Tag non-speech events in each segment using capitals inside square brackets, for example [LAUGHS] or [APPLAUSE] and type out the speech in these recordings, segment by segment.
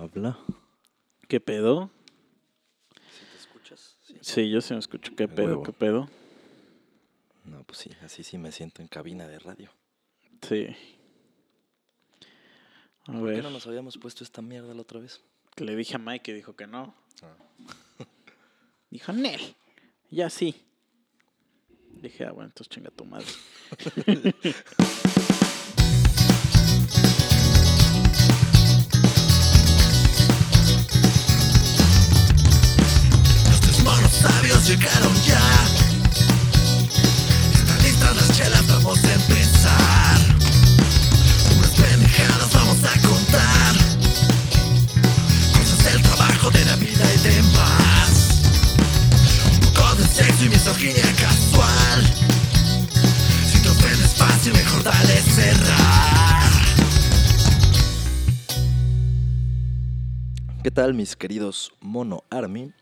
Habla. ¿Qué pedo? ¿Sí te escuchas? Sí. Sí, yo sí me escucho. ¿Qué pedo? huevo. ¿Qué pedo? No, pues sí, así sí me siento en cabina de radio. Sí. A ¿Por qué no nos habíamos puesto esta mierda la otra vez? le dije a Mike y dijo que no. Ah. [LAUGHS] Dijo, Nel. Ya sí. Dije, ah, bueno, entonces chinga tu madre. [LAUGHS] llegaron ya. Están listas las chelas, vamos a empezar. Unas pendejadas vamos a contar. Cosas del trabajo, de la vida y demás. Un poco de sexo y misoginia casual. Si te ofendes fácil, mejor dale cerrar. ¿Qué tal mis queridos Mono Army?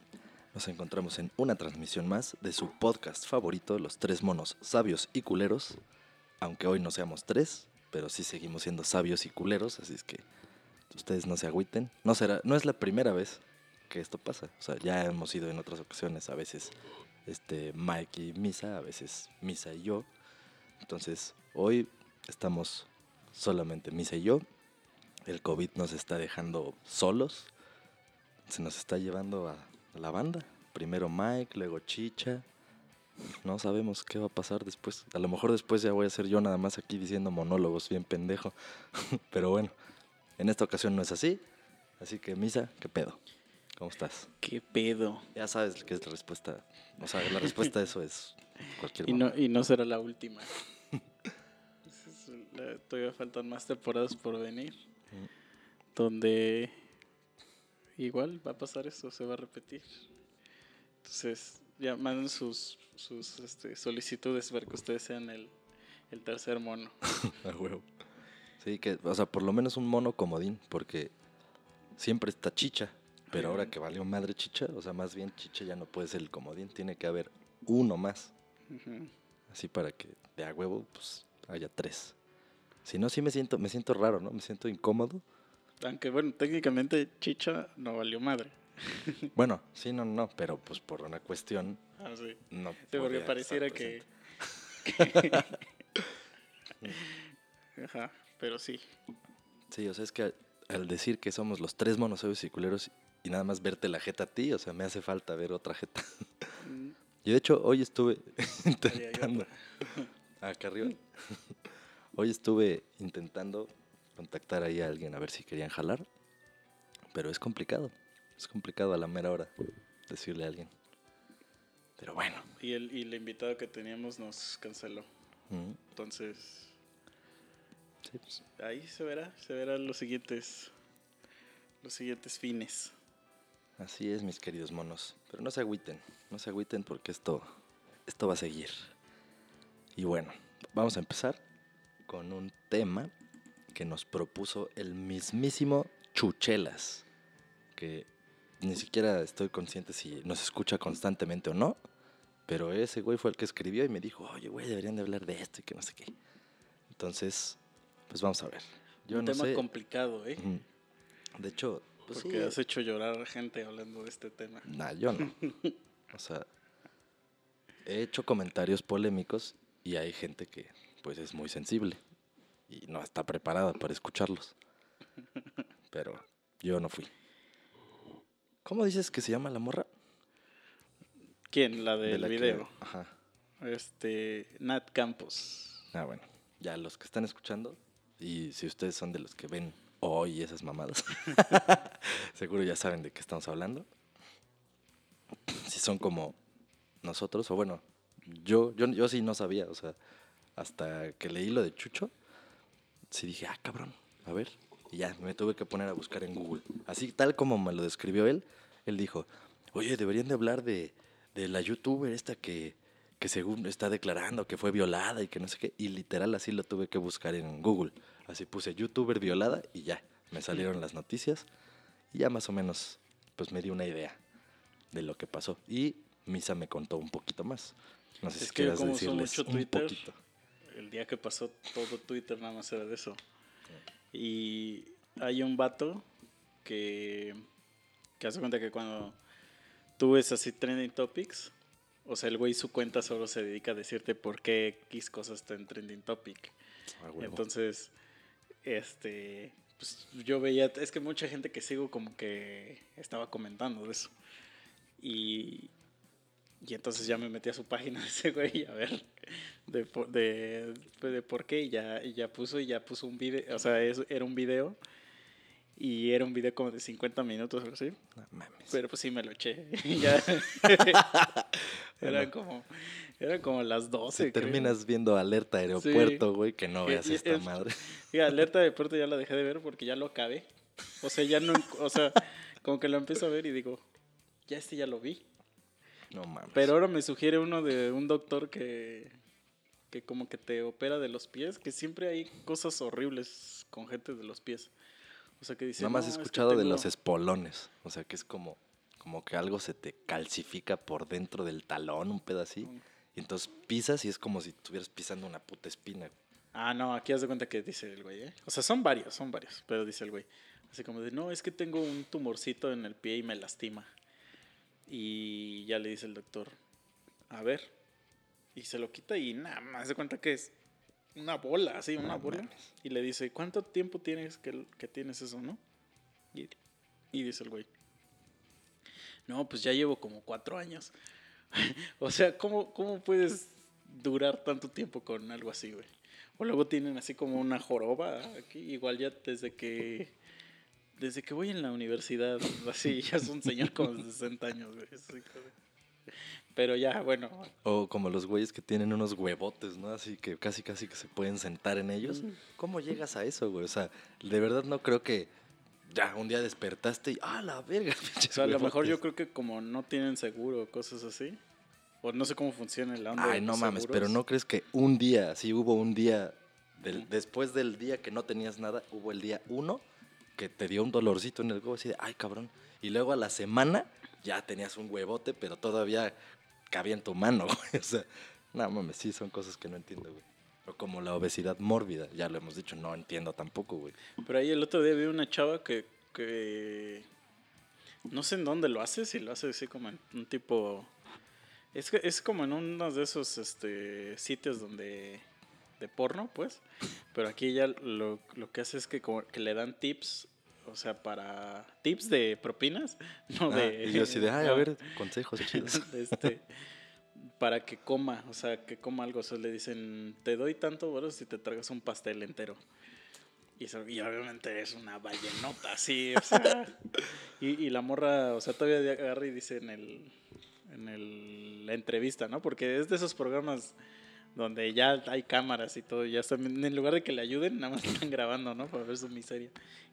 Nos encontramos en una transmisión más de su podcast favorito, Los Tres Monos Sabios y Culeros. Aunque hoy no seamos tres, pero sí seguimos siendo sabios y culeros, así es que ustedes no se agüiten. No, será, no es la primera vez que esto pasa. Ya hemos ido en otras ocasiones, a veces este, Mike y Misa, a veces Misa y yo. Entonces, hoy estamos solamente Misa y yo. El COVID nos está dejando solos. Se nos está llevando a la banda. Primero Mike, luego Chicha. No sabemos qué va a pasar después. A lo mejor después ya voy a ser yo nada más aquí diciendo monólogos, bien pendejo. [LAUGHS] Pero bueno, en esta ocasión no es así. Así que, Misa, ¿qué pedo? ¿Cómo estás? ¿Qué pedo? Ya sabes que es la respuesta. O sea, la respuesta a eso es cualquier [LAUGHS] Y no, y no será la última. [LAUGHS] Todavía faltan más temporadas por venir. Donde igual va a pasar eso, se va a repetir. Entonces, ya manden sus, sus este, solicitudes para que ustedes sean el, el tercer mono. [LAUGHS] A huevo. Sí, que, o sea, por lo menos un mono comodín, porque siempre está chicha. Pero ahora que valió madre chicha, o sea, más bien chicha ya no puede ser el comodín, tiene que haber uno más. Ujú. Así para que de a huevo, pues haya tres. Si no, sí me siento, me siento raro, ¿no? Me siento incómodo. Aunque bueno, técnicamente Chicha no valió madre. Bueno, sí, no, no, pero pues por una cuestión Ah, sí. no. Sí, porque pareciera que... [LAUGHS] Ajá, pero sí. [LAUGHS] Sí, o sea, es que al decir que somos los tres monosaurios y culeros y nada más verte la jeta a ti, o sea, me hace falta ver otra jeta. Mm, Y de hecho, hoy estuve [LAUGHS] intentando. Acá arriba. Hoy estuve intentando contactar ahí a alguien a ver si querían jalar. Pero es complicado. Es complicado a la mera hora decirle a alguien. Pero bueno. Y el, y el invitado que teníamos nos canceló. mm, Entonces, sí, pues, ahí se verá, se verán los siguientes, los siguientes fines. así es, mis queridos monos. Pero no se agüiten. No se agüiten porque esto, esto va a seguir. Y bueno, vamos a empezar con un tema que nos propuso el mismísimo Chuchelas, que ni siquiera estoy consciente si nos escucha constantemente o no, pero ese güey fue el que escribió y me dijo, oye, güey, deberían de hablar de esto y que no sé qué. Entonces, pues vamos a ver. Yo Un no tema sé. complicado, ¿eh? De hecho, pues Porque sí, has hecho llorar a gente hablando de este tema. Nah, yo no. [LAUGHS] O sea, he hecho comentarios polémicos y hay gente que pues es muy sensible y no está preparada para escucharlos. Pero yo no fui. ¿Cómo dices que se llama la morra? ¿Quién? La De del la que- video. Ajá. Este, Nat Campos. Ah, bueno. Ya los que están escuchando y si ustedes son de los que ven hoy esas mamadas, [LAUGHS] seguro ya saben de qué estamos hablando. Si son como nosotros, o bueno, yo, yo, yo sí no sabía, o sea, hasta que leí lo de Chucho, sí dije, ah, cabrón, a ver. Y ya, me tuve que poner a buscar en Google. Así tal como me lo describió él, él dijo, oye, deberían de hablar de, de la youtuber esta que, que según está declarando que fue violada y que no sé qué. Y literal así lo tuve que buscar en Google. Así puse youtuber violada y ya, me salieron las noticias. Y ya más o menos, pues me di una idea de lo que pasó. Y Misa me contó un poquito más. No sé Es si que quieras decirles mucho un Twitter, poquito. El día que pasó todo Twitter nada más era de eso. Y hay un vato que, que hace cuenta que cuando tú ves así trending topics, o sea, el güey su cuenta solo se dedica a decirte por qué X cosas está en trending topic. Ah. Entonces, este, pues yo veía, es que mucha gente que sigo como que estaba comentando de eso. Y, y entonces ya me metí a su página de [LAUGHS] ese güey a ver de, de, pues, de por qué y ya, y ya puso y ya puso un video, o sea, es- era un video y era un video como de 50 minutos o así. No mames. Pero pues sí me lo eché. [LAUGHS] ya. [LAUGHS] eran como eran como las 12. Si terminas viendo alerta aeropuerto, güey, que no Y- veas y esta es- madre. Y alerta de puerto ya la dejé de ver porque ya lo acabé. O sea, ya no, o sea, como que lo empiezo a ver y digo, ya este ya lo vi. No mames. Pero ahora me sugiere uno de un doctor que que como que te opera de los pies, que siempre hay cosas horribles con gente de los pies. O sea, que dice, Nada más he "No, es que escuchado de los espolones. O sea, que es como, como que algo se te calcifica por dentro del talón, un pedo así. Y entonces pisas y es como si estuvieras pisando una puta espina. Ah, no, aquí haz de cuenta que dice el güey, ¿eh? O sea, son varios, son varios, pero dice el güey. Así como de, no, es que tengo un tumorcito en el pie y me lastima. Y ya le dice el doctor, a ver. Y se lo quita y nada más se cuenta que es una bola, así, una No bola. mames. Y le dice, ¿cuánto tiempo tienes que, que tienes eso, no? Y, y dice el güey, no, pues ya llevo como cuatro años. [LAUGHS] o sea, ¿cómo, ¿cómo puedes durar tanto tiempo con algo así, güey? O luego tienen así como una joroba aquí, igual ya desde que desde que voy en la universidad, [LAUGHS] así ya es un señor como de 60 años, güey. Pero ya, bueno, O como los güeyes que tienen unos huevotes, ¿no? Así que casi casi que se pueden sentar en ellos. ¿Cómo llegas a eso, güey? O sea, de verdad no creo que ya un día despertaste y ¡ah, la verga! [LAUGHS] o sea, a lo mejor yo creo que como no tienen seguro o cosas así, o no sé cómo funciona la onda. de Ay, no mames, pero. ¿no crees que un día, sí hubo un día, del, después del día que no tenías nada, hubo el día uno que te dio un dolorcito en el huevo así de, ay, cabrón. Y luego a la semana ya tenías un huevote, pero todavía cabía en tu mano, [LAUGHS] güey. O sea, no mames, sí, son cosas que no entiendo, güey. O como la obesidad mórbida, ya lo hemos dicho, no entiendo tampoco, güey. Pero ahí el otro día vi una chava que, que no sé en dónde lo hace, si lo hace así como en un tipo... Es, es como en uno de esos este, sitios donde... de porno, pues. Pero aquí ella lo, lo que hace es que, como que le dan tips, o sea, para... Tips de propinas, [LAUGHS] no Ah, de... y yo así de, ay, a [LAUGHS] ver, consejos chidos. [LAUGHS] este, para que coma, o sea, que coma algo. O sea, le dicen, te doy tanto, bueno, si te tragas un pastel entero. Y, y obviamente es una vallenota, así, o sea. y, y la morra, o sea, todavía agarra y dice en el, en el, la entrevista, ¿no? Porque es de esos programas donde ya hay cámaras y todo, ya están, en lugar de que le ayuden, nada más [LAUGHS] están grabando, ¿no? Para ver su miseria.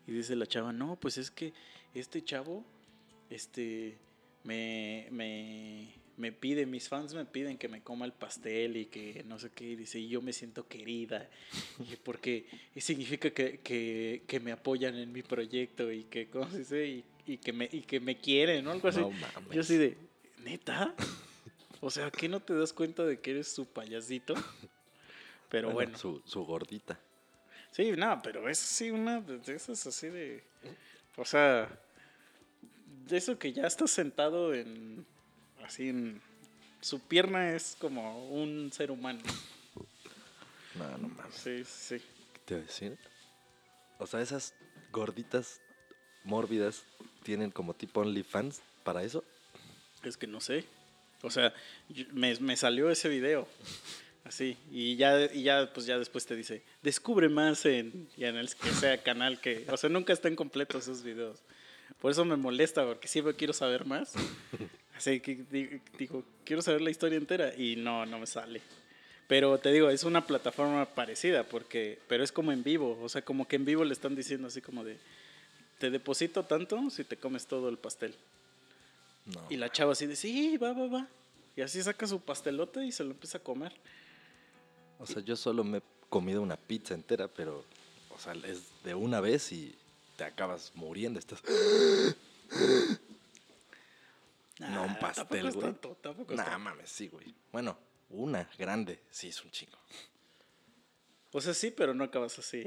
Y dice la chava, no, pues es que este chavo, este, me, me, me pide, mis fans me piden que me coma el pastel y que no sé qué, y dice, y yo me siento querida, porque significa que, que, que me apoyan en mi proyecto y que, ¿cómo se dice? Y, y que, me, y que me quieren, ¿no? Algo así. No. Yo así de, ¿neta? O sea, ¿qué no te das cuenta de que eres su payasito? Pero bueno, Su, su gordita. sí, no, pero es así una de esas así de, o sea, de eso que ya está sentado en, así en, su pierna es como un ser humano. No, no mames. Sí, sí. ¿Qué te iba a decir? O sea, esas gorditas mórbidas tienen como tipo OnlyFans para eso. Es que no sé. O sea, me, salió ese video. Así. Y ya, y ya, pues ya después te dice, descubre más en, y en el que sea canal que. O sea, nunca están completos esos videos. Por eso me molesta, porque siempre quiero saber más. Así que di- digo, quiero saber la historia entera. Y no, no me sale. Pero te digo, es una plataforma parecida, porque, pero es como en vivo. O sea, como que en vivo le están diciendo así como de, te deposito tanto si te comes todo el pastel. No. Y la chava así de, sí, va, va, va. Y así saca su pastelote y se lo empieza a comer. O sea, yo solo me he comido una pizza entera, pero, o sea, es de una vez y te acabas muriendo. Estás. No, un pastel, tampoco güey. tampoco es Nah, mames, sí, güey. Bueno, una grande, sí es un chingo. O sea, sí, pero no acabas así.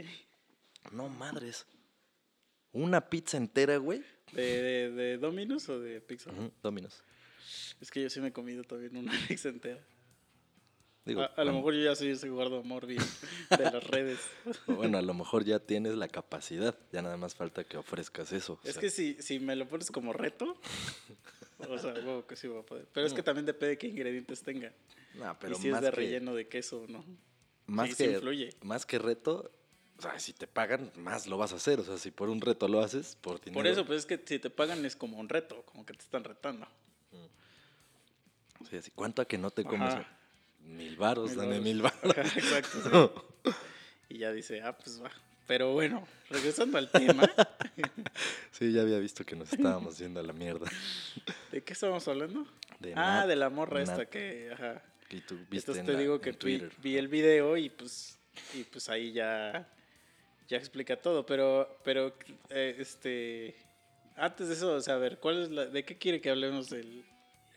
No, madres. Una pizza entera, güey. ¿De, de, de Domino's o de Pizza? Ujú, Domino's. Es que yo sí me he comido también una [LAUGHS] pizza entera. Digo, a, a lo mejor yo ya soy ese guardo amor bien de las redes. [LAUGHS] Bueno, a lo mejor ya tienes la capacidad. Ya nada más falta que ofrezcas eso. Es sea, que si, si me lo pones como reto, [LAUGHS] o sea, que sí voy a poder. Pero es que también depende de qué ingredientes tenga. nah, pero y si es más de que- relleno de queso o no. Más sí que, influye. más que reto, o sea, si te pagan, más lo vas a hacer. O sea, si por un reto lo haces, por dinero. Por eso, pues es que si te pagan es como un reto, como que te están retando. Sí, así, ¿Cuánto a que no te comes? Ajá. Mil varos, dame mil varos. Ajá, Exacto. sí. [LAUGHS] Y ya dice, ah, pues va. Pero bueno, regresando al tema, [LAUGHS] Sí, ya había visto que nos estábamos yendo a la mierda. [LAUGHS] ¿de qué estábamos hablando? De ah, Nat- de la morra Nat- esta que, ajá. Y tú viste Entonces en te la- digo que vi, vi el video y pues, y pues ahí ya, ya explica todo. Pero, pero, eh, este, antes de eso, o sea, a ver, ¿cuál es ¿de qué quiere que hablemos del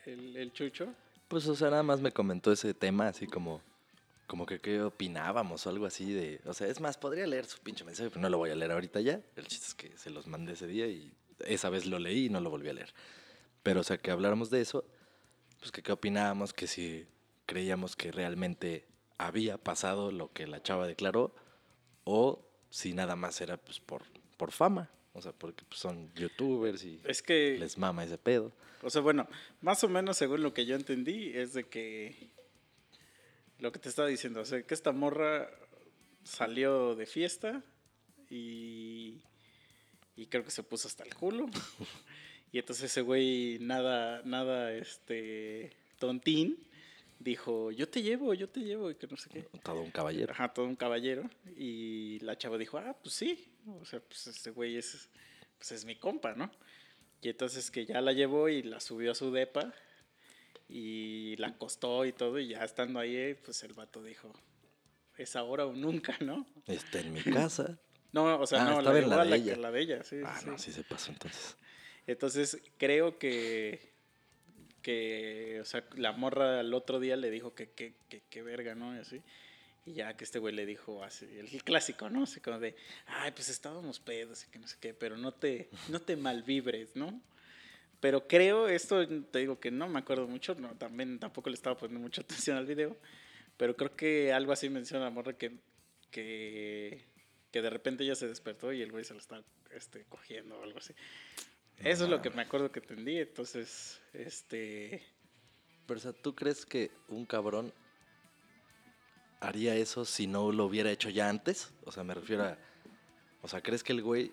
el, el chucho? Pues, o sea, nada más me comentó ese tema, así como, como que qué opinábamos o algo así de... O sea, es más, podría leer su pinche mensaje, pero no lo voy a leer ahorita ya. El chiste es que se los mandé ese día y esa vez lo leí y no lo volví a leer. Pero, o sea, que habláramos de eso, pues que qué opinábamos, que si creíamos que realmente había pasado lo que la chava declaró o si nada más era pues por, por fama. O sea, porque pues, son youtubers y Es que, les mama ese pedo. o sea, bueno, más o menos según lo que yo entendí es de que lo que te estaba diciendo, o sea, que esta morra salió de fiesta y, y creo que se puso hasta el culo. [LAUGHS] y entonces ese güey, nada, nada, este, tontín, dijo, yo te llevo, yo te llevo, y que no sé qué. Todo un caballero. Ajá, todo un caballero. Y la chava dijo, ah, pues sí. O sea, pues este güey es, pues es mi compa, ¿no? Y entonces que ya la llevó y la subió a su depa y la acostó y todo. Y ya estando ahí, pues el vato dijo, es ahora o nunca, ¿no? Está en mi casa. [LAUGHS] No, o sea, Ah, no, estaba en llevó la de ella. la de ella, sí. Ah, sí. no, sí se pasó entonces. Entonces creo que, que, o sea, la morra al otro día le dijo que qué que, que verga, ¿no? Y así. Y ya que este güey le dijo así, el clásico, ¿no? Así como de, ay, pues estábamos pedos y que no sé qué, pero no te, no te malvibres, ¿no? Pero creo, esto te digo que no me acuerdo mucho, no, también tampoco le estaba poniendo mucha [LAUGHS] atención al video, pero creo que algo así menciona la morra que, que, que de repente ella se despertó y el güey se lo está este, cogiendo o algo así. Eso es lo que me acuerdo que entendí, entonces, este... Pero, o sea, ¿tú crees que un cabrón haría eso si no lo hubiera hecho ya antes? O sea, me refiero a... O sea, ¿crees que el güey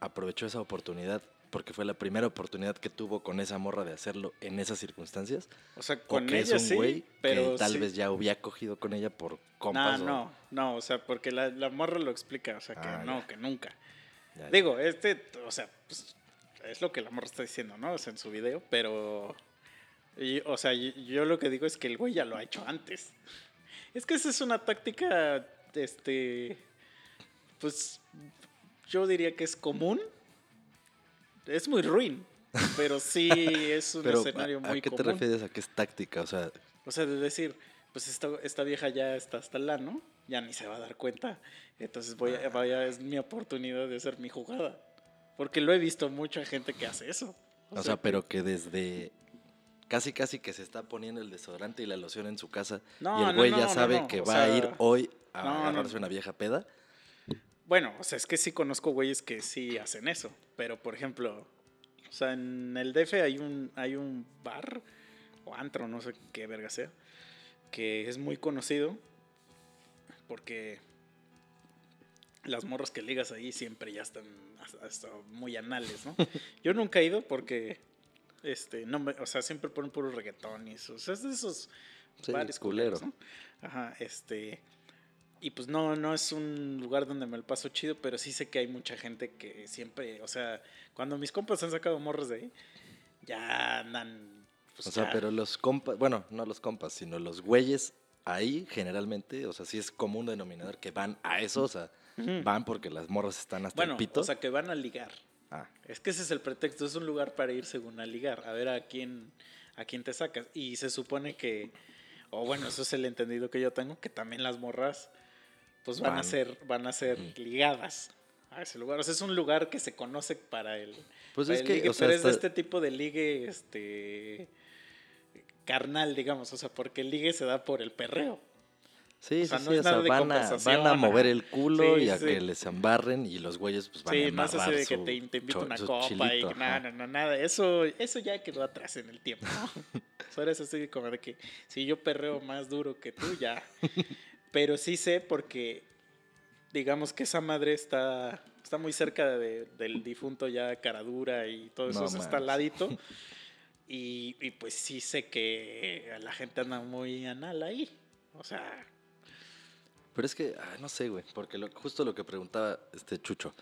aprovechó esa oportunidad porque fue la primera oportunidad que tuvo con esa morra de hacerlo en esas circunstancias? O sea, ¿O con que ella es un sí, güey pero que tal sí- vez ya hubiera cogido con ella por No, compas? o- no, no, o sea, porque la, la morra lo explica, o sea, que Ah, no, ya. que nunca. Ya, ya. Digo, este, o sea, pues, es lo que la morra está diciendo, ¿no? O sea, en su video, pero... y, o sea, yo lo que digo es que el güey ya lo ha hecho antes. Es que esa es una táctica, este, pues, yo diría que es común. Es muy ruin, pero sí [LAUGHS] es un Pero, escenario ¿a, muy ¿a qué te común. refieres a qué es táctica? O sea, O sea, de decir, pues esta, esta vieja ya está hasta el ano, ya ni se va a dar cuenta. Entonces voy a, vaya, es mi oportunidad de hacer mi jugada. Porque lo he visto mucha gente que hace eso. O sea, pero que desde casi casi que se está poniendo el desodorante y la loción en su casa No, y el güey no, ya no, sabe no, que va a ir hoy a agarrarse una vieja peda. Bueno, o sea, es que sí conozco güeyes que sí hacen eso. Pero, por ejemplo, o sea, en el DF hay un, hay un bar o antro, no sé qué verga sea, que es muy conocido porque las morras que ligas ahí siempre ya están hasta, hasta muy anales, ¿no? [LAUGHS] Yo nunca he ido porque, este, no me, o sea, siempre ponen puro reggaetón y eso. O sea, es de esos Sí, bares culero. culeros, ¿no? Ajá, este... Y pues no, no es un lugar donde me lo paso chido, pero sí sé que hay mucha gente que siempre, o sea, cuando mis compas han sacado morros de ahí, ya andan... pues, O sea, ya. pero los compas, bueno, no los compas, sino los güeyes ahí generalmente, o sea, sí es común denominador que van a eso, o sea, Van porque las morras están hasta Bueno, el pito. o sea, que van a ligar. ah, Es que ese es el pretexto, es un lugar para ir según a ligar, a ver a quién, a quién te sacas. Y se supone que, o bueno, eso es el entendido que yo tengo, que también las morras, pues van, a ser, van a ser ligadas. a ese lugar. O sea, es un lugar que se conoce para el. Pues para es el que, ligue, o sea, pero es de este tipo de ligue, este. carnal, digamos. O sea, porque el ligue se da por el perreo. Sí, o sea, sí, no sí, o sea, nada van a, van a mover el culo Sí, y a sí. que les embarren y los güeyes pues van Sí, a no es así amarrar de que te, te invito una copa chilito, y nada, no, no, nada. Eso, eso ya quedó atrás en el tiempo. Ahora es así como de que si yo perreo más duro que tú, ya. [LAUGHS] Pero sí sé porque, digamos que esa madre está, está muy cerca de- del difunto ya Caradura y todo eso No está al ladito. [LAUGHS] Y, y pues sí sé que la gente anda muy anal ahí. O sea, Pero es que, ah, no sé, güey, porque lo- justo lo que preguntaba este Chucho,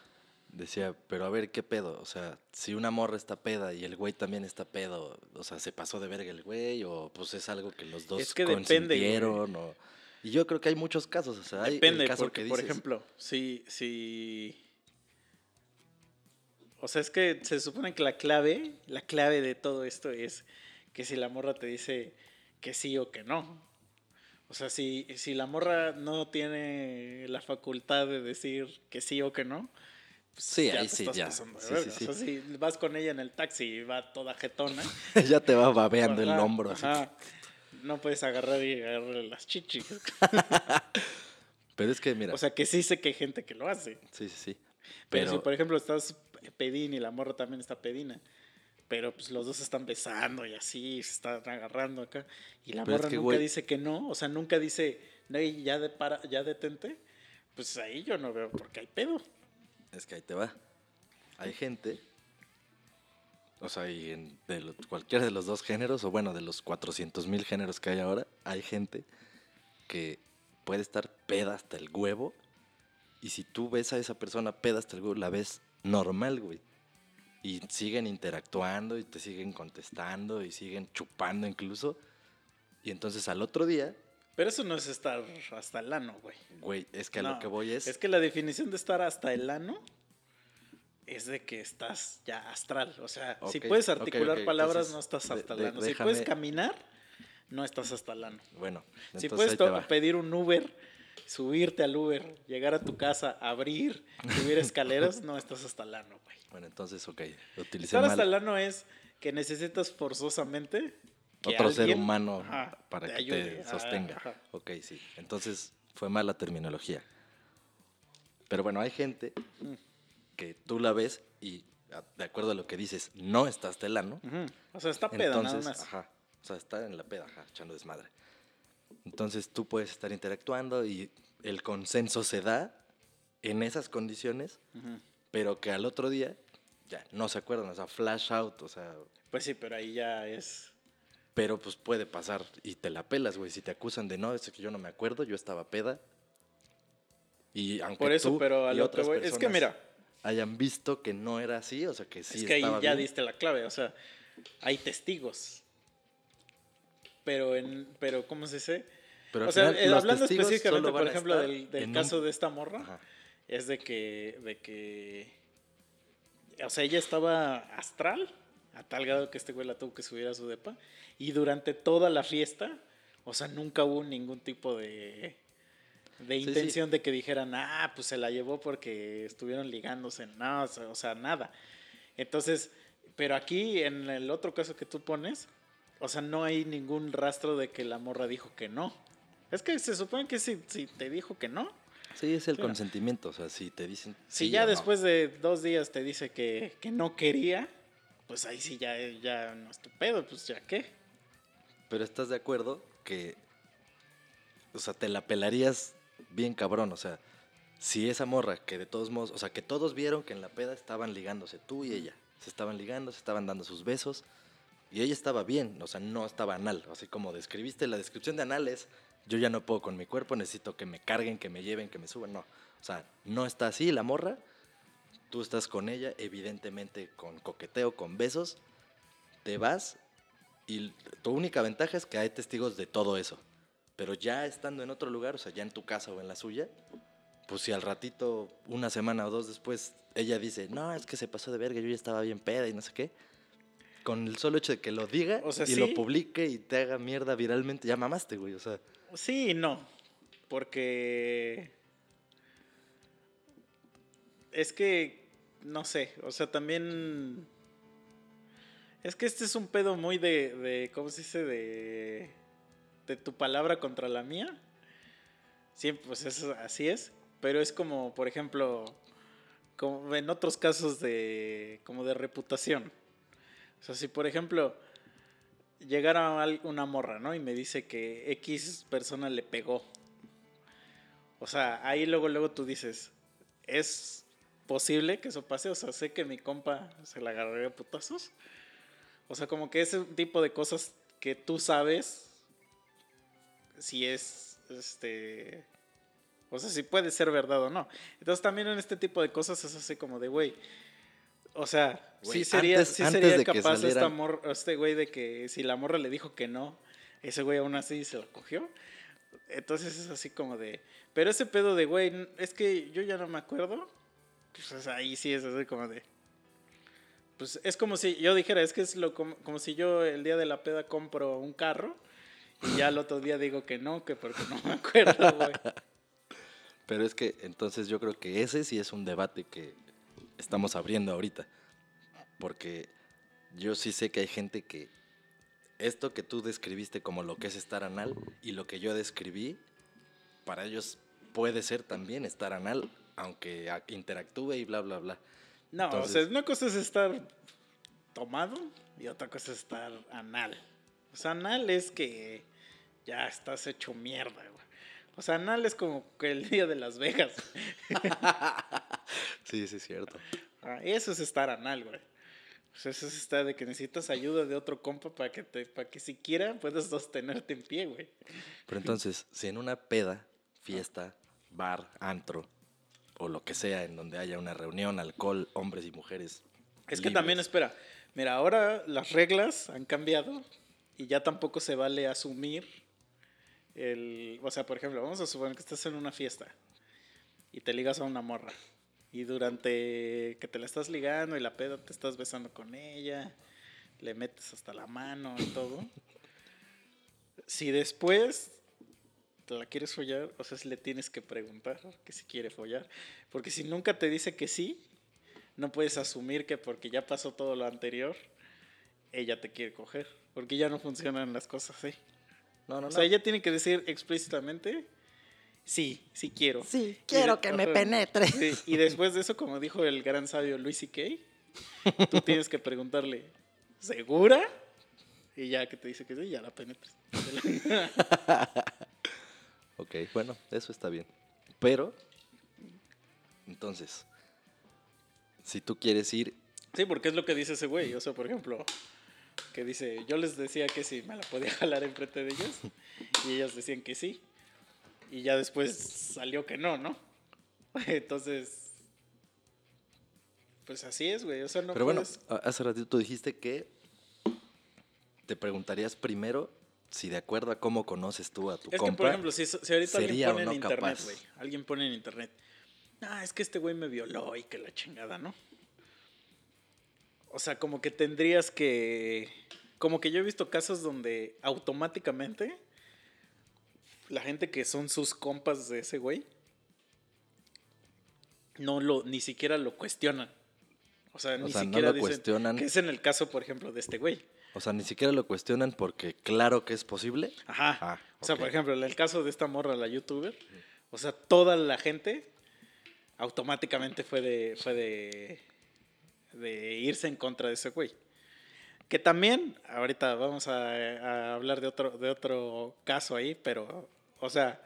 decía, pero a ver, ¿qué pedo? O sea, si una morra está peda y el güey también está pedo, o sea, ¿se pasó de verga el güey? O pues es algo que los dos Es que depende, o... Y yo creo que hay muchos casos, o sea, hay Depende, el caso porque, que por ejemplo, si, si... O sea, es que se supone que la clave, la clave de todo esto es que si la morra te dice que sí o que no. O sea, si, si la morra no tiene la facultad de decir que sí o que no, pues Sí, ya ahí te sí, estás ya. Sí, O sea, si vas con ella en el taxi y va toda jetona. [LAUGHS] ya te va babeando el hombro, así. No puedes agarrar y agarrarle las chichis. [LAUGHS] Pero es que, mira, O sea, que sí sé que hay gente que lo hace. sí, sí, sí. Pero, Pero, si, por ejemplo, estás pedín y la morra también está pedina, pero pues los dos se están besando y así, se están agarrando acá, y la Pero es morra que, nunca dice que no, o sea, nunca dice, no, ya, de para, ya detente, pues ahí yo no veo porque hay pedo. es que ahí te va. Hay gente, o sea, y en de lo- cualquiera de los dos géneros, o bueno, de los 400 mil géneros que hay ahora, hay gente que puede estar peda hasta el huevo. Y si tú ves a esa persona peda hasta el huevo, la ves normal, güey. Y siguen interactuando y te siguen contestando y siguen chupando incluso. Y entonces al otro día, Pero eso no es estar hasta el ano, güey. güey, es que a No, lo que voy es... Es que la definición de estar hasta el ano es de que estás ya astral. O sea, si puedes articular palabras, entonces, no estás hasta el de- ano. Si déjame- puedes caminar, no estás hasta el ano. Bueno, Si puedes pedir un Uber, subirte al Uber, llegar a tu casa, abrir, subir [LAUGHS] escaleras, no estás hasta el ano, güey. Bueno, entonces, ok, utilicé mal. hasta el ano es que necesitas forzosamente que Otro ser humano ajá, para te que ayude. te Ah, sostenga. ajá. Ok, sí. Entonces fue mala terminología. Pero bueno, hay gente Mm. que tú la ves y de acuerdo a lo que dices, no está hasta el ano. Ujú. O sea, está peda nada más. ajá. O sea, está en la peda, ajá, echando desmadre. Entonces tú puedes estar interactuando y el consenso se da en esas condiciones, Ujú. Pero que al otro día ya no se acuerdan, o sea, flash out, o sea, Pues sí, pero ahí ya es... Pero pues puede pasar y te la pelas, güey. Si te acusan de no, es que yo no me acuerdo, yo estaba peda. Y aunque Por eso, tú pero a y lo que otras voy- Es que mira, hayan visto que no era así, o sea, que sí es que ahí ya bien. diste la clave. O sea, hay testigos. Pero, en, pero ¿cómo se dice? Pero al o sea, final, eh, hablando específicamente, por ejemplo, del, del en un- caso de esta morra, Ajá. Es de que, de que, o sea, ella estaba astral, a tal grado que este güey la tuvo que subir a su depa, y durante toda la fiesta, o sea, nunca hubo ningún tipo de, de sí. intención de que dijeran, ah, pues se la llevó porque estuvieron ligándose, no, o sea, o sea, nada. Entonces, pero aquí, en el otro caso que tú pones, o sea, no hay ningún rastro de que la morra dijo que no. Es que se supone que si, si te dijo que no, Sí, es el consentimiento, o sea, si te dicen si sí ya o no. después de dos días te dice que, que no quería, pues ahí sí ya, ya no es tu pedo, pues ya qué. Pero estás de acuerdo que, o sea, te la pelarías bien cabrón, o sea, si esa morra que de todos modos, o sea, que todos vieron que en la peda estaban ligándose, tú y ella, se estaban ligando, se estaban dando sus besos, y ella estaba bien, o sea, no estaba anal, así como describiste, la descripción de anal es, yo ya no puedo con mi cuerpo, necesito que me carguen, que me lleven, que me suban, no, o sea, no está así la morra, tú estás con ella, evidentemente con coqueteo, con besos, te vas y tu única ventaja es que hay testigos de todo eso. Pero ya estando en otro lugar, o sea, ya en tu casa o en la suya, pues si al ratito, una semana o dos después, ella dice, no, es que se pasó de verga, yo ya estaba bien peda y no sé qué. Con el solo hecho de que lo diga O sea, y lo publique y te haga mierda viralmente, ya mamaste, güey. O sea, Sí y no, porque... es que, no sé, o sea, también... Es que este es un pedo muy de, de ¿cómo se dice? De, de tu palabra contra la mía. Sí, pues eso, así es. Pero es como, por ejemplo, como en otros casos de, como de reputación. O sea, si por ejemplo llegara una morra, ¿no? Y me dice que X persona le pegó. O sea, ahí luego, luego tú dices, ¿es posible que eso pase? O sea, sé que mi compa se la agarraría a putazos. O sea, como que ese tipo de cosas que tú sabes si es, este... O sea, si puede ser verdad o no. Entonces también en este tipo de cosas es así como de, güey, o sea, Güey, sí sería, antes- sí antes sería de que capaz esta salieran- mor- este güey de que si la morra le dijo que no, ese güey aún así se la cogió. Entonces es así como de, pero ese pedo de, güey, es que yo ya no me acuerdo. Pues ahí sí es así como de, pues es como si yo dijera, es que es lo como, como si yo el día de la peda compro un carro y ya el otro día digo que no, que porque no me acuerdo, güey. [LAUGHS] Pero es que entonces yo creo que ese sí es un debate que estamos abriendo ahorita. Porque yo sí sé que hay gente que esto que tú describiste como lo que es estar anal y lo que yo describí, para ellos puede ser también estar anal, aunque interactúe y bla, bla, bla. No, Entonces- o sea, una cosa es estar tomado y otra cosa es estar anal. O sea, anal es que ya estás hecho mierda, güey. O sea, anal es como que el día de Las Vegas. [LAUGHS] Sí, sí, es cierto. Ah, Eso es estar anal, güey. Eso es estar de que necesitas ayuda de otro compa para que, te, para que siquiera puedas sostenerte en pie, güey. Pero entonces, si en una peda, fiesta, bar, antro, o lo que sea, en donde haya una reunión, alcohol, hombres y mujeres. Es que también, espera, mira, ahora las reglas han cambiado y ya tampoco se vale asumir el... O sea, por ejemplo, vamos a suponer que estás en una fiesta y te ligas a una morra y durante que te la estás ligando y la peda te estás besando con ella, le metes hasta la mano y todo. Si después te la quieres follar, o sea, si le tienes que preguntar que si quiere follar. Porque si nunca te dice que sí, no puedes asumir que porque ya pasó todo lo anterior, ella te quiere coger. Porque ya no funcionan las cosas así. No, no, O no. sea, ella tiene que decir explícitamente, sí, sí quiero. Sí, quiero de- que me penetre. Sí, y después de eso, como dijo el gran sabio Luis C.K., tú [LAUGHS] tienes que preguntarle, ¿segura? Y ya que te dice que sí, ya la penetras. [LAUGHS] Ok, bueno, eso está bien. Pero, entonces, si tú quieres ir, Sí, porque es lo que dice ese güey. O sea, por ejemplo, que dice, yo les decía que sí, me la podía [LAUGHS] jalar enfrente de ellas. Y ellas decían que sí. Y ya después salió que no, ¿no? [LAUGHS] Entonces, pues así es, güey. O sea, no pero bueno, puedes- hace ratito tú dijiste que te preguntarías primero si de acuerdo a cómo conoces tú a tu Es que, por ejemplo, si, si ahorita alguien pone en internet, güey. Alguien pone en internet. Ah, es que este güey me violó y que la chingada, ¿no? O sea, como que tendrías que. Como que yo he visto casos donde automáticamente la gente que son sus compas de ese güey no lo, ni siquiera lo cuestionan. O sea, O ni sea, no siquiera lo dicen cuestionan. que es en el caso, por ejemplo, de este güey. o sea, ni siquiera lo cuestionan porque claro que es posible. Ajá. Ah, o sea, por ejemplo, en el caso de esta morra, la youtuber, o sea, toda la gente automáticamente fue de, fue de, de irse en contra de ese güey. Que también, ahorita vamos a, a hablar de otro, de otro caso ahí, pero, o sea,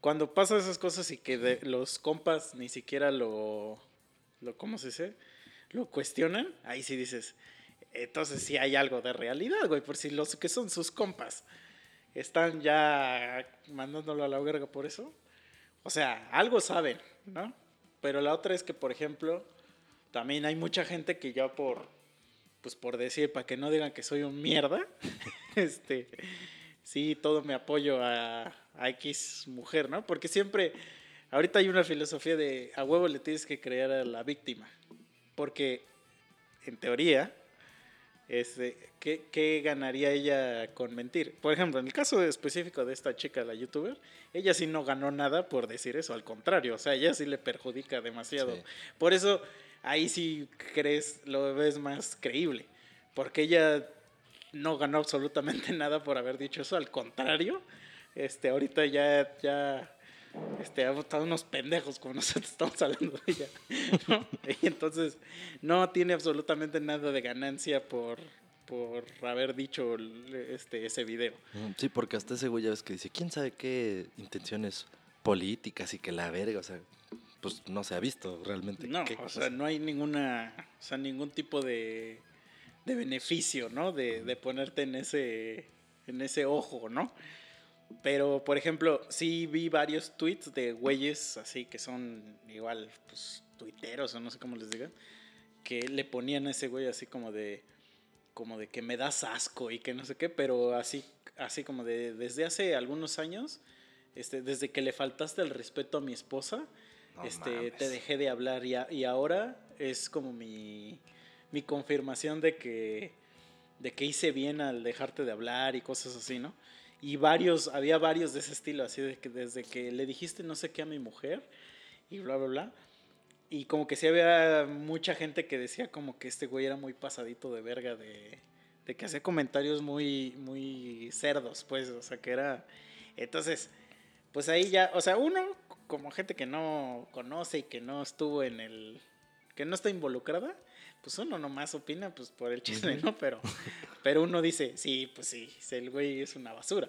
cuando pasan esas cosas y que los compas ni siquiera lo, lo, ¿cómo se dice? Lo cuestionan, ahí sí dices, entonces sí hay algo de realidad, güey, por si los que son sus compas están ya mandándolo a la verga por eso. O sea, algo saben, ¿no? Pero la otra es que, por ejemplo, también hay mucha gente que ya por, pues por decir, para que no digan que soy un mierda, [LAUGHS] este, sí, todo me apoyo a, a X mujer, ¿no? Porque siempre, ahorita hay una filosofía de a huevo le tienes que creer a la víctima. Porque, en teoría, Este, ¿qué, ¿Qué ganaría ella con mentir? Por ejemplo, en el caso específico de esta chica, la youtuber, ella sí no ganó nada por decir eso, al contrario, o sea, ella sí le perjudica demasiado. Sí. Por eso ahí sí crees, lo ves más creíble, porque ella no ganó absolutamente [LAUGHS] nada por haber dicho eso, al contrario, este, ahorita ya, ya, este, están unos pendejos como nosotros estamos hablando de ella, ¿no? [LAUGHS] Y entonces no tiene absolutamente nada de ganancia por, por haber dicho este, ese video. Mm, Sí, porque hasta ese güey ya ves que dice, ¿quién sabe qué intenciones políticas y que la verga? O sea, pues no se ha visto realmente. No, qué o sea, no hay ninguna, o sea, ningún tipo de, de beneficio, ¿no? De, de ponerte en ese, en ese ojo, ¿no? Pero, por ejemplo, sí vi varios tweets de güeyes así que son igual, pues, tuiteros o no sé cómo les digan, que le ponían a ese güey así como de, como de que me das asco y que no sé qué, pero así, así como de, desde hace algunos años, este, desde que le faltaste el respeto a mi esposa, No este, mames. te dejé de hablar y, a- y ahora es como mi, mi confirmación de que, de que hice bien al dejarte de hablar y cosas así, ¿no? Y varios, había varios de ese estilo, así de que desde que le dijiste no sé qué a mi mujer y bla, bla, bla. Y como que sí había mucha gente que decía como que este güey era muy pasadito de verga, de, de que hacía comentarios muy, muy cerdos, pues, o sea, que era... Entonces, pues ahí ya, o sea, uno como gente que no conoce y que no estuvo en el, que no está involucrada, pues uno nomás opina pues por el chisme, ¿no? Pero, pero uno dice, sí, pues sí, el güey es una basura.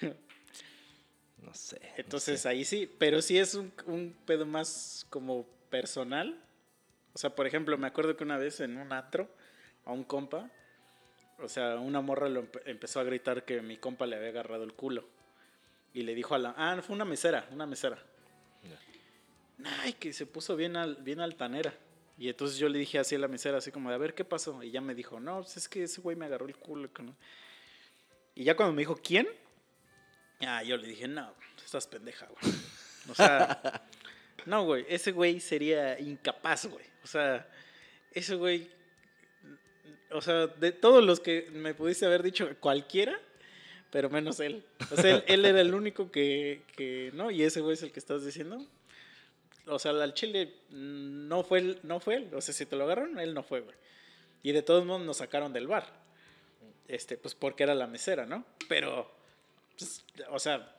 [LAUGHS] No sé. no Entonces sé. ahí sí, pero sí es un, un pedo más como personal. O sea, por ejemplo, me acuerdo que una vez en un antro a un compa, o sea, una morra lo empe- empezó a gritar que mi compa le había agarrado el culo. Y le dijo a la... Ah, fue una mesera, una mesera. Ay, que se puso bien, al, bien altanera. Y entonces yo le dije así a la mesera, así como, de, a ver, ¿qué pasó? Y ya me dijo, no, pues es que ese güey me agarró el culo. que no". Y ya cuando me dijo, ¿quién? Ah, yo le dije, no, estás pendeja, güey. O sea, [LAUGHS] no, güey, ese güey sería incapaz, güey. O sea, ese güey, o sea, de todos los que me pudiste haber dicho, cualquiera, pero menos él. O sea, él, él era el único que, que, ¿no? Y ese güey es el que estás diciendo. O sea, al chile mm, no fue, él, no fue él. O sea, si te lo agarraron, él no fue, güey. Y de todos modos nos sacaron del bar. Este, pues porque era la mesera, ¿no? Pero, pues, o sea,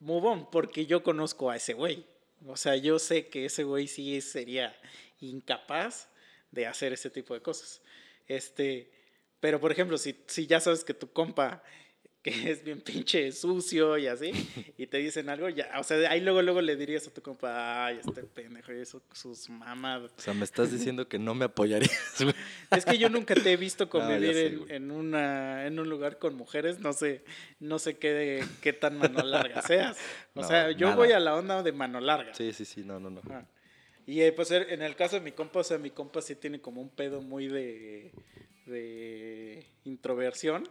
move on, porque yo conozco a ese güey. O sea, yo sé que ese güey sí sería incapaz de hacer ese tipo de cosas. Este, pero por ejemplo, si, si ya sabes que tu compa que [LAUGHS] es bien pinche sucio y así, [LAUGHS] y te dicen algo, ya, o sea, ahí luego, luego le dirías a tu compa, ay, este pendejo y eso, sus mamadas. O sea, me estás diciendo que no me apoyarías, güey. [LAUGHS] Es que yo nunca te he visto No, convivir sé, en, en una, en un lugar con mujeres, no sé, no sé qué, qué tan mano larga seas. O No, sea, yo nada. voy a la onda de mano larga. Sí, sí, sí, no, no, no. Ajá. Y eh, pues en el caso de mi compa, o sea, mi compa sí tiene como un pedo muy de, de introversión.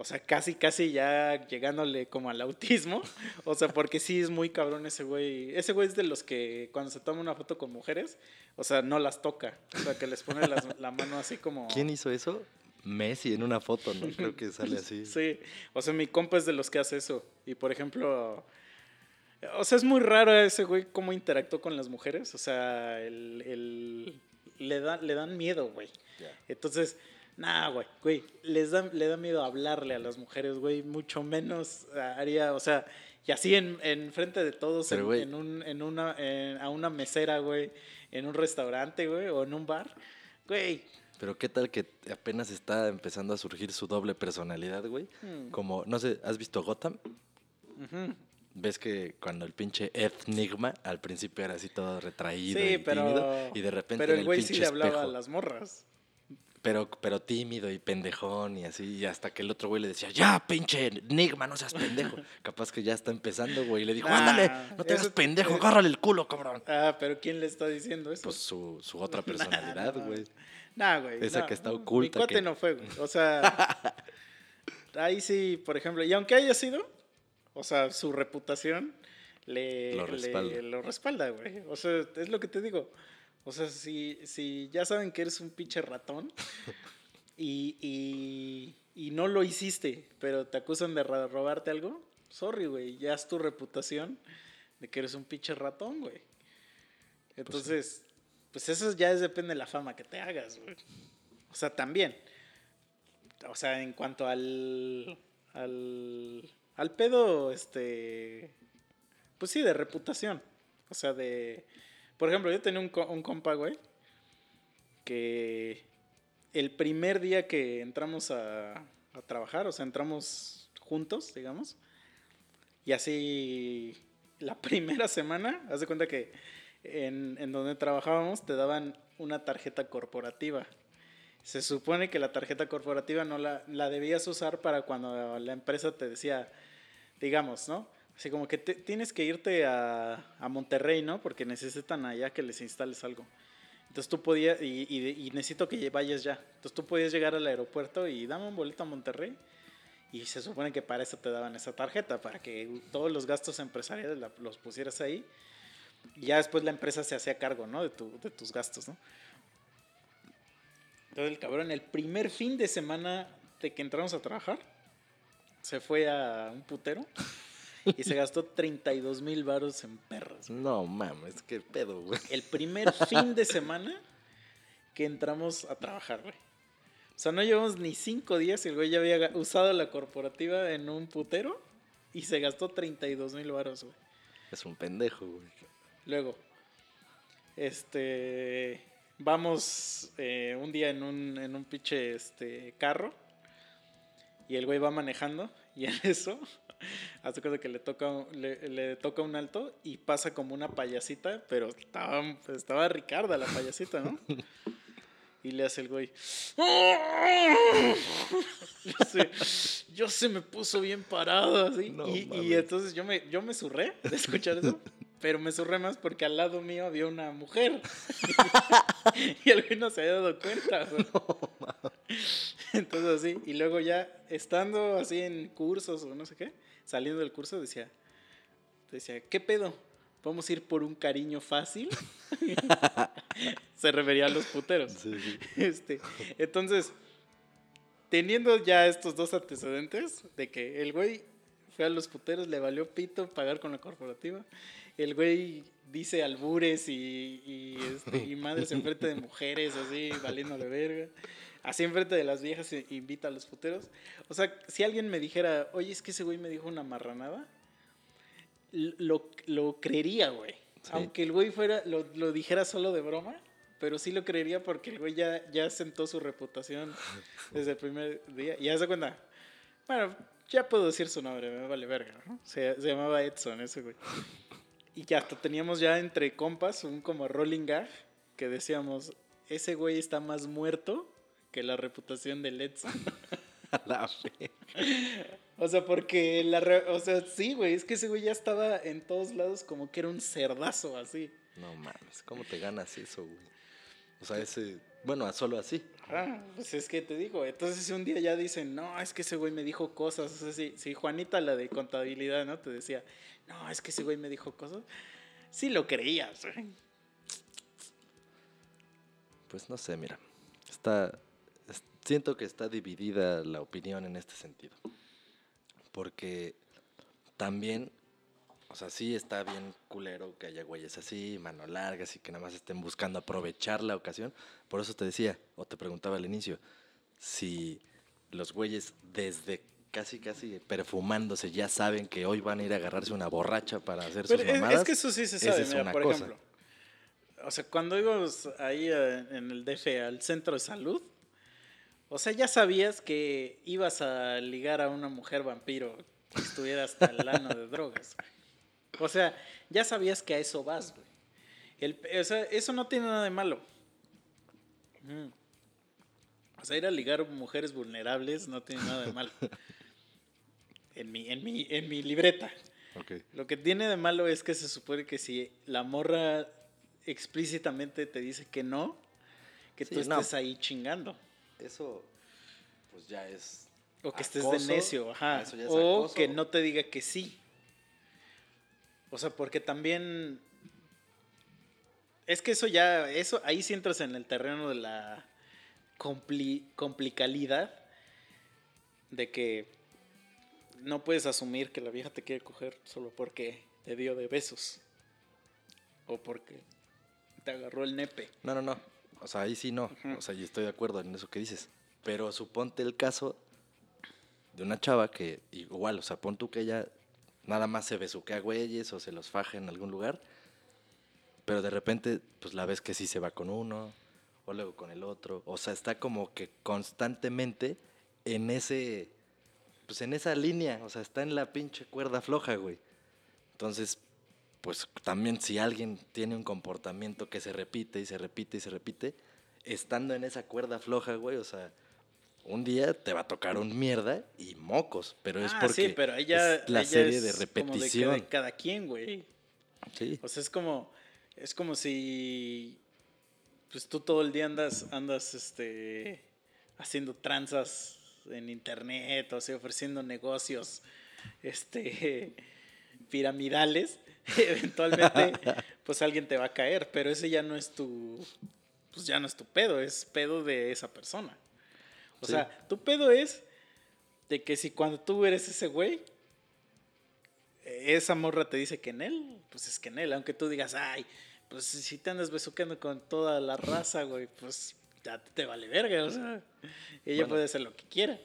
O sea, casi, casi ya llegándole como al autismo. [LAUGHS] O sea, porque sí es muy cabrón ese güey. Ese güey es de los que cuando se toma una foto con mujeres, o sea, no las toca. O sea, que les pone las- la mano así como... ¿Quién hizo eso? Messi en una foto, ¿no? Creo que sale así. [LAUGHS] Sí, o sea, mi compa es de los que hace eso. Y por ejemplo, o sea, es muy raro ese güey cómo interactuó con las mujeres. O sea, el, el- le, da, le dan miedo, güey. Entonces, nada, güey, güey, les da, le da miedo hablarle a las mujeres, güey, mucho menos haría, o sea, y así en, en frente de todos, Pero, en, güey. en un, en una, en- a una mesera, güey, en un restaurante, güey, o en un bar, güey. Pero qué tal que apenas está empezando a surgir su doble personalidad, güey. hmm, Como, no sé, ¿has visto Gotham? Ves que cuando el pinche Enigma al principio era así todo retraído Sí, y pero, tímido y de repente pero el güey pinche sí le hablaba a las morras. Pero, pero tímido y pendejón y así, y hasta que el otro güey le decía, ya, pinche Enigma, no seas pendejo. [LAUGHS] Capaz que ya está empezando, güey, y le dijo, Nah, ándale, no te hagas pendejo, eh, agárrale el culo, cabrón. Ah, pero ¿quién le está diciendo eso? Pues su, su [LAUGHS] otra personalidad, güey. Nah, güey. esa que está Mi oculta, cuate que- no fue, güey. O sea, [LAUGHS] ahí sí, por ejemplo, y aunque haya sido, o sea, su reputación le Lo le- respalda. lo respalda, güey. O sea, es lo que te digo. O sea, si, si ya saben que eres un pinche ratón [LAUGHS] y, y, y no lo hiciste, pero te acusan de robarte algo, sorry, güey, ya es tu reputación de que eres un pinche ratón, güey. Entonces, pues eso ya es, depende de la fama que te hagas, güey. O sea, también. O sea, en cuanto al. al. al pedo, este. Pues sí, de reputación. O sea, de. Por ejemplo, yo tenía un, un compa, güey. Que. El primer día que entramos a, a trabajar, o sea, entramos juntos, digamos. Y así. La [LAUGHS] primera semana, haz de cuenta que en, en donde trabajábamos te daban una tarjeta corporativa. Se supone que la tarjeta corporativa no la, la debías usar para cuando la empresa te decía, digamos, ¿no? Así como que tienes que irte a, a Monterrey, ¿no? Porque necesitan allá que les instales algo. Entonces tú podías, y, necesito que vayas ya. Entonces tú podías llegar al aeropuerto y dame un boleto a Monterrey. Y se supone que para eso te daban esa tarjeta, para que todos los gastos empresariales los pusieras ahí. Y ya después la empresa se hacía cargo, ¿no? De, tu- de tus gastos, ¿no? Entonces el cabrón, el primer fin de semana de que entramos a trabajar, se fue a un putero y se gastó 32 mil baros en perras. No mames, qué pedo, güey. El primer fin de semana que entramos a trabajar, güey. O sea, no llevamos ni cinco días y el güey ya había usado la corporativa en un putero y se gastó 32 mil baros, güey. Es un pendejo, güey. Luego, este, vamos eh, un día en un, en un pinche este, carro y el güey va manejando y en [LAUGHS] eso, [LAUGHS] hace cuenta que le toca, le, le toca un alto y pasa como una payasita, pero estaba, estaba Ricarda la payasita, ¿no? [LAUGHS] Y le hace el güey. [LAUGHS] Yo se, yo se me puso bien parado así. No y, entonces yo me, yo me surré de escuchar eso. Pero me surré más porque al lado mío había una mujer. y el güey no se había dado cuenta. güey. [LAUGHS] Entonces así. Y luego ya estando así en cursos o no sé qué, saliendo del curso decía, decía, ¿qué pedo? ¿Vamos a ir por un cariño fácil? [LAUGHS] se refería a los puteros. Sí, sí. Este, entonces, teniendo ya estos dos antecedentes de que el güey fue a los puteros, le valió pito pagar con la corporativa, el güey dice albures y, y, este, y madres [LAUGHS] enfrente de mujeres, así, valiéndole verga. Así enfrente de las viejas invita a los puteros. O sea, si alguien me dijera, oye, es que ese güey me dijo una marranada, lo, lo creería, güey. Sí. Aunque el güey fuera, lo, lo dijera solo de broma, pero sí lo creería porque el güey ya, ya sentó su reputación [LAUGHS] desde el primer día. Y haz de cuenta, bueno, ya puedo decir su nombre, me vale verga, ¿no? Se, se llamaba Edson ese güey. Y ya hasta teníamos ya entre compas un como rolling gag que decíamos, ese güey está más muerto que la reputación de Edson. [LAUGHS] A la fe. O sea, porque la re- o sea, sí, güey, es que ese güey ya estaba en todos lados como que era un cerdazo así. No mames, ¿cómo te ganas eso, güey? O sea, ese. Bueno, solo así. Ah, pues es que te digo, entonces si un día ya dicen, no, es que ese güey me dijo cosas, o sea, si, si Juanita, la de contabilidad, ¿no? Te decía, no, es que ese güey me dijo cosas, sí lo creías, güey. Pues no sé, mira. Está. Siento que está dividida la opinión en este sentido. Porque también. O sea, sí está bien culero que haya güeyes así, mano largas y que nada más estén buscando aprovechar la ocasión. Por eso te decía, o te preguntaba al inicio, si los güeyes desde casi, casi perfumándose ya saben que hoy van a ir a agarrarse una borracha para hacer Pero sus es, mamadas. es que eso sí se esa sabe, es mira, una por cosa. ejemplo. O sea, cuando íbamos ahí eh, en el DF al centro de salud, o sea, ya sabías que ibas a ligar a una mujer vampiro que estuviera hasta el ano de drogas. güey. O sea, ya sabías que a eso vas, güey. El- o sea, eso no tiene nada de malo. Mm. O sea, ir a ligar mujeres vulnerables no tiene nada de malo. En mi, en mi, en mi libreta. Ok. Lo que tiene de malo es que se supone que si la morra explícitamente te dice que no, que Sí, tú no. estés ahí chingando. Eso, pues ya es. O que estés de necio, ajá. eso ya es O acoso. que no te diga que sí. O sea, porque también. Es que eso ya. Eso, ahí sí entras en el terreno de la. compli- complicalidad de que no puedes asumir que la vieja te quiere coger solo porque te dio de besos o porque te agarró el nepe. No, no, no. O sea, ahí sí no. Ujú. O sea, yo estoy de acuerdo en eso que dices. Pero suponte el caso de una chava que igual, o sea, pon tú que ella nada más se besuquea güeyes o se los faja en algún lugar, pero de repente pues la ves que sí se va con uno o luego con el otro, o sea, está como que constantemente en ese pues en esa línea, o sea, está en la pinche cuerda floja, güey. Entonces, pues también si alguien tiene un comportamiento que se repite y se repite y se repite, estando en esa cuerda floja, güey, o sea, un día te va a tocar un mierda y mocos, pero es Ah, porque sí, pero ella, es la ella serie es de como repetición. de cada quien, güey. Sí. O sea, es como, es como si, pues tú todo el día andas, andas, este, haciendo tranzas en internet, o sea, ofreciendo negocios, este, [LAUGHS] piramidales. [LAUGHS] Eventualmente, pues alguien te va a caer, pero ese ya no es tu, pues ya no es tu pedo, es pedo de esa persona. O Sí. sea, tu pedo es de que si cuando tú eres ese güey, esa morra te dice que en él, pues es que en él, aunque tú digas, ay, pues si te andas besuqueando con toda la raza, güey, pues ya te vale verga, o sea, ella Bueno. puede hacer lo que quiera.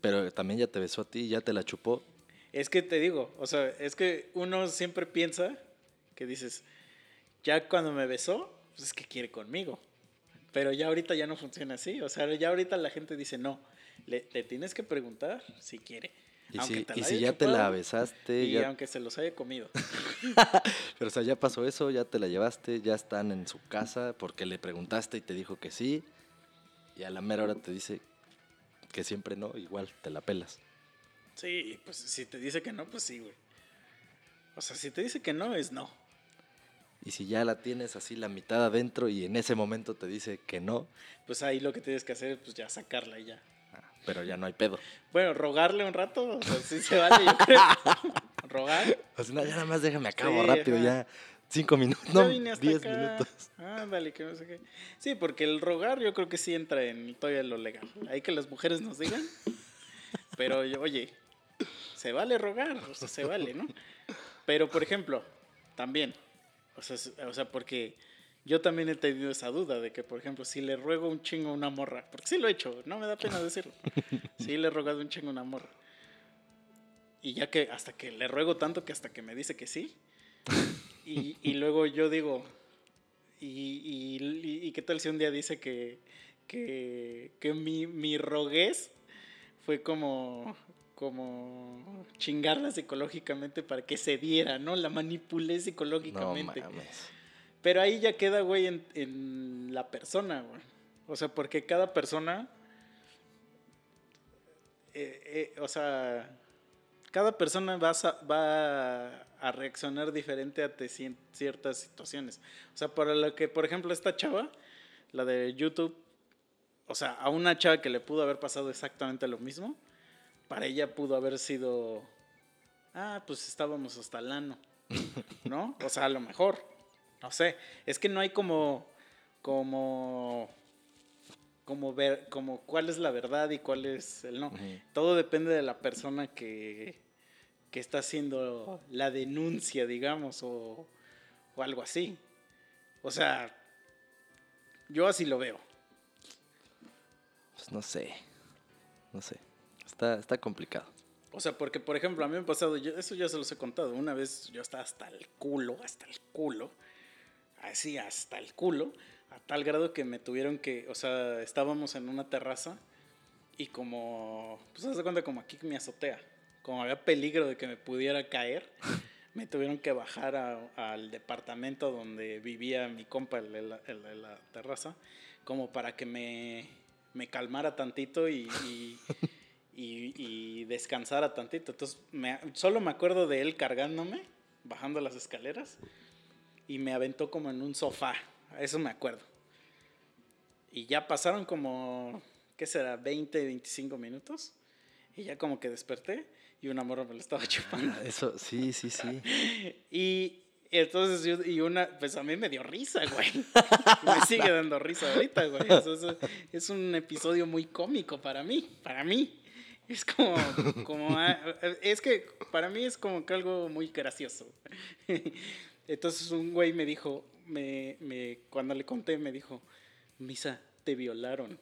Pero también ya te besó a ti, ya te la chupó. Es que te digo, o sea, es que uno siempre piensa que dices, ya cuando me besó, pues es que quiere conmigo. Pero ya ahorita ya no funciona así, o sea, ya ahorita la gente dice, no, le, le tienes que preguntar si quiere. Y aunque si, te y si ya te la besaste, Y ya- aunque se los haya comido. [LAUGHS] pero o sea, ya pasó eso, ya te la llevaste, ya están en su casa porque le preguntaste y te dijo que sí, y a la mera hora te dice que siempre no, igual te la pelas. Sí, pues si te dice que no, pues sí, güey. O sea, si te dice que no, es no. Y si ya la tienes así la mitad adentro y en ese momento te dice que no, Pues ahí lo que tienes que hacer es pues ya sacarla y ya. ah, pero ya no hay pedo. Bueno, rogarle un rato, o sea, sí se vale, yo creo. [LAUGHS] Rogar. Sea, no, ya nada más déjame acabo Sí, rápido, ajá. ya cinco minutos, no, diez acá. minutos. Ándale, que no sé qué. Sí, porque el rogar yo creo que sí entra en todavía lo legal. Hay que las mujeres nos digan. Pero oye, se vale rogar, o sea, se vale, ¿no? Pero, por ejemplo, también, o sea, o sea, porque yo también he tenido esa duda de que, por ejemplo, si le ruego un chingo a una morra, porque sí lo he hecho, no me da pena decirlo, sí le he rogado un chingo a una morra. Y ya que hasta que le ruego tanto que hasta que me dice que sí, y, y luego yo digo, y, y, y qué tal si un día dice que, que, que mi, mi roguez fue como, como chingarla psicológicamente para que se diera, ¿no? La manipulé No psicológicamente. mames. Pero ahí ya queda, güey, en, en la persona, güey. O sea, porque cada persona. eh, eh, o sea, cada persona va a, va a reaccionar diferente ante ciertas situaciones. O sea, para lo que, por ejemplo, esta chava, la de YouTube, o sea, a una chava que le pudo haber pasado exactamente lo mismo, para ella pudo haber sido. Ah, pues estábamos hasta el ano. ¿No? O sea, a lo mejor. No sé. Es que no hay como. como. como ver. como cuál es la verdad y cuál es el no. Todo depende de la persona que. que está haciendo la denuncia, digamos, o. o algo así. O sea. Yo así lo veo. Pues no sé, no sé. Está, está complicado. O sea, porque, por ejemplo, a mí me ha pasado, yo, eso ya se los he contado, una vez yo estaba hasta el culo, hasta el culo, así hasta el culo, a tal grado que me tuvieron que, o sea, estábamos en una terraza y como, pues de cuenta como aquí mi azotea, como había peligro de que me pudiera caer, [LAUGHS] me tuvieron que bajar a- al departamento donde vivía mi compa, el de la, el de la terraza, como para que me, me calmara tantito y, y, [LAUGHS] y- y descansara tantito. Entonces, me- solo me acuerdo de él cargándome, bajando las escaleras, y me aventó como en un sofá. Eso me acuerdo. Y ya pasaron como, ¿qué será? 20, 25 minutos. Y ya como que desperté y una morra me lo estaba chupando. [LAUGHS] Eso, sí, sí, sí. [LAUGHS] Y, Entonces, yo, y una, pues a mí me dio risa, güey. [LAUGHS] me sigue dando risa ahorita, güey. Eso es, es un episodio muy cómico para mí, para mí. Es como, como, ah, es que para mí es como que algo muy gracioso. Entonces un güey me dijo, me, me, cuando le conté, me dijo, Misa, te violaron.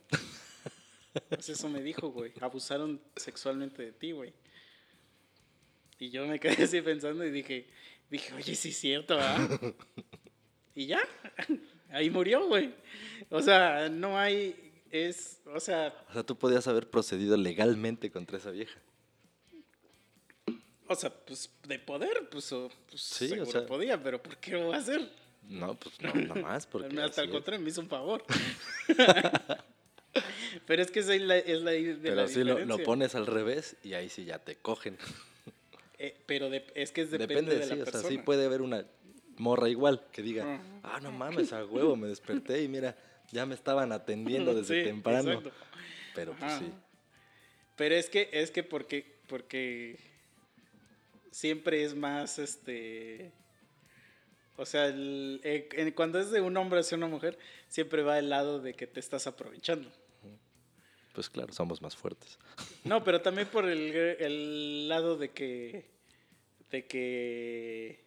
Pues eso me dijo, güey. Abusaron sexualmente de ti, güey. Y yo me quedé así pensando y dije, dije, oye, sí es cierto, ¿ah? Y ya, ahí murió, güey. O sea, no hay, es, o sea, O sea, tú podías haber procedido legalmente contra esa vieja. o sea, pues de poder, pues, o, pues Sí, o sea- podía, pero ¿por qué lo va a hacer? No, pues no, nada más. Porque [LAUGHS] Hasta el contrario, me hizo un favor. [LAUGHS] pero es que esa es la, es la, de Pero la sí lo, lo pones al revés y ahí sí ya te cogen. Eh, pero de- es que es depende, Depende, de la sí, o persona. sea, sí puede haber una morra igual que diga, ah, no mames, a huevo, me desperté y mira, ya me estaban atendiendo [LAUGHS] desde Sí, temprano. exacto. Pero pues Ajá. sí. Pero es que, es que porque, porque siempre es más, este, o sea, el- eh, cuando es de un hombre hacia una mujer, siempre va el lado de que te estás aprovechando. Pues claro, somos más fuertes. [LAUGHS] No, pero también por el, el lado de que, de que,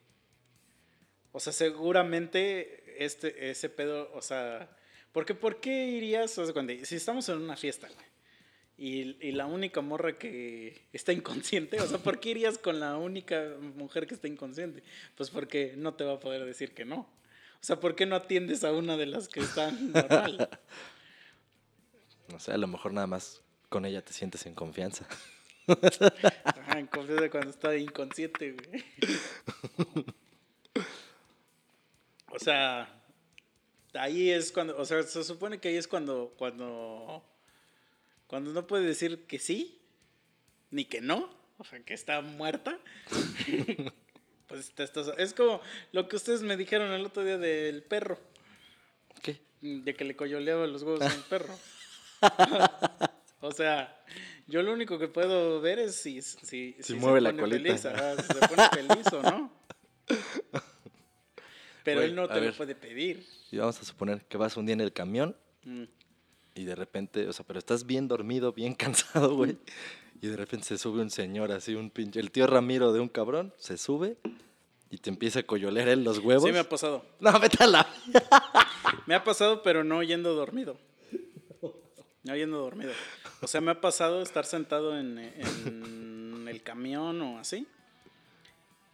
o sea, seguramente este, ese pedo, o sea, porque ¿por qué irías, o sea, cuando, si estamos en una fiesta, güey, y, y la única morra que está inconsciente, o sea, ¿por qué irías con la única mujer que está inconsciente? Pues porque no te va a poder decir que no. O sea, ¿por qué no atiendes a una de las que están normal? [LAUGHS] No sé, a lo mejor nada más con ella te sientes en confianza. [LAUGHS] Ajá, en confianza cuando está inconsciente, güey. [LAUGHS] O sea, ahí es cuando, o sea, se supone que ahí es cuando, cuando, cuando no puede decir que sí, ni que no, o sea, que está muerta. [LAUGHS] pues te estás, es como lo que ustedes me dijeron el otro día del perro, ¿Qué? de que le coyoleaba los huevos a un perro. [LAUGHS] o sea, yo lo único que puedo ver es si, si, Si mueve la pone colita. Feliz, ajá, si se pone feliz o no. [LAUGHS] Pero Güey, él no te lo ver. puede pedir. Y vamos a suponer que vas un día en el camión Mm. y de repente, o sea, pero estás bien dormido, bien [LAUGHS] cansado, güey. Y de repente se sube un señor así, un pinche, el tío Ramiro de un cabrón, se sube y te empieza a coyolear él los huevos. Sí me ha pasado. No, vete a la... [LAUGHS] Me ha pasado, pero no yendo dormido. No yendo dormido. O sea, me ha pasado estar sentado en, en el camión o así.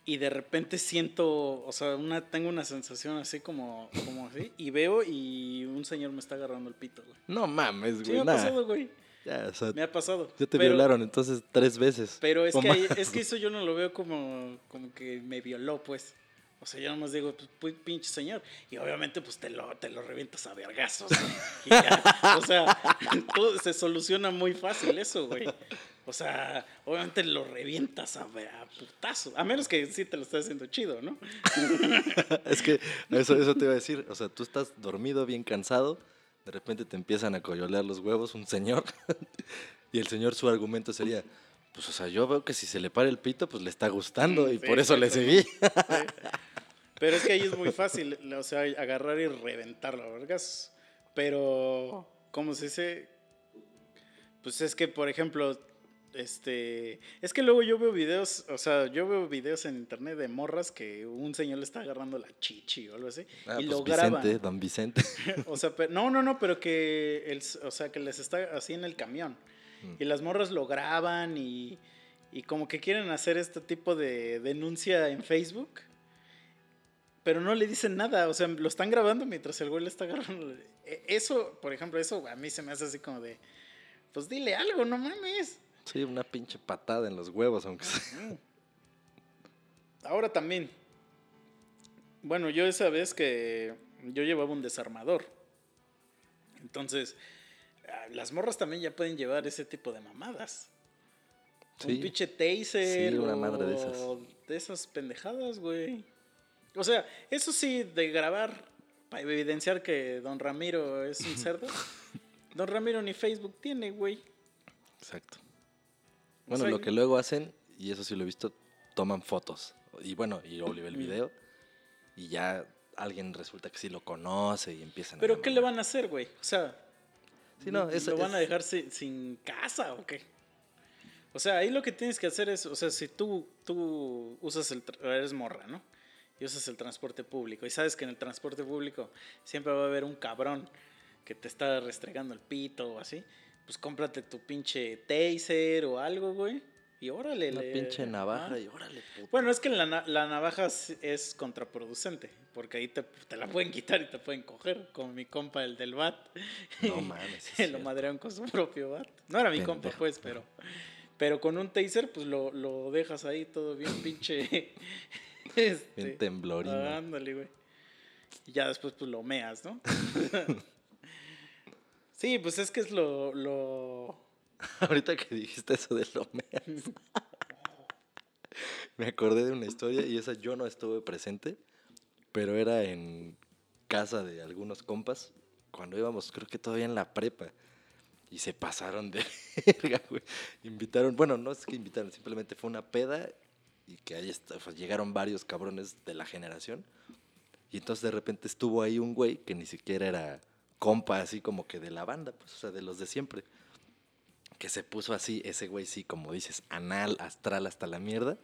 Y de repente siento, o sea, una, tengo una sensación así como, como así. Y veo y un señor me está agarrando el pito, güey. No mames, Sí, güey. me ha pasado, güey. Ya, o sea, Me ha pasado. ya te Pero- violaron entonces tres veces. Pero es que, es que eso yo no lo veo como, como que me violó, pues. O sea, yo nomás digo, pues, pu- pinche señor. Y obviamente, pues, te lo, te lo revientas a vergazos. [LAUGHS] O sea, [LAUGHS] todo- se soluciona muy fácil eso, güey. O sea, obviamente lo revientas a, a putazo. A menos que sí te lo estés haciendo chido, ¿no? [LAUGHS] Es que [LAUGHS] eso, eso te iba a decir. O sea, tú estás dormido, bien cansado. De repente te empiezan a coyolear los huevos un señor. [LAUGHS] y el señor, su argumento sería: Pues, o sea, yo veo que si se le para el pito, pues le está gustando. Y Sí, por eso le seguí. Sí. Pero es que ahí es muy fácil, o sea, agarrar y reventarlo, a vergas. Pero, ¿cómo se dice? Pues es que, por ejemplo, este, es que luego yo veo videos, o sea, yo veo videos en internet de morras que un señor le está agarrando la chichi o algo así Ah, y pues lo Vicente, graban. don Vicente. [LAUGHS] O sea, pero- no, no, no, pero que el, o sea, que les está así en el camión. Y las morras lo graban y, y como que quieren hacer este tipo de denuncia en Facebook. Pero no le dicen nada, o sea, lo están grabando mientras el güey le está agarrando. E- Eso, por ejemplo, eso a mí se me hace así como de, pues dile algo, no mames. Sí, una pinche patada en los huevos, aunque sea. Ahora también, bueno, yo esa vez que yo llevaba un desarmador. Entonces, ah, las morras también ya pueden llevar ese tipo de mamadas. Sí. Un pinche taser. Sí, una madre de esas. De esas pendejadas, güey. O sea, eso sí, de grabar para evidenciar que don Ramiro es un cerdo. [LAUGHS] don Ramiro ni Facebook tiene, güey. Exacto. Bueno, sea, lo que luego hacen, y eso sí lo he visto, toman fotos. Y bueno, y Oliver el video. y ya alguien resulta que sí lo conoce y empiezan Pero a ¿qué le van a hacer, güey? O sea, Sí, no, es- ¿lo van a es- dejar sin, sin casa o qué? O sea, ahí lo que tienes que hacer es, o sea, si tú, tú usas el, eres morra, ¿no? Y usas el transporte público y sabes que en el transporte público siempre va a haber un cabrón que te está restregando el pito o así, pues cómprate tu pinche taser o algo, güey. Y órale. Una le- pinche navaja Ah. y órale, puto. Bueno, es que la, la navaja es- contraproducente, porque ahí te, te la pueden quitar y te pueden coger, como mi compa, el del bat. No [LAUGHS] mames, [LAUGHS] lo madrearon con su propio bat. No era mi compa, pues, pero, pero con un taser, pues lo, lo dejas ahí todo bien [LAUGHS] pinche. este, Bien temblorino. Ándale, güey. Y ya después, pues lo meas, ¿no? Sí, pues es que es lo. lo... [LAUGHS] Ahorita que dijiste eso de lo meas, [LAUGHS] me acordé de una historia y esa yo no estuve presente, pero era en casa de algunos compas cuando íbamos, creo que todavía en la prepa. Y se pasaron de [LAUGHS] verga, güey. Invitaron, bueno, no es que invitaron, simplemente fue una peda y que ahí llegaron varios cabrones de la generación. Y entonces de repente estuvo ahí un güey que ni siquiera era compa, así como que de la banda, pues, o sea, de los de siempre. Que se puso así, ese güey sí, como dices, anal, astral hasta la mierda,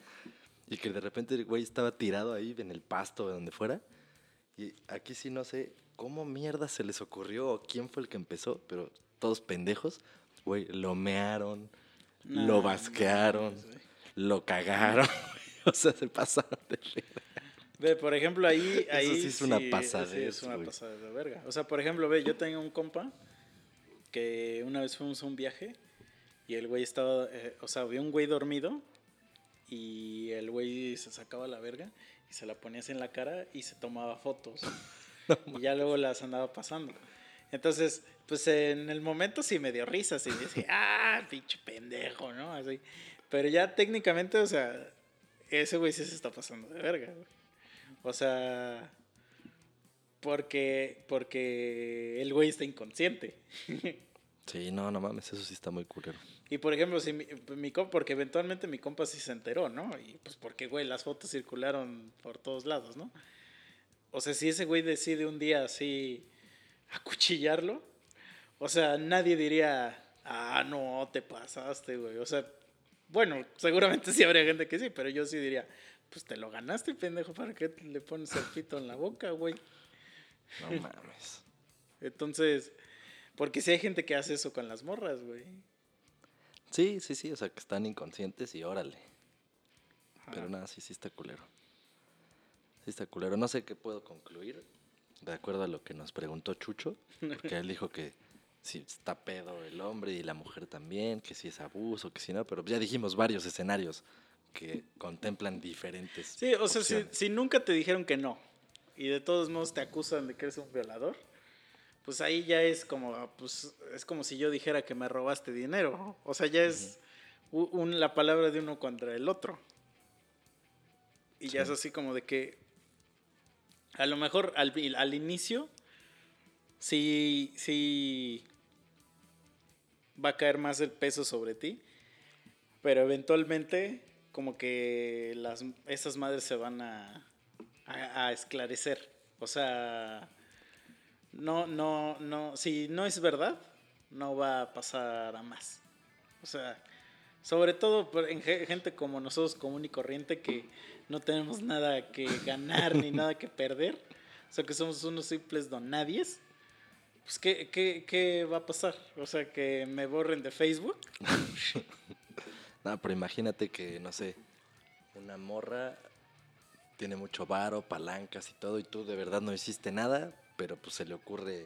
y que de repente el güey estaba tirado ahí en el pasto o donde fuera, y aquí sí no sé cómo mierda se les ocurrió o quién fue el que empezó, pero todos pendejos, güey, lo mearon, No, lo basquearon, lo cagaron, [LAUGHS] o sea, se pasaron de. Ve, por ejemplo, ahí. [LAUGHS] Eso ahí sí es una sí, pasadez, sí, es una güey. pasada de verga. O sea, por ejemplo, ve, yo tengo un compa que una vez fuimos a un viaje y el güey estaba. eh, o sea, había un güey dormido y el güey se sacaba la verga y se la ponía así en la cara y se tomaba fotos. [LAUGHS] y ya luego las andaba pasando. Entonces, pues en el momento sí me dio risa, así decía, [LAUGHS] ah, pinche pendejo, ¿no? Así. Pero ya técnicamente, o sea, ese güey sí se está pasando de verga, güey. O sea, porque, porque el güey está inconsciente. [LAUGHS] Sí, no, no mames, eso sí está muy culero. Y por ejemplo, si mi, mi compa, porque eventualmente mi compa sí se enteró, ¿no? Y pues porque, güey, las fotos circularon por todos lados, ¿no? O sea, si ese güey decide un día así acuchillarlo, o sea, nadie diría, ah, no, te pasaste, güey. O sea, bueno, seguramente sí habría gente que sí, pero yo sí diría, pues te lo ganaste, pendejo, ¿para qué le pones el pito en la boca, güey? No mames. Entonces, porque si hay gente que hace eso con las morras, güey. Sí, sí, sí, o sea, que están inconscientes y órale. Pero nada, sí, sí está culero. Sí está culero. No sé qué puedo concluir, de acuerdo a lo que nos preguntó Chucho, porque él dijo que si está pedo el hombre y la mujer también, que si es abuso, que si no, pero ya dijimos varios escenarios que contemplan diferentes. Sí, o sea, si, nunca te dijeron que no y de todos modos te acusan de que eres un violador, pues ahí ya es como, pues es como si yo dijera que me robaste dinero. O sea, ya es un- la palabra de uno contra el otro. Y ya es Sí. así como de que a lo mejor al, al inicio sí, sí va a caer más el peso sobre ti, pero eventualmente como que las, esas madres se van a, a, a esclarecer. O sea, no, no, no, si no es verdad, no va a pasar a más. O sea, sobre todo en ge- gente como nosotros, común y corriente, que no tenemos nada que ganar ni [LAUGHS] nada que perder. O sea, que somos unos simples donadies. Pues, ¿qué, qué, qué va a pasar? O sea, que me borren de Facebook. [LAUGHS] [LAUGHS] No, pero imagínate que, no sé, una morra tiene mucho varo, palancas y todo, y tú de verdad no hiciste nada, pero pues se le ocurre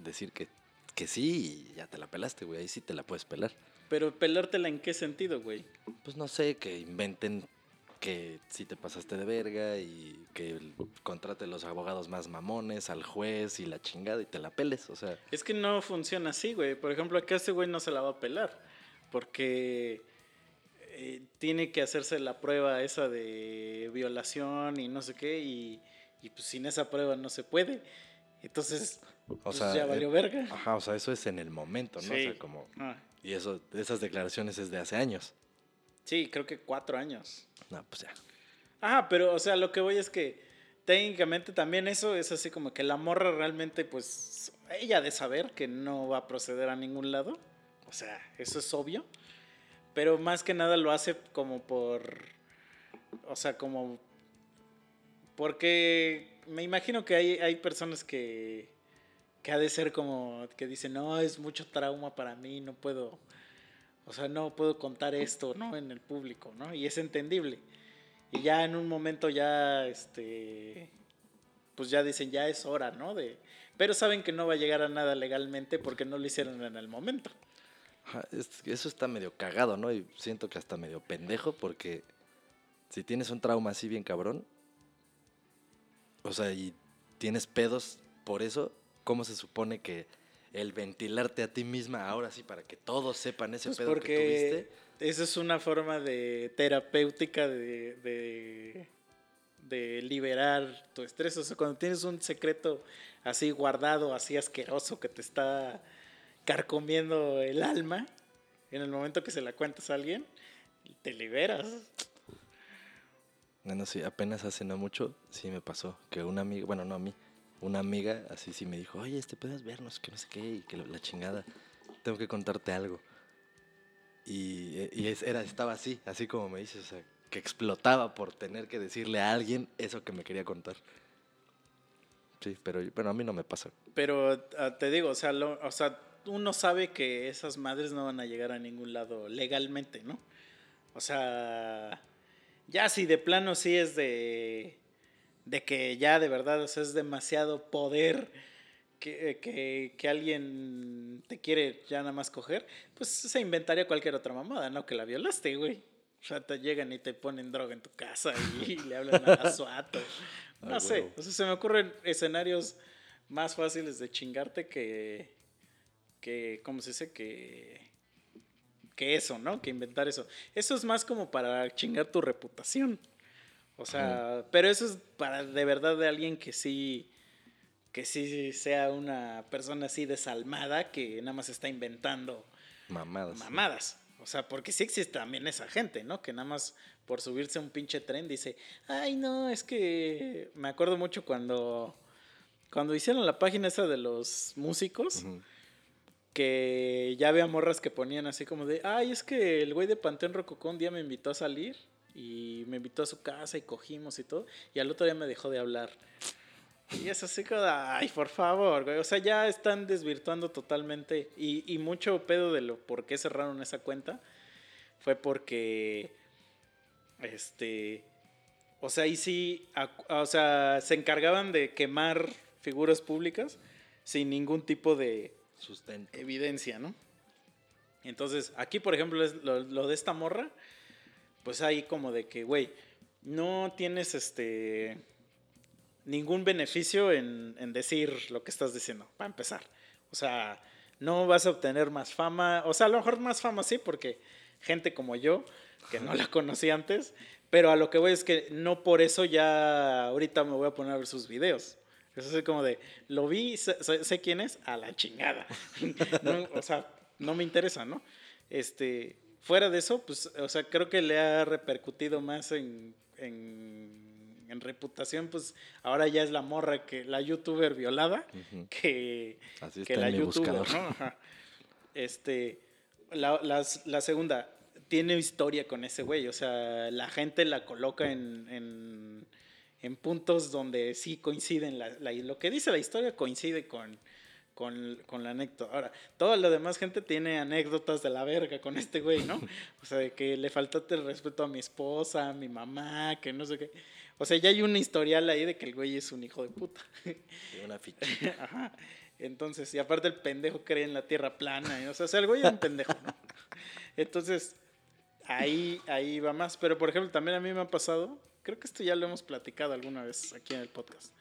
decir que, que sí y ya te la pelaste, güey. Ahí sí te la puedes pelar. Pero pelártela en qué sentido, güey. Pues no sé, que inventen que sí te pasaste de verga y que contrate los abogados más mamones, al juez y la chingada y te la peles, o sea, Es que no funciona así, güey. Por ejemplo, acá ese güey no se la va a pelar. Porque eh, tiene que hacerse la prueba esa de violación y no sé qué. Y, y, pues sin esa prueba no se puede. Entonces, o pues sea, ya valió eh, verga. Ajá, o sea, eso es en el momento, ¿no? O Sí. sea, como Ah, y eso esas declaraciones es de hace años. sí, creo que cuatro años. No, pues ya. Ajá, pero, o sea, lo que voy es que técnicamente también eso es así como que la morra realmente, pues, ella de saber que no va a proceder a ningún lado. O sea, eso es obvio. Pero más que nada lo hace como por. O sea, como. Porque me imagino que hay, hay personas que. que ha de ser como. que dicen, no, es mucho trauma para mí, no puedo. O sea, no puedo contar esto, ¿no? En el público, ¿no? Y es entendible. Y ya en un momento ya, este, pues ya dicen, ya es hora, ¿no? De, pero saben que no va a llegar a nada legalmente porque no lo hicieron en el momento. Eso está medio cagado, ¿no? Y siento que hasta medio pendejo porque si tienes un trauma así bien cabrón, o sea, y tienes pedos por eso, ¿cómo se supone que el ventilarte a ti misma ahora sí para que todos sepan ese pues pedo que tuviste? Esa es una forma de terapéutica de, de, liberar tu estrés. O sea, cuando tienes un secreto así guardado, así asqueroso que te está carcomiendo el alma, en el momento que se la cuentas a alguien, te liberas. Bueno, sí, apenas hace no mucho, sí me pasó que una amiga, bueno, no a mí, una amiga así sí me dijo, oye, este puedes vernos, que no sé qué, y que la chingada, tengo que contarte algo. Y, y era, estaba así, así como me dices, o sea, que explotaba por tener que decirle a alguien eso que me quería contar. Sí, pero bueno, a mí no me pasa. Pero ah, te digo, o sea, o sea, uno sabe que esas madres no van a llegar a ningún lado legalmente, ¿no? O sea, ya si de plano sí es de, de que ya de verdad, o sea, es demasiado poder que, que, que, alguien te quiere ya nada más coger, pues se inventaría cualquier otra mamada, ¿no? Que la violaste, güey. O sea, te llegan y te ponen droga en tu casa y le hablan a la SWAT. [LAUGHS] no sé, o sea, se me ocurren escenarios más fáciles de chingarte que, que ¿cómo se dice? Que, que eso, ¿no? Que inventar eso. Eso es más como para chingar tu reputación. O sea, pero eso es para de verdad de alguien que sí que sí sea una persona así desalmada que nada más está inventando mamadas. Mamadas. O sea, porque sí existe también esa gente, ¿no? Que nada más por subirse a un pinche tren dice, ay, no, es que me acuerdo mucho cuando, cuando hicieron la página esa de los músicos, que ya había morras que ponían así como de, ay, es que el güey de Panteón Rococó un día me invitó a salir y me invitó a su casa y cogimos y todo, y al otro día me dejó de hablar. Y es así como, ay, por favor, güey. O sea, ya están desvirtuando totalmente. Y, y mucho pedo de lo por qué cerraron esa cuenta fue porque, este, o sea, ahí sí, o sea, se encargaban de quemar figuras públicas sin ningún tipo de sustento, evidencia, ¿no? Entonces, aquí, por ejemplo, es lo, lo de esta morra, pues hay como de que, güey, no tienes este ningún beneficio en, decir lo que estás diciendo, para empezar. O sea, no vas a obtener más fama, o sea, a lo mejor más fama sí, porque gente como yo, que no la [LAUGHS] conocí antes, pero a lo que voy es que no por eso ya ahorita me voy a poner a ver sus videos. Eso es como de, lo vi, sé, quién es, a la chingada. [LAUGHS] o sea, no me interesa, ¿no? Este, fuera de eso, pues, o sea, creo que le ha repercutido más en en reputación, pues ahora ya es la morra que la youtuber violada que, que la youtuber, Este, la, la, segunda, tiene historia con ese güey, o sea, la gente la coloca en, en, puntos donde sí coinciden, la, lo que dice la historia coincide con, con, con, la anécdota. Ahora, toda la demás gente tiene anécdotas de la verga con este güey, ¿no? O sea, de que le faltaste el respeto a mi esposa, a mi mamá, que no sé qué. O sea, ya hay una historial ahí de que el güey es un hijo de puta. Y una [LAUGHS] ficha. Ajá. Entonces, y aparte el pendejo cree en la tierra plana. O sea, el güey es un pendejo, ¿no? Entonces, ahí, ahí va más. Pero, por ejemplo, también a mí me ha pasado, creo que esto ya lo hemos platicado alguna vez aquí en el podcast.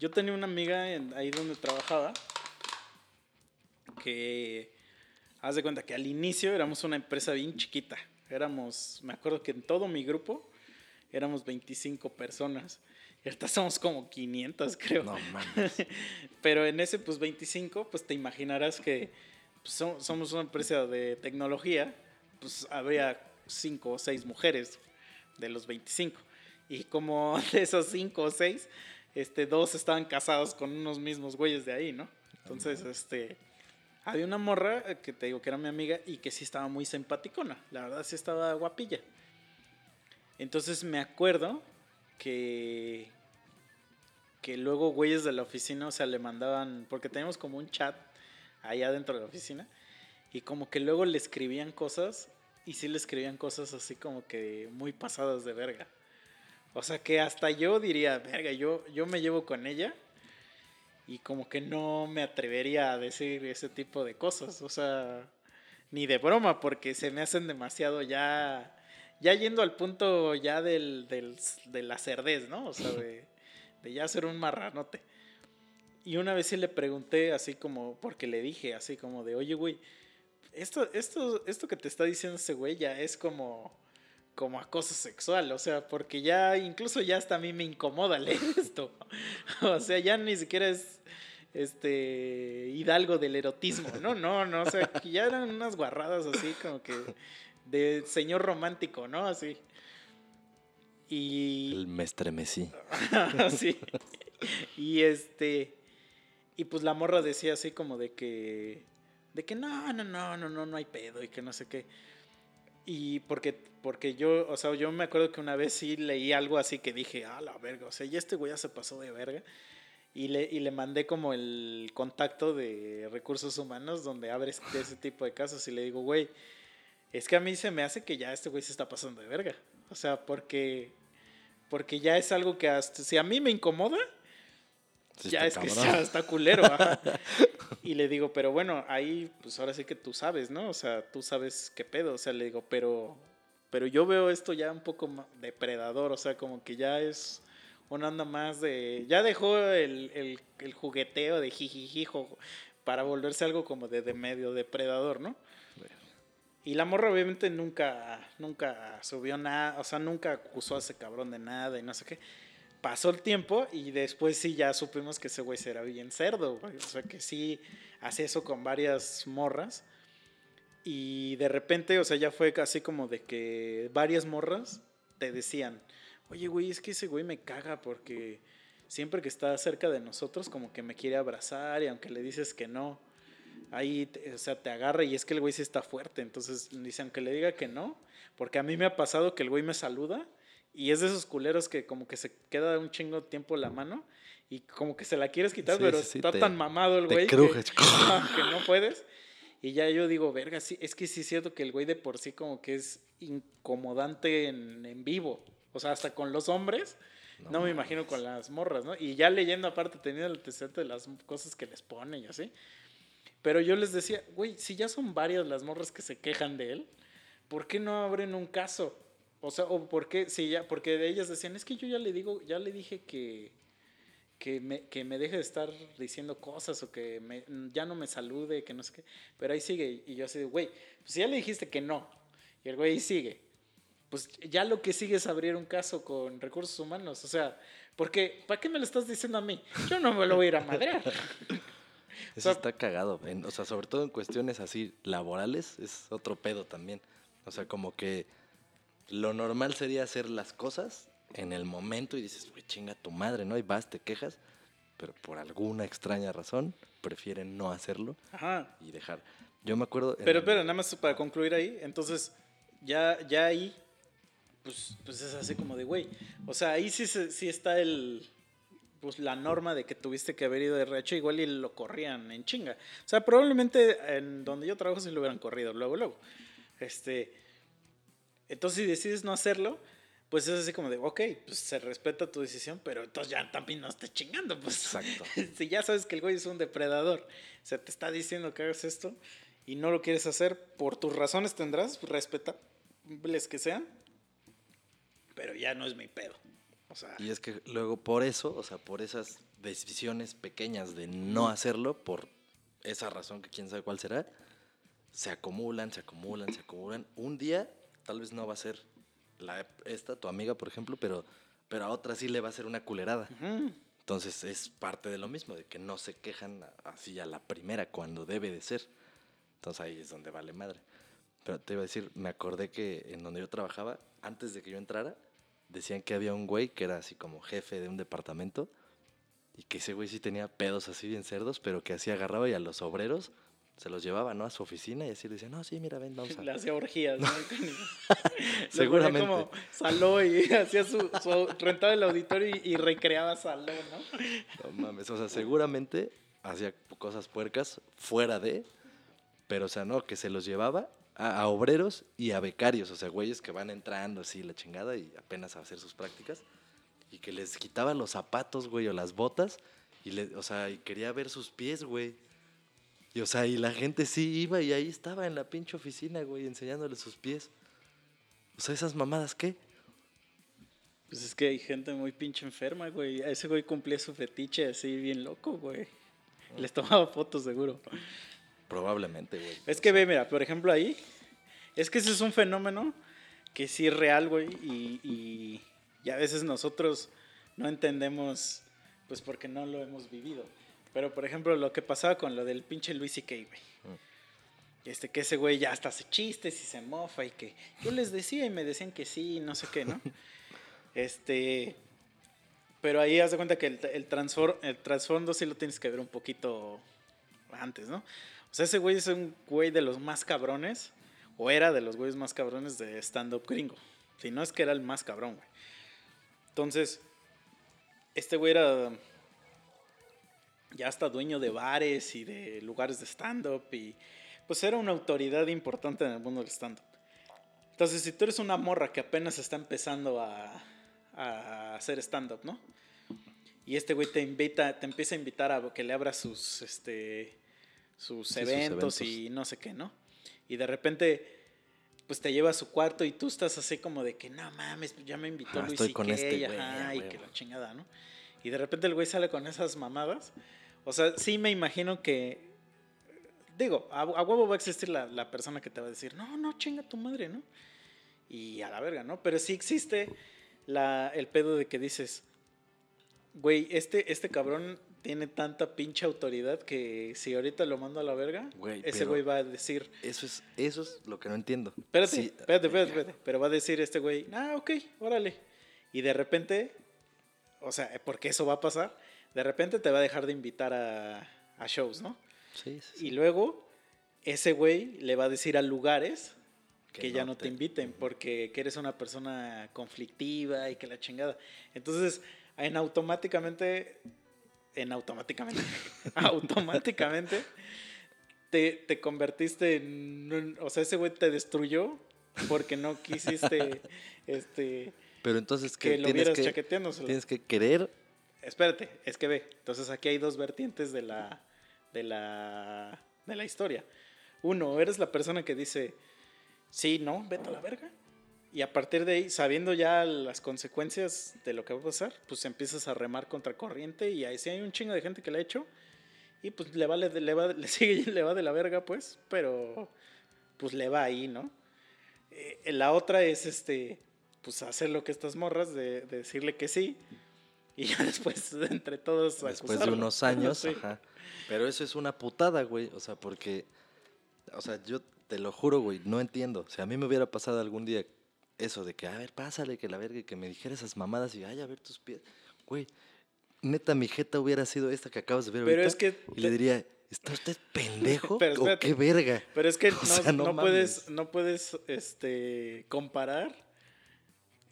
Yo tenía una amiga ahí donde trabajaba que, haz de cuenta que al inicio éramos una empresa bien chiquita. Éramos, me acuerdo que en todo mi grupo éramos 25 personas. Y ahorita somos como 500, creo. No mames. [LAUGHS] Pero en ese, pues 25, pues te imaginarás que pues, somos una empresa de tecnología, pues habría 5 o 6 mujeres de los 25. Y como [LAUGHS] de esos cinco o seis, este, dos estaban casados con unos mismos güeyes de ahí, ¿no? Entonces, este, había una morra eh, que te digo que era mi amiga y que sí estaba muy simpaticona. La verdad sí estaba guapilla. Entonces me acuerdo que que luego güeyes de la oficina, o sea, le mandaban, porque teníamos como un chat allá dentro de la oficina, y como que luego le escribían cosas, y sí le escribían cosas así como que muy pasadas de verga. O sea, que hasta yo diría, verga, yo, yo me llevo con ella, y como que no me atrevería a decir ese tipo de cosas, o sea, ni de broma, porque se me hacen demasiado ya, ya yendo al punto ya del, del, de la cerdez, ¿no? O sea, de de ya ser un marranote. Y una vez sí le pregunté así como, porque le dije así como de, oye, güey, esto, esto, esto que te está diciendo ese güey ya es como, como acoso sexual, o sea, porque ya, incluso ya hasta a mí me incomoda leer [LAUGHS] esto. o sea, ya ni siquiera es este hidalgo del erotismo, no, no, no, o sea, que ya eran unas guarradas así como que de señor romántico, ¿no? Así. Y. El me estremecí. [LAUGHS] sí. Y este. Y pues la morra decía así como de que. De que no, no, no, no, no, no hay pedo y que no sé qué. Y porque, porque yo, o sea, yo me acuerdo que una vez sí leí algo así que dije, ah, la verga, o sea, y este güey ya se pasó de verga. Y le, y le mandé como el contacto de recursos humanos donde abres ese tipo de casos y le digo, güey, es que a mí se me hace que ya este güey se está pasando de verga. O sea, porque, porque ya es algo que hasta, si a mí me incomoda, ya es que ya está culero. [LAUGHS] y le digo, pero bueno, ahí pues ahora sí que tú sabes, ¿no? O sea, tú sabes qué pedo. O sea, le digo, pero, pero yo veo esto ya un poco depredador. O sea, como que ya es una onda más de... Ya dejó el, el, el jugueteo de jijijijo para volverse algo como de, de medio depredador, ¿no? Y la morra obviamente nunca, nunca subió nada, o sea, nunca acusó a ese cabrón de nada y no sé qué. Pasó el tiempo y después sí ya supimos que ese güey era bien cerdo, O sea, que sí hace eso con varias morras. Y de repente, o sea, ya fue casi como de que varias morras te decían, oye, güey, es que ese güey me caga porque siempre que está cerca de nosotros como que me quiere abrazar y aunque le dices que no, ahí, o sea, te agarra y es que el güey sí está fuerte. Entonces, dice, aunque le diga que no, porque a mí me ha pasado que el güey me saluda y es de esos culeros que como que se queda un chingo de tiempo la mano y como que se la quieres quitar, pero está tan mamado el güey que, [LAUGHS] que, no puedes. Y ya yo digo, verga, sí, es que sí es cierto que el güey de por sí como que es incomodante en, en vivo. O sea, hasta con los hombres. No, me imagino con las morras, ¿no? Y ya leyendo aparte, teniendo el antecedente de las cosas que les pone y así. Pero yo les decía, güey, si ya son varias las morras que se quejan de él, ¿por qué no abren un caso? O sea, o por qué, si ya, porque de ellas decían, es que yo ya le digo, ya le dije que, que me, que me deje de estar diciendo cosas o que me, ya no me salude, que no sé qué. Pero ahí sigue. Y yo así, güey, pues ya le dijiste que no. Y el güey sigue. Pues ya lo que sigue es abrir un caso con recursos humanos. O sea, porque, ¿para qué me lo estás diciendo a mí? Yo no me lo voy a ir a madrear. [LAUGHS] Eso está cagado. o sea, sobre todo en cuestiones así laborales, es otro pedo también. O sea, como que lo normal sería hacer las cosas en el momento y dices, güey, chinga tu madre, ¿no? Y vas, te quejas, pero por alguna extraña razón prefieren no hacerlo y dejar. Yo me acuerdo. Pero, pero, nada más para concluir ahí, entonces, ya, ya ahí, pues, pues es así como de, güey. O sea, ahí sí, sí está el pues la norma de que tuviste que haber ido de RH igual y lo corrían en chinga. O sea, probablemente en donde yo trabajo sí lo hubieran corrido luego, luego. Este, entonces si decides no hacerlo, pues es así como de, ok, pues se respeta tu decisión, pero entonces ya también no estés chingando, pues. Exacto. [LAUGHS] si ya sabes que el güey es un depredador, o sea, te está diciendo que hagas esto y no lo quieres hacer, por tus razones tendrás, respetables que sean, pero ya no es mi pedo y es que luego por eso, o sea, por esas decisiones pequeñas de no hacerlo, por esa razón que quién sabe cuál será, se acumulan, se acumulan, se acumulan. Un día tal vez no va a ser la, esta, tu amiga, por ejemplo, pero, pero a otra sí le va a ser una culerada. Entonces es parte de lo mismo, de que no se quejan así a la primera cuando debe de ser. Entonces ahí es donde vale madre. Pero te iba a decir, me acordé que en donde yo trabajaba, antes de que yo entrara, decían que había un güey que era así como jefe de un departamento y que ese güey sí tenía pedos así bien cerdos, pero que así agarraba y a los obreros se los llevaba, ¿no? A su oficina y así le decía, no, sí, mira, ven, vamos [LAUGHS] a... Le hacía orgías, ¿no? [LAUGHS] [LAUGHS] Seguramente. Como saló y hacía su, su rentaba el auditorio y, y recreaba salón, ¿no? No mames, o sea, seguramente hacía cosas puercas fuera de, pero o sea, no, que se los llevaba a, a obreros y a becarios, o sea, güeyes que van entrando así la chingada y apenas a hacer sus prácticas y que les quitaba los zapatos, güey, o las botas y le, o sea, y quería ver sus pies, güey. Y o sea, y la gente sí iba y ahí estaba en la pinche oficina, güey, enseñándole sus pies. O sea, esas mamadas, ¿qué? Pues es que hay gente muy pinche enferma, güey. A ese güey cumplía su fetiche así bien loco, güey. Les tomaba fotos, seguro. Probablemente, güey. Es que ve, mira, por ejemplo ahí, es que ese es un fenómeno que sí es real, güey, y, y, y a veces nosotros no entendemos, pues porque no lo hemos vivido. Pero, por ejemplo, lo que pasaba con lo del pinche Luis C.K., güey. Este, que ese güey ya hasta hace chistes y se mofa y que yo les decía y me decían que sí, no sé qué, ¿no? [LAUGHS] este, pero ahí haz de cuenta que el, el, transfor- el trasfondo sí lo tienes que ver un poquito antes, ¿no? O sea, ese güey es un güey de los más cabrones, o era de los güeyes más cabrones de stand-up gringo. Si no es que era el más cabrón, güey. Entonces, este güey era ya hasta dueño de bares y de lugares de stand-up y pues era una autoridad importante en el mundo del stand-up. Entonces, si tú eres una morra que apenas está empezando a, a hacer stand-up, ¿no? Y este güey te invita, te empieza a invitar a que le abras sus, este, sus, Sí, sus eventos, eventos. y no sé qué, ¿no? Y de repente, pues te lleva a su cuarto y tú estás así como de que, no mames, ya me invitó Ajá, Luis estoy con CK, este güey, ajá, y que la chingada, ¿no? Y de repente el güey sale con esas mamadas. O sea, sí me imagino que. Digo, a, a huevo va a existir la, la persona que te va a decir, no, no, chinga tu madre, ¿no? Y a la verga, ¿no? Pero sí existe la, el pedo de que dices, güey, este, este cabrón tiene tanta pinche autoridad que si ahorita lo mando a la verga, Güey, ese güey va a decir, Eso es, eso es lo que no entiendo. Espérate, Sí, espérate, espérate, espérate. Pero va a decir este güey, ah, ok, órale. Y de repente, o sea, porque eso va a pasar, de repente te va a dejar de invitar a, a shows, ¿no? Sí, sí, sí. Y luego, ese güey le va a decir a lugares Que que, ya no te te- inviten porque que eres una persona conflictiva y que la chingada. Entonces, en automáticamente, en automáticamente, [LAUGHS] automáticamente, te, te convertiste en, o sea, ese güey te destruyó porque no quisiste, [LAUGHS] este, Pero entonces que que lo tienes que, chaqueteándoselo. tienes que querer. Espérate, es que ve. Entonces aquí hay dos vertientes de la, de la, de la historia. Uno, eres la persona que dice, sí, no, vete a la verga. Y a partir de ahí, sabiendo ya las consecuencias de lo que va a pasar, pues empiezas a remar contra corriente y ahí sí hay un chingo de gente que lo ha hecho y pues le vale, le va, le [LAUGHS] sigue, le va de la verga, pues, pero pues le va ahí, ¿no? Eh, la otra es este, pues hacer lo que estas morras de, de decirle que sí y ya [LAUGHS] después entre todos Después de unos [LAUGHS] años, Sí. ajá. Pero eso es una putada, güey. O sea, porque. O sea, yo te lo juro, güey, no entiendo. O sea, a mí me hubiera pasado algún día eso de que, a ver, pásale, que la verga, que me dijera esas mamadas y, ay, a ver tus pies. Güey, neta, mi jeta hubiera sido esta que acabas de ver Pero ahorita. es que Y le diría, ¿está usted [LAUGHS] pendejo? Pero ¿O qué verga? Pero es que O no, sea, no no puedes, no puedes este, comparar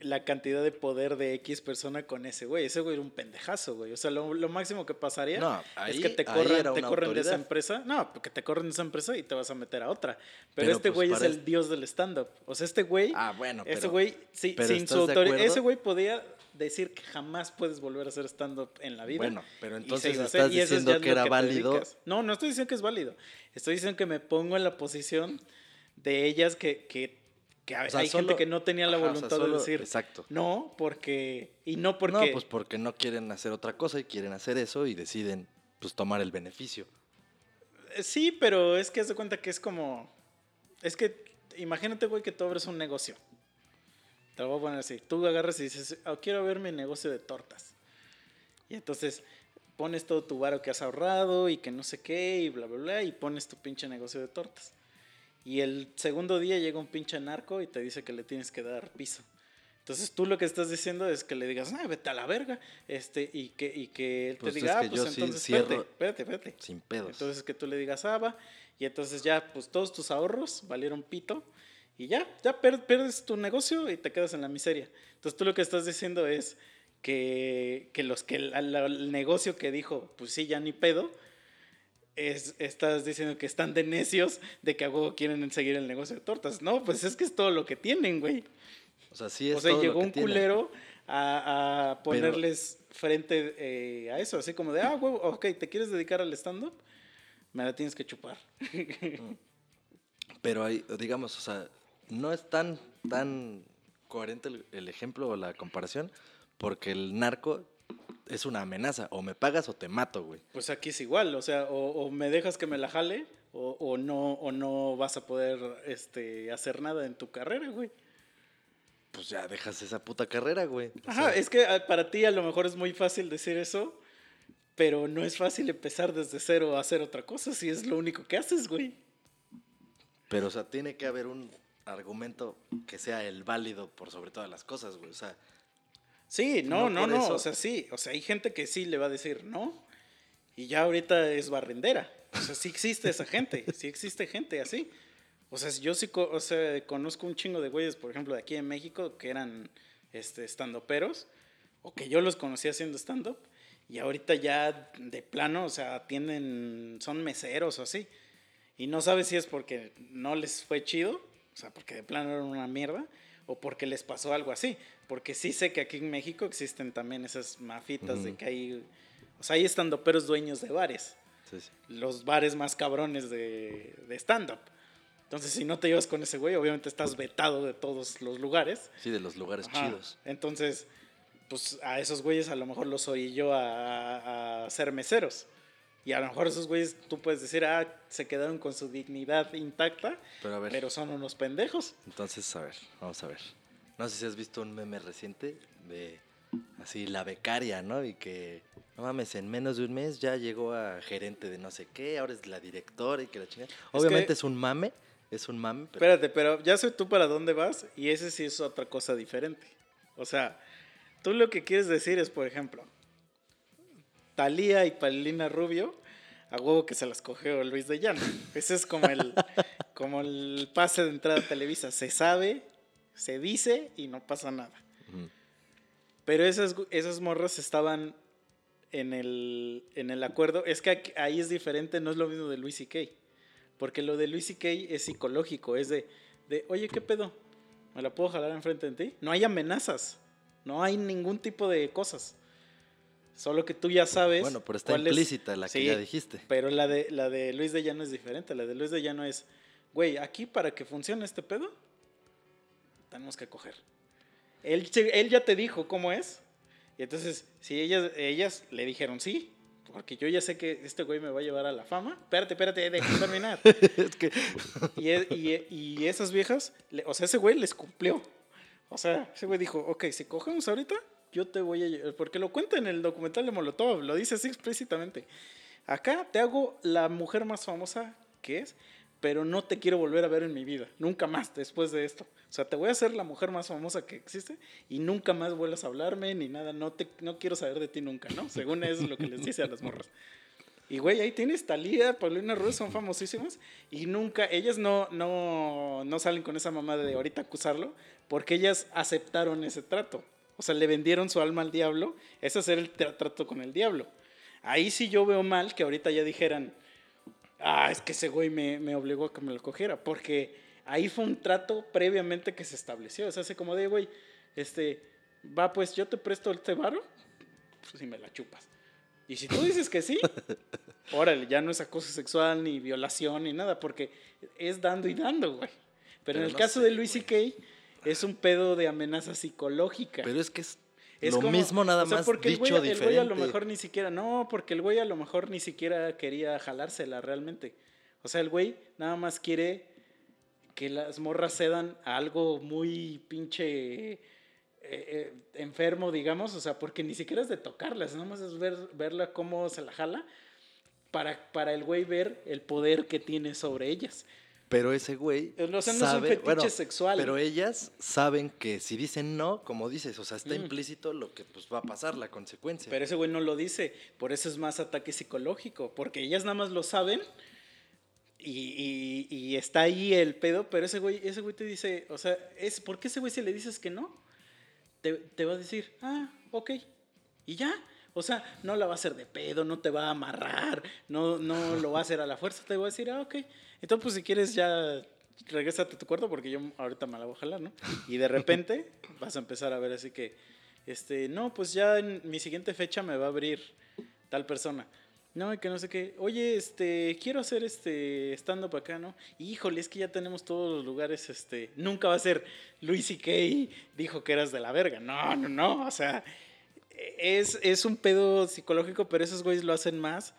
la cantidad de poder de X persona con ese güey. Ese güey era un pendejazo, güey. O sea, lo, lo máximo que pasaría No, es que te corran, te corren de esa empresa. No, porque te corren de esa empresa y te vas a meter a otra. Pero, Pero, este pues, güey es el es- dios del stand-up. O sea, este güey, Ah, bueno, pero. ese güey, sí, pero sin su ¿estás de autoridad, ese güey podía decir que jamás puedes volver a hacer stand-up en la vida. Bueno, pero entonces estás es diciendo ya que era te válido. No, no estoy diciendo que es válido. Estoy diciendo que me pongo en la posición de ellas que, que, que O sea, hay solo- gente que no tenía la ajá, o sea, voluntad solo- de decir Exacto. no, porque. Y no porque. No, pues porque no quieren hacer otra cosa y quieren hacer eso y deciden, pues, tomar el beneficio. Eh, Sí, pero es que haz de cuenta que es como. Es que imagínate, güey, que tú abres un negocio. Te lo voy a poner así. Tú agarras y dices, "Ah, quiero ver mi negocio de tortas. Y entonces pones todo tu varo que has ahorrado y que no sé qué y bla, bla, bla, y pones tu pinche negocio de tortas. Y el segundo día llega un pinche narco y te dice que le tienes que dar piso. Entonces tú lo que estás diciendo es que le digas, ah, vete a la verga, este, y que, y que él Pues te diga, ah, pues sí entonces cierro- espérate, espérate, espérate. Sin pedos. Entonces que tú le digas, ah, va, y entonces ya, pues todos tus ahorros valieron pito, y ya, ya pierdes tu negocio y te quedas en la miseria. Entonces tú lo que estás diciendo es que, que los que el, al- el negocio que dijo, pues sí, ya ni pedo, es, estás diciendo que están de necios de que a huevo quieren seguir el negocio de tortas. No, pues es que es todo lo que tienen, güey. o sea, sí es O sea, todo lo llegó que un culero a, a ponerles frente eh, a eso, así como de, ah, huevo, ok, ¿te quieres dedicar al stand-up? Me la tienes que chupar. Pero hay, digamos, o sea, no es tan, tan coherente el, el ejemplo o la comparación, porque el narco es una amenaza. O me pagas o te mato, güey. Pues aquí es igual, o sea, o, o me dejas que me la jale, o, o no, o no vas a poder este, hacer nada en tu carrera, güey. Pues ya dejas esa puta carrera, güey. O Ajá, sea, es que ah, para ti a lo mejor es muy fácil decir eso, pero no es fácil empezar desde cero a hacer otra cosa si es lo único que haces, güey. Pero, o sea, tiene que haber un argumento que sea el válido por sobre todas las cosas, güey. O sea, Sí, no, No no, no, o sea, sí, o sea, hay gente que sí le va a decir no, y ya ahorita es barrendera. O sea, sí existe esa gente, sí existe gente así. O sea, yo sí o sea, conozco un chingo de güeyes, por ejemplo, de aquí en México, que eran este, estandoperos, o que yo los conocí haciendo stand-up, y ahorita ya de plano, o sea, tienen, son meseros o así. Y no sabes si es porque no les fue chido, o sea, porque de plano eran una mierda, o porque les pasó algo así. Porque sí sé que aquí en México existen también esas mafitas de Ujú. que hay, o sea, hay estandoperos dueños de bares, sí, sí. los bares más cabrones de, de stand-up. Entonces, si no te llevas con ese güey, obviamente estás vetado de todos los lugares. Sí, de los lugares Ajá. chidos. Entonces, pues a esos güeyes a lo mejor los oí yo a, a ser meseros. Y a lo mejor esos güeyes tú puedes decir, ah, se quedaron con su dignidad intacta, Pero a ver, pero son unos pendejos. entonces, a ver, vamos a ver. No sé si has visto un meme reciente de así la becaria, ¿no? Y que, no mames, en menos de un mes ya llegó a gerente de no sé qué, ahora es la directora y que la chingada. Obviamente que- es un mame, es un mame, pero Espérate, pero ya sé tú para dónde vas y ese sí es otra cosa diferente. O sea, tú lo que quieres decir es, por ejemplo, Talía y Paulina Rubio, a huevo que se las cogió Luis de Llano. Ese es como el, como el pase de entrada a Televisa. Se sabe, se dice y no pasa nada. Pero esas, esas morras estaban en el, en el acuerdo. Es que aquí- ahí es diferente, no es lo mismo de Luis y Kay. Porque lo de Luis y Kay es psicológico, es de, de, oye, ¿qué pedo? ¿Me la puedo jalar enfrente de ti? No hay amenazas, no hay ningún tipo de cosas. Solo que tú ya sabes. bueno, pero está es- implícita la que Sí, ya dijiste. Pero la de, la de Luis de Llano es diferente. La de Luis de Llano es, güey, aquí para que funcione este pedo, tenemos que coger. Él, él ya te dijo cómo es. Y entonces, si ellas, ellas le dijeron sí, porque yo ya sé que este güey me va a llevar a la fama. Espérate, espérate, déjame terminar. [LAUGHS] es que [LAUGHS] Y, y- y esas viejas, o sea, ese güey les cumplió. O sea, ese güey dijo, ok, si cogemos ahorita, yo te voy a... lle- Porque lo cuenta en el documental de Molotov, lo dice así explícitamente. Acá te hago la mujer más famosa que es, pero no te quiero volver a ver en mi vida, nunca más después de esto. O sea, te voy a hacer la mujer más famosa que existe y nunca más vuelvas a hablarme ni nada, no, te, no quiero saber de ti nunca, ¿no? Según es lo que les dice a las morras. Y güey, ahí tienes Talía, Paulina Rubio, son famosísimas. Y nunca, ellas no, no, no salen con esa mamá de ahorita acusarlo, porque ellas aceptaron ese trato. O sea, le vendieron su alma al diablo. Ese es el tra- trato con el diablo. Ahí sí yo veo mal que ahorita ya dijeran, ah, es que ese güey me, me obligó a que me lo cogiera. Porque ahí fue un trato previamente que se estableció. O sea, hace como de, güey, este, va, pues yo te presto este varo, pues si me la chupas. Y si tú dices que sí, [LAUGHS] órale, ya no es acoso sexual, ni violación, ni nada, porque es dando y dando, güey. Pero, en Pero el no caso sé, de Luis y Kay, es un pedo de amenaza psicológica. Pero es que es, Es lo como- mismo nada o sea, más porque el dicho güey, El güey a lo diferente. mejor ni siquiera, no, porque el güey a lo mejor ni siquiera quería jalársela realmente. O sea, el güey nada más quiere que las morras cedan a algo muy pinche eh, eh, enfermo, digamos, o sea, porque ni siquiera es de tocarlas, nada más es ver, verla cómo se la jala para, para el güey ver el poder que tiene sobre ellas. Pero ese güey. O sea, no es un sabe- fetiche bueno, sexual. Pero ellas saben que si dicen no, como dices, o sea, está Mm. implícito lo que pues va a pasar, la consecuencia. Pero ese güey no lo dice. Por eso es más ataque psicológico. Porque ellas nada más lo saben. Y, y- y está ahí el pedo. Pero ese güey, ese güey te dice. O sea, es, ¿por qué ese güey si le dices que no? Te, te va a decir, ah, ok. Y ya. O sea, no la va a hacer de pedo, no te va a amarrar, no, no lo va a hacer a la fuerza, te va a decir, ah, ok. Entonces, pues si quieres ya regrésate a tu cuarto porque yo ahorita me la voy a jalar, ¿no? [LAUGHS] Y de repente vas a empezar a ver así que, este, no, pues ya en mi siguiente fecha me va a abrir tal persona. No, y que no sé qué. Oye, este, quiero hacer este stand-up acá, ¿no? Híjole, es que ya tenemos todos los lugares, este, nunca va a ser Luis y Kay dijo que eras de la verga. No, no, no, o sea, es, es un pedo psicológico, pero esos güeyes lo hacen más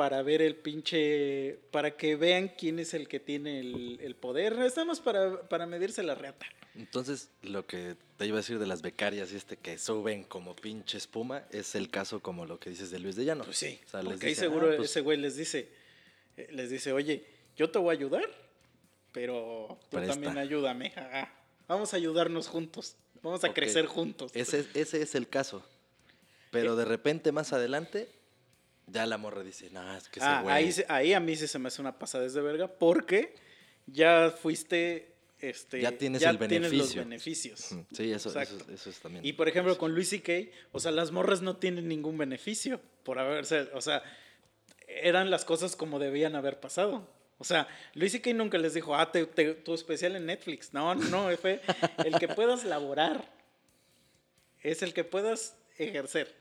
para ver el pinche, para que vean quién es el que tiene el, el poder. Estamos para, para medirse la reata. Entonces, lo que te iba a decir de las becarias y este que suben como pinche espuma, es el caso como lo que dices de Luis de Llano. Pues sí, O sea, porque ahí seguro "Ah, pues, ese güey les dice, eh, les dice, oye, yo te voy a ayudar, pero tú también ayúdame. ajá. Vamos a ayudarnos juntos, vamos a crecer juntos. Ese, ese es el caso. Pero de repente, más adelante, ya la morra dice, no, es que Ah, güey... ahí, se- ahí a mí sí se me hace una pasada de verga, porque ya fuiste, este, Ya tienes el los beneficio. beneficios. Ujú, Sí, eso, eso, eso es también. Y por ejemplo, con Luis C.K., o sea, las morras no tienen ningún beneficio por haberse, o sea, eran las cosas como debían haber pasado. O sea, Luis C.K. nunca les dijo, ah, te- te- tu especial en Netflix. No, no, fue el que puedas laborar. Es el que puedas ejercer.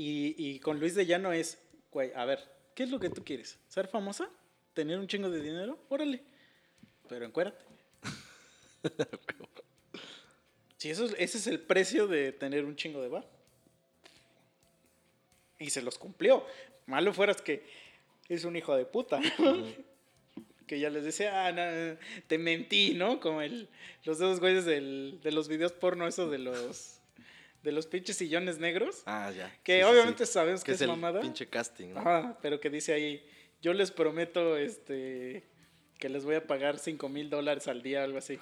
Y, y con Luis de Llano es, güey, a ver, ¿qué es lo que tú quieres? ¿Ser famosa? ¿Tener un chingo de dinero? Órale. Pero encuérate. [LAUGHS] Sí, eso es- ese es el precio de tener un chingo de bar. Y se los cumplió. Malo fueras que es un hijo de puta. ¿no? [LAUGHS] que ya les decía, ah, no, te mentí, ¿no? Como el, los dos güeyes del- de los videos porno, eso de los de los pinches sillones negros. Ah, ya. Que Sí, obviamente sí. sabemos que, Que es, es el mamada. pinche casting, ¿no? Ajá, pero que dice ahí, yo les prometo este que les voy a pagar 5 mil dólares al día algo así.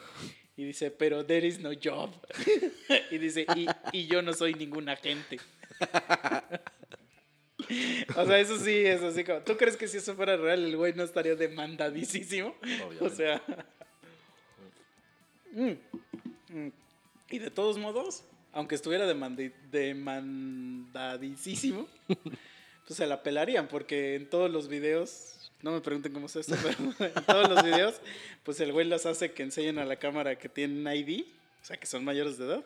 Y dice, pero there is no job. [LAUGHS] y dice, y, y yo no soy ningún agente. [LAUGHS] o sea, eso sí, es así como, ¿tú crees que si eso fuera real el güey no estaría demandadísimo? [LAUGHS] O sea... Mm, mm. Y de todos modos, aunque estuviera demandadísimo, [LAUGHS] pues se la pelarían, porque en todos los videos, no me pregunten cómo es esto, pero en todos los videos, pues el güey las hace que enseñen a la cámara que tienen ID, o sea, que son mayores de edad,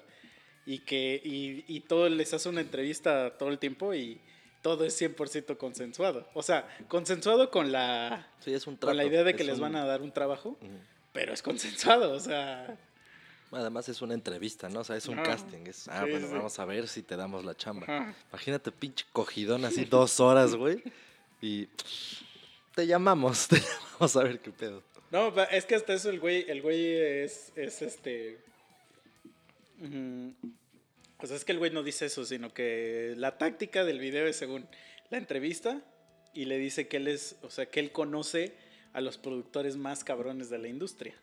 y que y, y todo les hace una entrevista todo el tiempo y todo es 100% consensuado. O sea, consensuado con la, Sí, es un con la idea de que es les un- van a dar un trabajo, pero es consensuado, o sea... [LAUGHS] Además es una entrevista, ¿no? O sea, es un Ajá. casting. Es, ah, Sí, bueno, sí. vamos a ver si te damos la chamba. Ajá. Imagínate pinche cogidón así [LAUGHS] dos horas, güey. Y te llamamos, [LAUGHS] te llamamos a ver qué pedo. No, es que hasta eso el güey, el güey es, es este. O sea, es que el güey no dice eso, sino que la táctica del video es según la entrevista y le dice que él es, o sea, que él conoce a los productores más cabrones de la industria.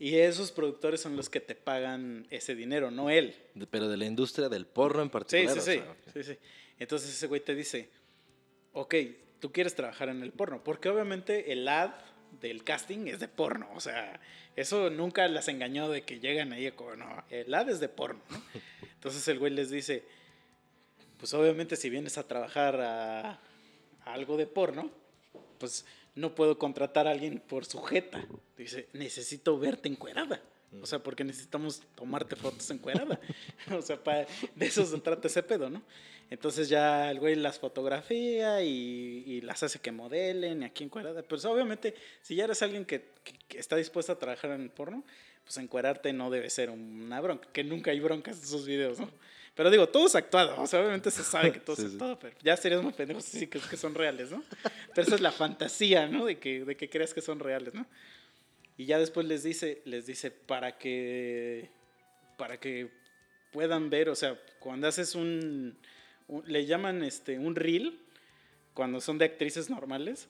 Y esos productores son los que te pagan ese dinero, no él. Pero de la industria del porno en Sí, particular. sí, o sí, sea, ok. sí, sí. Entonces ese güey te dice, ok, tú quieres trabajar en el porno, porque obviamente el ad del casting es de porno, o sea, eso nunca las engañó de que llegan ahí como, no, el ad es de porno, ¿no? [LAUGHS] Entonces el güey les dice, pues obviamente si vienes a trabajar a, a algo de porno, pues no puedo contratar a alguien por sujeta. Dice, necesito verte encuerada. O sea, porque necesitamos tomarte fotos encuerada. [LAUGHS] o sea, pa- de eso se trata ese pedo, ¿no? Entonces ya el güey las fotografía y, y las hace que modelen y aquí encuerada. Pero obviamente, si ya eres alguien que, que- que está dispuesto a trabajar en el porno, pues encuerarte no debe ser una bronca. Que nunca hay broncas en esos videos, ¿no? Pero digo, todo es actuado. O sea, obviamente se sabe que todo [LAUGHS] Sí, es sí. actuado, pero ya serías muy pendejos si crees que son reales, ¿no? Pero esa es la fantasía, ¿no? De que, de que creas que son reales, ¿no? Y ya después les dice, les dice para que, para que puedan ver, o sea, cuando haces un, un- le llaman este, un reel, cuando son de actrices normales,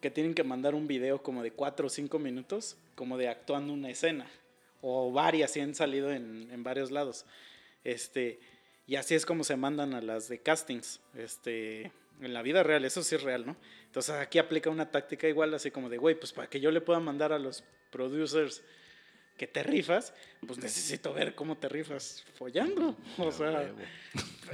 que tienen que mandar un video como de cuatro o cinco minutos, como de actuando una escena. O varias, y han salido en, en varios lados. Este, y así es como se mandan a las de castings. Este, en la vida real, eso sí es real, ¿no? Entonces aquí aplica una táctica igual, así como de, güey, pues para que yo le pueda mandar a los producers que te rifas, pues necesito ver cómo te rifas follando. O sea,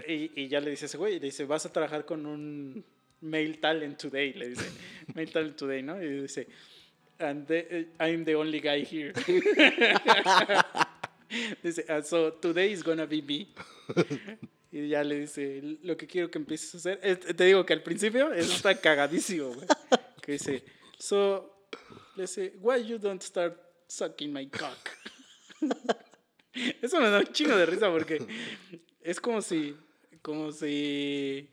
y, y ya le dice ese güey, le dice, vas a trabajar con un Male Talent Today, le dice, Male Talent Today, ¿no? Y dice, and the- I'm the only guy here. [LAUGHS] [LAUGHS] dice, "Ah, so today is gonna be me. [LAUGHS] Y ya le dice, lo que quiero que empieces a hacer, es- te digo que al principio eso está cagadísimo, güey. Que dice, so, le dice, why you don't start sucking my cock? [LAUGHS] Eso me da un chingo de risa porque es como si, como si,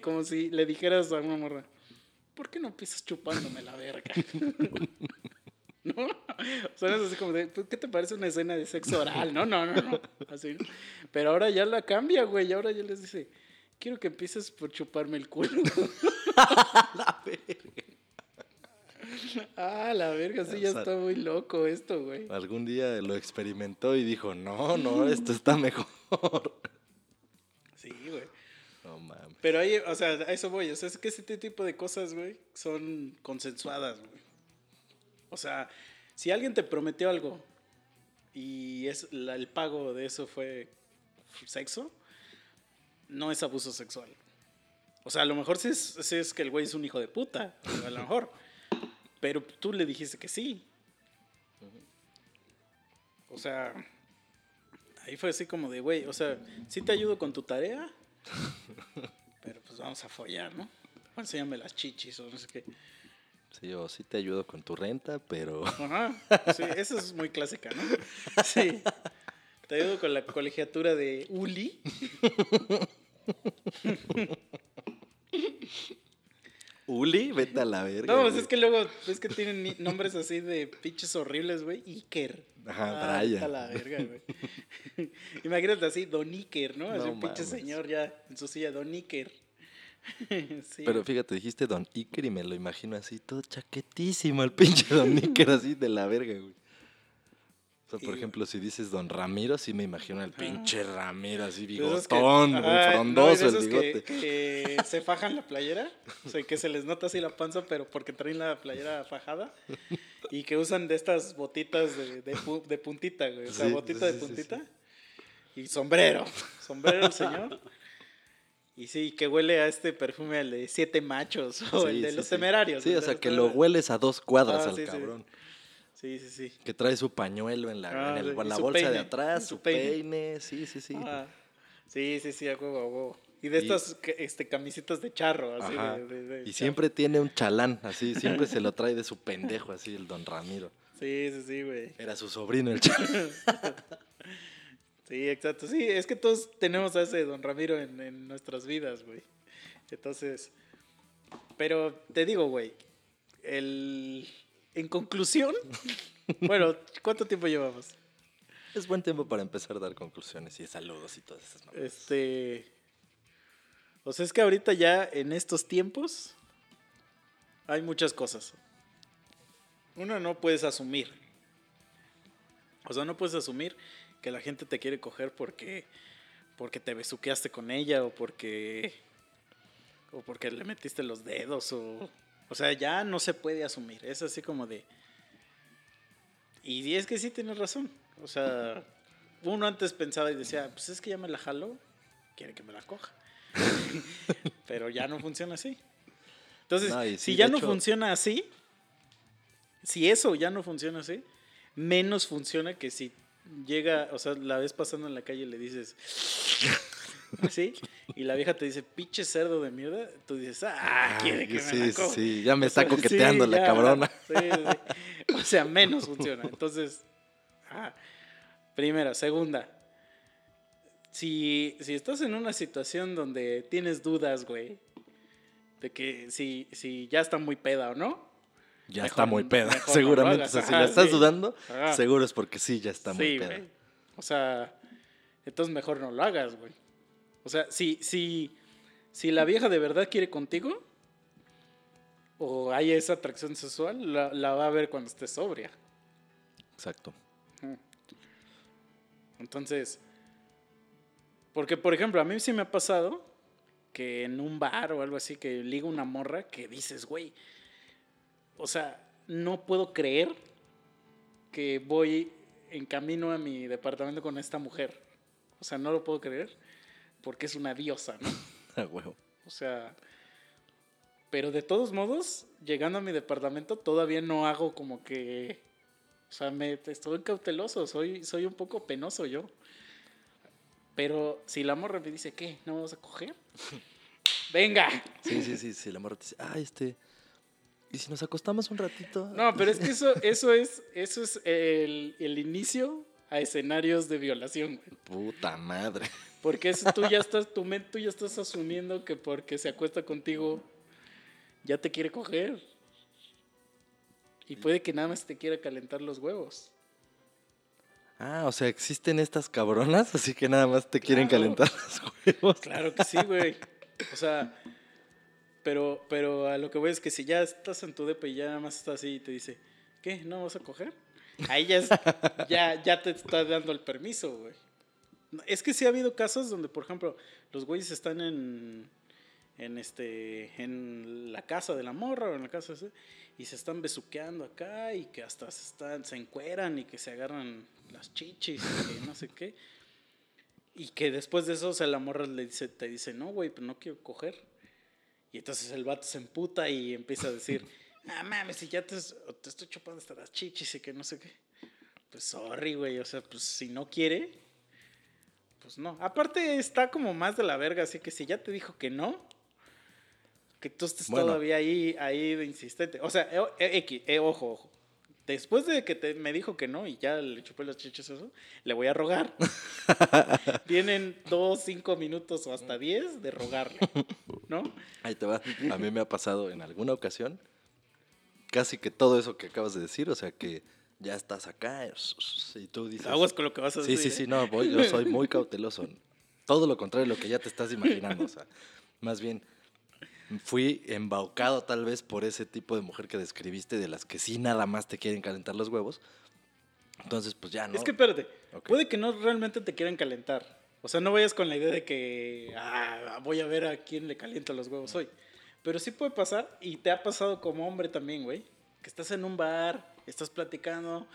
como si le dijeras a una morra, ¿por qué no empiezas chupándome la verga? [LAUGHS] ¿No? O sea, es así como de, "Pues, ¿qué te parece una escena de sexo oral? No, no, no, no. Así. Pero ahora ya la cambia, güey. Y ahora ya les dice, quiero que empieces por chuparme el culo. [LAUGHS] Ah, la verga, sí, ya sea, está muy loco esto, güey. Algún día lo experimentó y dijo, no, no, esto está mejor. Sí, güey. No mames. Pero ahí, o sea, a eso voy. O sea, es que este tipo de cosas, güey, son consensuadas, güey. O sea, si alguien te prometió algo y es la- el pago de eso fue sexo, no es abuso sexual. O sea, a lo mejor sí es, sí es que el güey es un hijo de puta, a lo mejor. [LAUGHS] Pero tú le dijiste que sí. O sea, ahí fue así como de, güey, o sea, sí te ayudo con tu tarea, [LAUGHS] pero pues vamos a follar, ¿no? Enséñame las chichis o no sé qué. Sí, o sí te ayudo con tu renta, pero Ajá. Sí, eso es muy clásica, ¿no? [LAUGHS] Sí. Te ayudo con la colegiatura de Uli. Uli, vete a la verga. No, pues es que luego es que tienen nombres así de pinches horribles, güey. Iker. Ajá, Ah, Brian. vete a la verga, güey. [LAUGHS] Imagínate así, Don Iker, ¿no? Así No un pinche mames. señor ya en su silla, Don Iker. [LAUGHS] Sí. Pero fíjate, dijiste Don Iker y me lo imagino así, todo chaquetísimo el pinche Don [LAUGHS] Iker así de la verga, güey. O sea, por ejemplo, si dices Don Ramiro, sí me imagino al pinche Ramiro así que- bigotón, güey, ajá, no, frondoso el esos que- bigote. Que, se fajan la playera, o sea, que se les nota así la panza, pero porque traen la playera fajada y que usan de estas botitas de, de, pu- de puntita, güey, o sea, Sí, botita sí, de puntita y sombrero, sombrero el señor. Y sí, que huele a este perfume el de siete machos [LAUGHS] o el de sí, los sí. temerarios. Sí, o sea, que lo hueles a dos cuadras Ah, al cabrón. Sí, sí, sí. Que trae su pañuelo en la, Ah, en el- la bolsa de atrás, su su peine. peine. Sí, sí, sí. Ah, sí, sí, sí, a huevo, a huevo. Y de Y- estas este, camisitas de charro, así de, de- de Y charro. siempre tiene un chalán, así, siempre se lo [LAUGHS] trae de su pendejo, así, el don Ramiro. Sí, sí, sí, güey. Era su sobrino el chalán. [LAUGHS] Sí, exacto. Sí, es que todos tenemos a ese don Ramiro en, en nuestras vidas, güey. Entonces, pero te digo, güey, el... En conclusión, [LAUGHS] bueno, ¿cuánto tiempo llevamos? Es buen tiempo para empezar a dar conclusiones y saludos y todas esas mamadas. Este... O sea, es que ahorita ya en estos tiempos hay muchas cosas. Una no puedes asumir. O sea, no puedes asumir que la gente te quiere coger porque porque te besuqueaste con ella o porque o porque le metiste los dedos o o sea, ya no se puede asumir. Es así como de y es que sí tienes razón. O sea, [LAUGHS] uno antes pensaba y decía, pues es que ya me la jalo, quiere que me la coja. [LAUGHS] Pero ya no funciona así. Entonces, No, si ya no hecho- funciona así, si eso ya no funciona así, menos funciona que si llega, o sea, la ves pasando en la calle y le dices [LAUGHS] así, y la vieja te dice, pinche cerdo de mierda, tú dices, ah, quiere que me sí, la sí, sí, ya me O sea, está coqueteando sí, la ya, cabrona. [LAUGHS] sí, sí. O sea, menos funciona. Entonces, ah, primera, segunda. Si, si estás en una situación donde tienes dudas, güey, de que si, si ya está muy peda o no, Ya Mejor- está muy peda, no seguramente. o sea, si la estás sí. dudando, Ajá. seguro es porque sí, ya está muy peda. O sea, entonces mejor no lo hagas, güey. O sea, si, si, si la vieja de verdad quiere contigo, o hay esa atracción sexual, la, la va a ver cuando esté sobria. Exacto. Entonces, porque por ejemplo, a mí sí me ha pasado que en un bar o algo así que liga una morra que dices, güey, o sea, no puedo creer que voy en camino a mi departamento con esta mujer. O sea, no lo puedo creer porque es una diosa, ¿no? [LAUGHS] A huevo. O sea, pero de todos modos, llegando a mi departamento todavía no hago como que, o sea, me estoy cauteloso, soy soy un poco penoso yo. Pero si la morra me dice, ¿qué? ¿No vamos a coger? [LAUGHS] Venga. Sí, sí, sí, sí. La morra te dice, ah, este. ¿Y si nos acostamos un ratito? No, pero es que eso, eso es, eso es el, el inicio a escenarios de violación, güey. Puta madre. Porque eso tú ya estás, tu mente tú ya estás asumiendo que porque se acuesta contigo ya te quiere coger. Y puede que nada más te quiera calentar los huevos. Ah, o sea, existen estas cabronas, así que nada más te quieren Claro. calentar los huevos. Claro que sí, güey. O sea, pero, pero a lo que voy es que si ya estás en tu depa y ya nada más estás así y te dice, ¿qué? ¿No vas a coger? Ahí ya, es- [LAUGHS] ya, ya te está dando el permiso, güey. Es que sí ha habido casos donde, por ejemplo, los güeyes están en, en, este, en la casa de la morra o en la casa de ese, y se están besuqueando acá y que hasta se, están, se encueran y que se agarran las chichis y que no sé qué. Y que después de eso, o sea, la morra le dice, te dice, no, güey, pero no quiero coger. Y entonces el vato se emputa y empieza a decir, [LAUGHS] ah, mames, si ya te, te estoy chupando hasta las chichis y que no sé qué. Pues sorry, güey, o sea, pues si no quiere, pues no. Aparte está como más de la verga, así que si ya te dijo que no, que tú estés Bueno. todavía ahí, ahí de insistente. O sea, X, eh, ojo, ojo. Después de que te- me dijo que no y ya le chupé las chichis eso, le voy a rogar. [LAUGHS] Tienen dos, cinco minutos o hasta diez de rogarle, ¿no? Ahí te va. A mí me ha pasado en alguna ocasión casi que todo eso que acabas de decir, o sea que ya estás acá y tú dices... Aguas con lo que vas a Sí, decir. sí, sí, ¿eh? no, voy, yo soy muy cauteloso. Todo lo contrario de lo que ya te estás imaginando, o sea, más bien fui embaucado tal vez por ese tipo de mujer que describiste, de las que sí nada más te quieren calentar los huevos. Entonces, pues ya, ¿no? Es que espérate, Ok. puede que no realmente te quieran calentar. O sea, no vayas con la idea de que ah, voy a ver a quién le calienta los huevos hoy. Pero sí puede pasar, y te ha pasado como hombre también, güey. Que estás en un bar, estás platicando,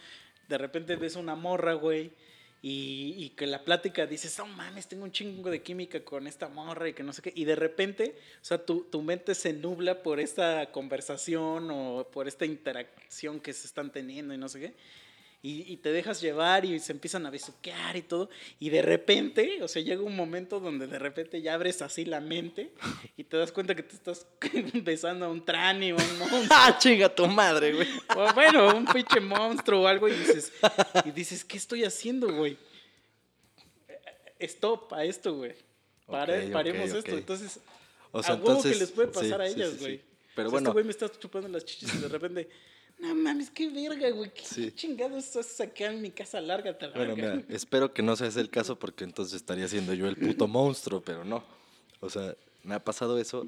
de repente ves una morra, güey, y, que la plática dices, oh mames, tengo un chingo de química con esta morra y que no sé qué. Y de repente, o sea, tu, tu mente se nubla por esta conversación o por esta interacción que se están teniendo y no sé qué. Y, y te dejas llevar y se empiezan a besuquear y todo. Y de repente, o sea, llega un momento donde de repente ya abres así la mente y te das cuenta que te estás [LAUGHS] besando a un trani o a un monstruo. [LAUGHS] ¡Ah, chinga tu madre, güey! O bueno, un pinche monstruo o algo y dices, y dices, ¿qué estoy haciendo, güey? Stop a esto, güey. Pare- paremos esto. Entonces, O sea, a huevo entonces... que les puede sí, pasar a ellas, sí, sí. güey. Pero O sea, bueno, Este güey me está chupando las chichis y de repente, no mames, qué verga, güey. ¿Qué, Sí. chingados haces acá en mi casa? Lárgate a la Bueno, verga. mira, espero que no sea ese el caso porque entonces estaría siendo yo el puto [LAUGHS] monstruo, pero no. O sea, me ha pasado eso.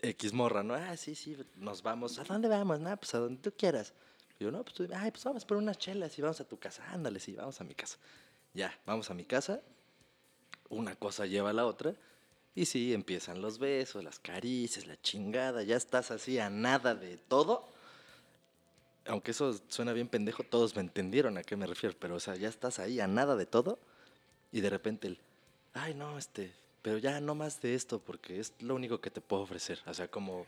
X morra, ¿no? Ah, sí, sí, nos vamos. ¿A dónde vamos? No, pues a donde tú quieras. Y yo, no, pues, tú- ay, pues vamos por unas chelas y vamos a tu casa. Ándale, sí, vamos a mi casa. Ya, vamos a mi casa. Una cosa lleva a la otra. Y sí, empiezan los besos, las caricias, la chingada. Ya estás así a nada de todo aunque eso suena bien pendejo, todos me entendieron a qué me refiero, pero o sea, ya estás ahí a nada de todo y de repente el, ay no, este, pero ya no más de esto porque es lo único que te puedo ofrecer, o sea, como,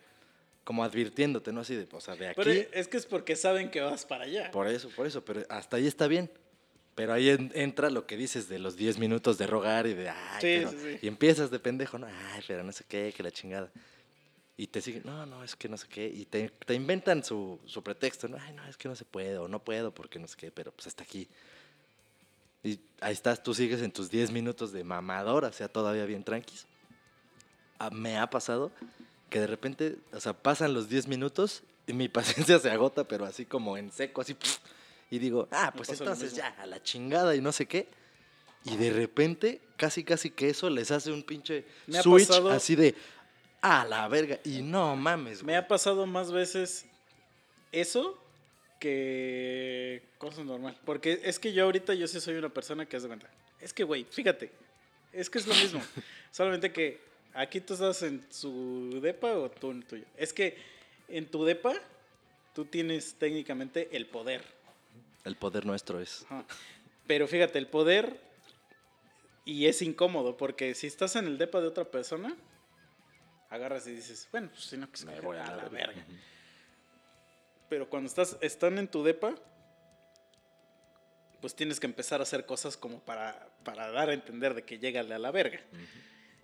como advirtiéndote, ¿no? Así de, o sea, de aquí, Pero es que es porque saben que vas para allá. por eso, por eso, pero hasta ahí está bien. Pero ahí en- entra lo que dices de los 10 minutos de rogar y de, ay, Sí, pero-". sí, sí. y empiezas de pendejo, no, ay, pero no sé qué, que la chingada. Y te siguen, no, no, es que no sé qué. Y te, te inventan su, su pretexto, no, ay, no, es que no se puede, o no puedo porque no sé qué, pero pues hasta aquí. Y ahí estás, tú sigues en tus 10 minutos de mamador, o sea, todavía bien tranquis. Ah, me ha pasado que de repente, o sea, pasan los 10 minutos y mi [LAUGHS] paciencia se agota, pero así como en seco, así. Y digo, ah, pues entonces ya, a la chingada y no sé qué. Y de repente, casi, casi que eso les hace un pinche switch pasado- así de, a la verga. Y no mames, Me güey. ha pasado más veces eso que cosas normal. Porque es que yo ahorita yo sí soy una persona que hace cuenta. Es que, güey, fíjate. Es que es lo mismo. [LAUGHS] Solamente que aquí tú estás en su depa o tú en el tuyo. Es que en tu depa tú tienes técnicamente el poder. El poder nuestro es. Ajá. Pero fíjate, el poder y es incómodo porque si estás en el depa de otra persona, agarras y dices, bueno, pues si no, que se Me voy a la la verga. verga. Pero cuando estás, están en tu depa, pues tienes que empezar a hacer cosas como para, para dar a entender de que llégale a la verga.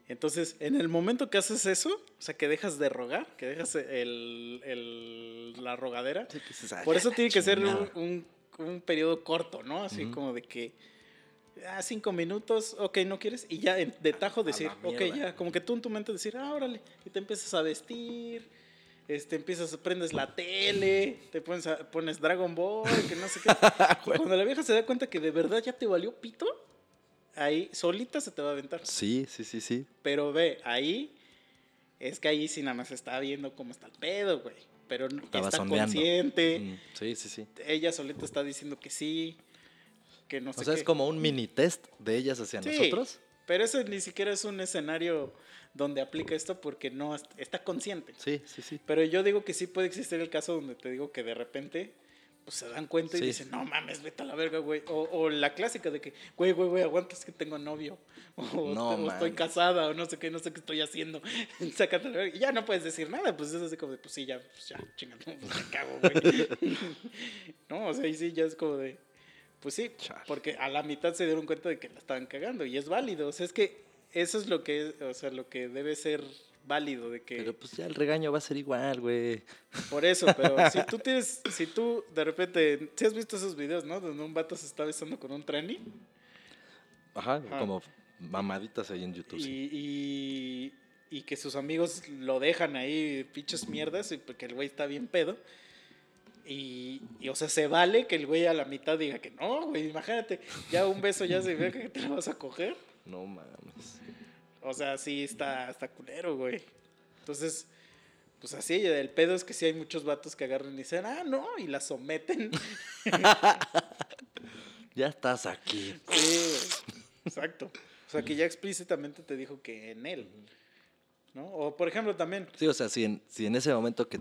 Entonces, en el momento que haces eso, o sea, que dejas de rogar, que dejas el, el- la rogadera, Sí, que dices, "Ay, por eso tiene que ser un, chingada". un- un periodo corto, ¿no? Así Ujú. como de que, ah, cinco minutos, ok, no quieres, y ya de tajo decir, ok, ya, como que tú en tu mente decir, ah, órale, y te empiezas a vestir, este, empiezas, prendes la tele, te pones, a- pones Dragon Ball, que no sé qué. [LAUGHS] Cuando la vieja se da cuenta que de verdad ya te valió pito, ahí solita se te va a aventar. Sí, sí, sí, sí. Pero ve, ahí es que ahí sí nada más está viendo cómo está el pedo, güey. Pero Estaba está sondeando. consciente. Mm, Sí, sí, sí. Ella solita está diciendo que sí, que no sé O sea, qué. es como un mini test de ellas hacia Sí, nosotros. Pero eso ni siquiera es un escenario donde aplica esto porque no est- está consciente. Sí, sí, sí. Pero yo digo que sí puede existir el caso donde te digo que de repente pues se dan cuenta y Sí. dicen, no mames, vete a la verga, güey. O, o la clásica de que, güey, güey, güey, aguantas que tengo novio. [LAUGHS] O, No o estoy casada, o no sé qué, no sé qué estoy haciendo. [LAUGHS] Sácate a la verga. Y ya no puedes decir nada, pues es así como de, pues sí, ya, pues ya, chingado, pues me cago, güey. [LAUGHS] no, o sea, ahí sí, ya es como de, pues sí, Chale. porque a la mitad se dieron cuenta de que la estaban cagando y es válido. O sea, es que eso es lo que, o sea, lo que debe ser válido de que... Pero pues ya el regaño va a ser igual, güey. Por eso, pero [LAUGHS] si tú tienes, si tú de repente, si has visto esos videos, ¿no? Donde un vato se está besando con un tranny Ajá, Ajá. como mamaditas ahí en YouTube. y, sí. y, y que sus amigos lo dejan ahí, pinches mierdas, y porque el güey está bien pedo. Y, y, o sea, se vale que el güey a la mitad diga que no, güey, imagínate, ya un beso ya se ve que te lo vas a coger. No mames. O sea, sí está, está culero, güey. Entonces, pues así, el pedo es que sí hay muchos vatos que agarran y dicen, ah, no, y la someten. [LAUGHS] Ya estás aquí. Sí, güey. exacto. O sea, que ya explícitamente te dijo que en él. ¿No? O por ejemplo también, Sí, o sea, si en, si en ese momento que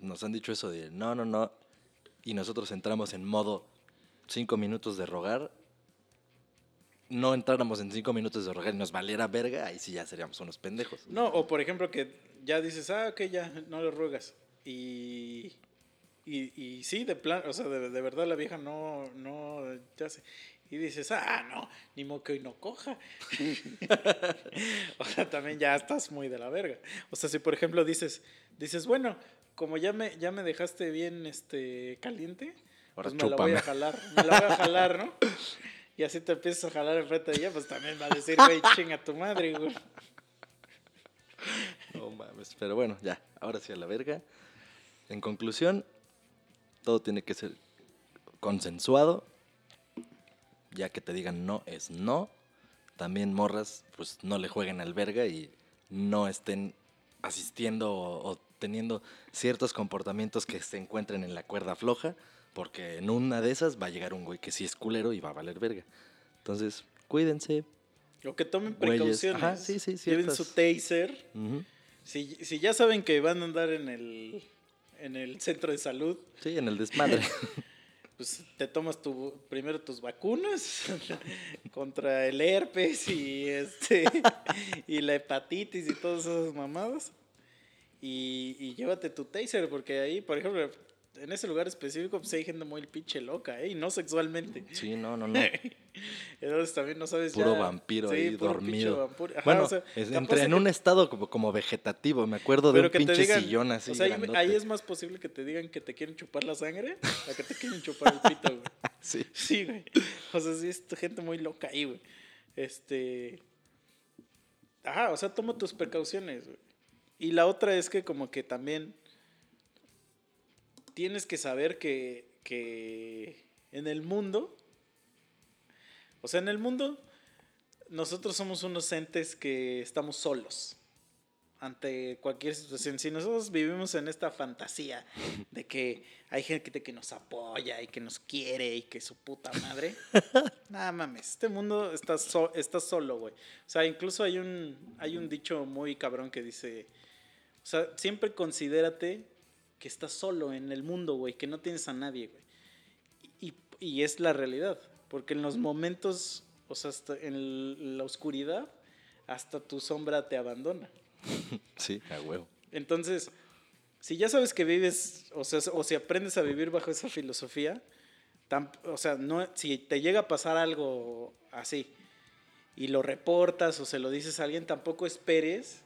nos han dicho eso de no, no, no, y nosotros entramos en modo cinco minutos de rogar, no entráramos en cinco minutos de rogar y nos valiera verga, ahí sí ya seríamos unos pendejos. no, o por ejemplo que ya dices, ah, ok, ya, no le ruegas. Y, y, y sí, de plan, o sea, de, de verdad la vieja no, no, ya sé. Y dices, ah, no, ni modo que hoy no coja. [LAUGHS] [LAUGHS] o sea, también ya estás muy de la verga. O sea, si por ejemplo dices, dices, bueno, como ya me, ya me dejaste bien este caliente, Ahora pues me la voy a jalar, me la voy a jalar, ¿no? Y así te empiezas a jalar enfrente de ella, pues también va a decir, güey, chinga tu madre, güey. No mames, pero bueno, ya, ahora sí a la verga. En conclusión, todo tiene que ser consensuado. Ya que te digan no es no. También morras, pues no le jueguen al verga y no estén asistiendo o, o teniendo ciertos comportamientos que se encuentren en la cuerda floja, porque en una de esas va a llegar un güey que sí es culero y va a valer verga. Entonces, cuídense. O que tomen precauciones. Ajá, sí, sí, Lleven su taser. Ujú. Si, si ya saben que van a andar en el, en el centro de salud, Sí, en el desmadre. [LAUGHS] pues te tomas tu, primero tus vacunas [LAUGHS] contra el herpes y, este, [LAUGHS] y la hepatitis y todas esas mamadas. Y, y llévate tu taser, porque ahí, por ejemplo, en ese lugar específico, pues hay gente muy pinche loca, ¿eh? Y no sexualmente. sí, no, no, no. [LAUGHS] Entonces también no sabes Puro ya- vampiro sí, ahí puro dormido. Ajá, bueno, o sea, es- entre en que- un estado como, como vegetativo. Me acuerdo de pero un que pinche digan, sillón así. o sea, grandote. ahí es más posible que te digan que te quieren chupar la sangre a que te quieren chupar el pito, güey. [LAUGHS] Sí. Sí, güey. O sea, sí, es gente muy loca ahí, güey. Este. Ajá, o sea, toma tus precauciones, güey. Y la otra es que, como que también. Tienes que saber que. que en el mundo. O sea, en el mundo. Nosotros somos unos entes que estamos solos. ante cualquier situación. Si nosotros vivimos en esta fantasía de que hay gente que nos apoya y que nos quiere y que su puta madre, [LAUGHS] nada mames, este mundo está, so- está solo, güey. O sea, incluso hay un, hay un dicho muy cabrón que dice, o sea, siempre considérate que estás solo en el mundo, güey, que no tienes a nadie, güey. Y, y es la realidad, porque en los momentos, o sea, hasta en la oscuridad, hasta tu sombra te abandona. [LAUGHS] Sí, a huevo. Entonces, si ya sabes que vives, o sea, o si aprendes a vivir bajo esa filosofía, o sea, no, si te llega a pasar algo así y lo reportas o se lo dices a alguien, tampoco esperes,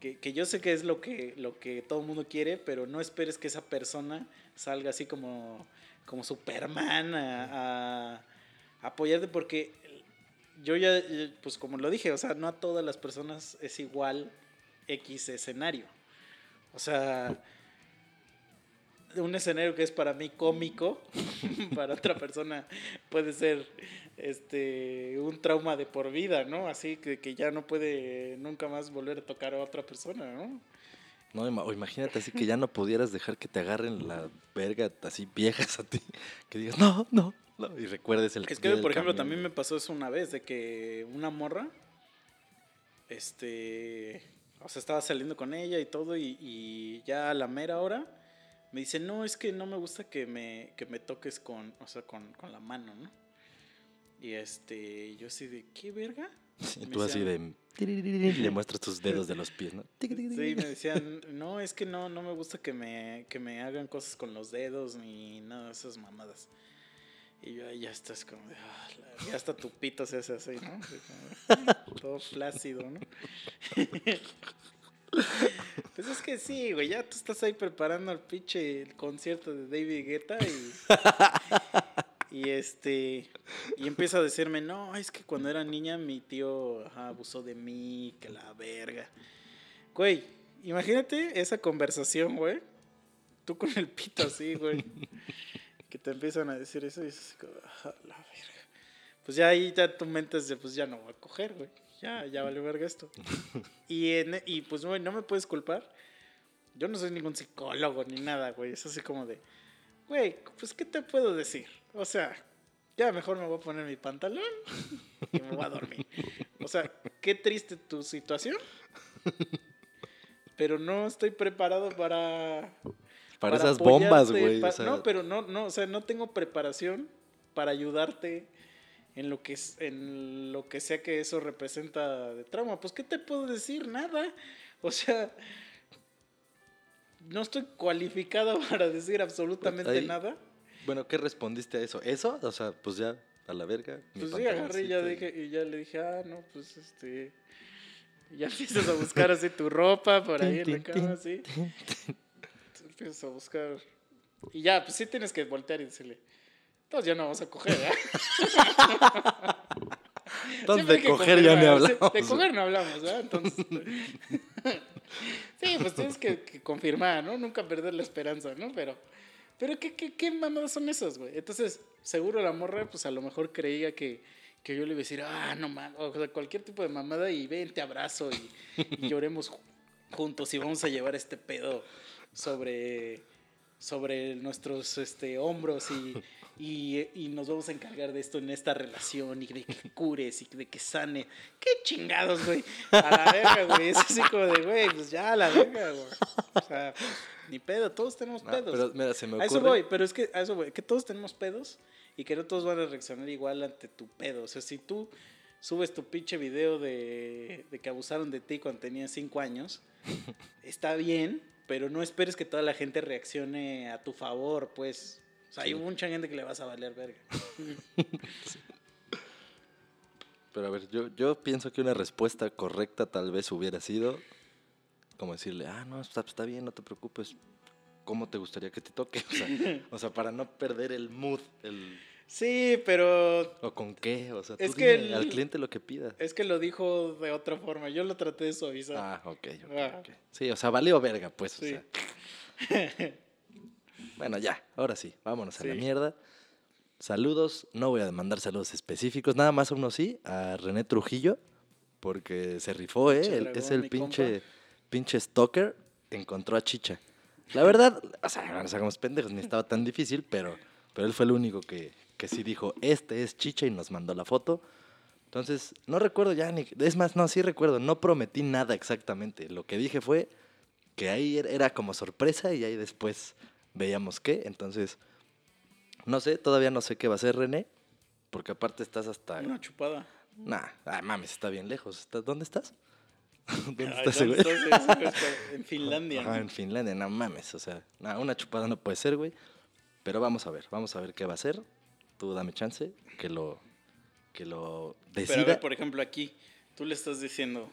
que, que yo sé que es lo que, lo que todo el mundo quiere, pero no esperes que esa persona salga así como, como Superman a, a apoyarte, porque yo ya, pues como lo dije, o sea, no a todas las personas es igual X escenario. O sea, un escenario que es para mí cómico, [LAUGHS] para otra persona puede ser este un trauma de por vida, ¿no? Así que, que ya no puede nunca más volver a tocar a otra persona, ¿no? No, o imagínate así que ya no pudieras dejar que te agarren la verga así viejas a ti. Que digas, no, no, no. Y recuerdes el Es que, por ejemplo, también me pasó eso una vez, de que una morra, este, o sea, estaba saliendo con ella y todo, y, y ya a la mera hora me dice, no, es que no me gusta que me, que me toques con, o sea, con, con la mano, ¿no? Y este, yo así de, ¿qué verga? [LAUGHS] Y me tú así decían- de... Le muestras tus dedos de los pies, ¿no? [LAUGHS] Sí, me decían, no, es que no, no me gusta que me, que me hagan cosas con los dedos ni nada de esas mamadas. Y yo ahí ya estás como de, "Ah, la- ya hasta tu pito se hace así, ¿no? Así como, [LAUGHS] todo flácido, ¿no? Pues es que sí, güey, ya tú estás ahí preparando el pinche el concierto de David Guetta y, y este, y empieza a decirme, no, es que cuando era niña mi tío abusó de mí, que la verga. Güey, imagínate esa conversación, güey. Tú con el pito así, güey. que te empiezan a decir eso y dices, "Ah, la verga. Pues ya ahí ya tu mente es de, pues ya no voy a coger, güey. Ya, ya vale verga esto. [LAUGHS] y, en- y pues, güey, no me puedes culpar. Yo no soy ningún psicólogo ni nada, güey. Es así como de, güey, pues, ¿qué te puedo decir? O sea, ya mejor me voy a poner mi pantalón y me voy a dormir. O sea, qué triste tu situación. Pero no estoy preparado para. Para, esas bombas, güey. pa- o sea, no, pero no, no, o sea, no tengo preparación para ayudarte en lo que es, en lo que sea que eso representa de trauma. Pues, ¿qué te puedo decir? Nada. O sea, no estoy cualificado [LAUGHS] para decir absolutamente Ahí- nada. Bueno, ¿qué respondiste a eso? ¿Eso? O sea, pues ya, a la verga. Pues sí, agarré y ya, dije, y ya le dije, ah, no, pues este. Ya empiezas a buscar así tu ropa por ahí en la cama, así. Empiezas a buscar. Y ya, pues sí tienes que voltear y decirle. Entonces ya no vamos a coger, ¿eh? [LAUGHS] Entonces, de coger ya sí, hablamos. De coger no hablamos, ¿verdad? Entonces. [LAUGHS] sí, pues tienes que, que confirmar, ¿no? Nunca perder la esperanza, ¿no? Pero. Pero ¿qué, qué, qué mamadas son esas, güey? Entonces, seguro la morra, pues a lo mejor creía que, que yo le iba a decir, ah, no mames, o sea, cualquier tipo de mamada y ven, te abrazo y, y lloremos ju- juntos y vamos a llevar este pedo sobre, sobre nuestros este, hombros y, y, y nos vamos a encargar de esto en esta relación y de que cures y de que sane. ¡Qué chingados, güey! A la verga, güey. Es así como de, güey, pues ya, a la verga, güey. O sea, pues, ni pedo, todos tenemos No, pedos. pero mira, se me A ocurre. eso voy, pero es que a eso voy, que todos tenemos pedos y que no todos van a reaccionar igual ante tu pedo. O sea, si tú subes tu pinche video de, de que abusaron de ti cuando tenías 5 años, está bien, pero no esperes que toda la gente reaccione a tu favor, pues. Sea, hay Sí. mucha gente que le vas a valer verga. [LAUGHS] Pero a ver, yo, yo pienso que una respuesta correcta tal vez hubiera sido como decirle, ah, no, está, está bien, no te preocupes. ¿Cómo te gustaría que te toque? O sea, [LAUGHS] o sea, para no perder el mood, el, Sí, pero o con qué, o sea, tú Es que dime el- al cliente lo que pida. es que lo dijo de otra forma. Yo lo traté de suavizar. Ah, ok, ok, Ah. ok. Sí, o sea, valió verga, pues. Sí. O sea. [LAUGHS] Bueno, ya, ahora sí, vámonos a la mierda. Saludos, no voy a mandar saludos específicos, nada más uno sí, a René Trujillo, porque se rifó, ¿eh? Pinche El- dragón, es el pinche, pinche stalker encontró a Chicha. La verdad, o sea, no nos hagamos pendejos, ni estaba tan difícil, pero, pero él fue el único que, que sí dijo, este es Chicha y nos mandó la foto. Entonces, no recuerdo ya ni... Es más, no, sí recuerdo, no prometí nada exactamente. Lo que dije fue que ahí er- era como sorpresa y ahí después veíamos qué. Entonces, no sé, todavía no sé qué va a ser René, porque aparte estás hasta... Una chupada. Nah, ay, mames, está bien lejos. ¿Estás- ¿Dónde estás? [LAUGHS] ¿Dónde Ay, está ese ¿dónde güey? estás? Güey está En [LAUGHS] Finlandia. Ajá, ¿no? en Finlandia, no mames, o sea, nah, una chupada no puede ser, güey. Pero vamos a ver, vamos a ver qué va a ser. Tú dame chance que lo que lo Pero a decida. ver, por ejemplo, aquí, tú le estás diciendo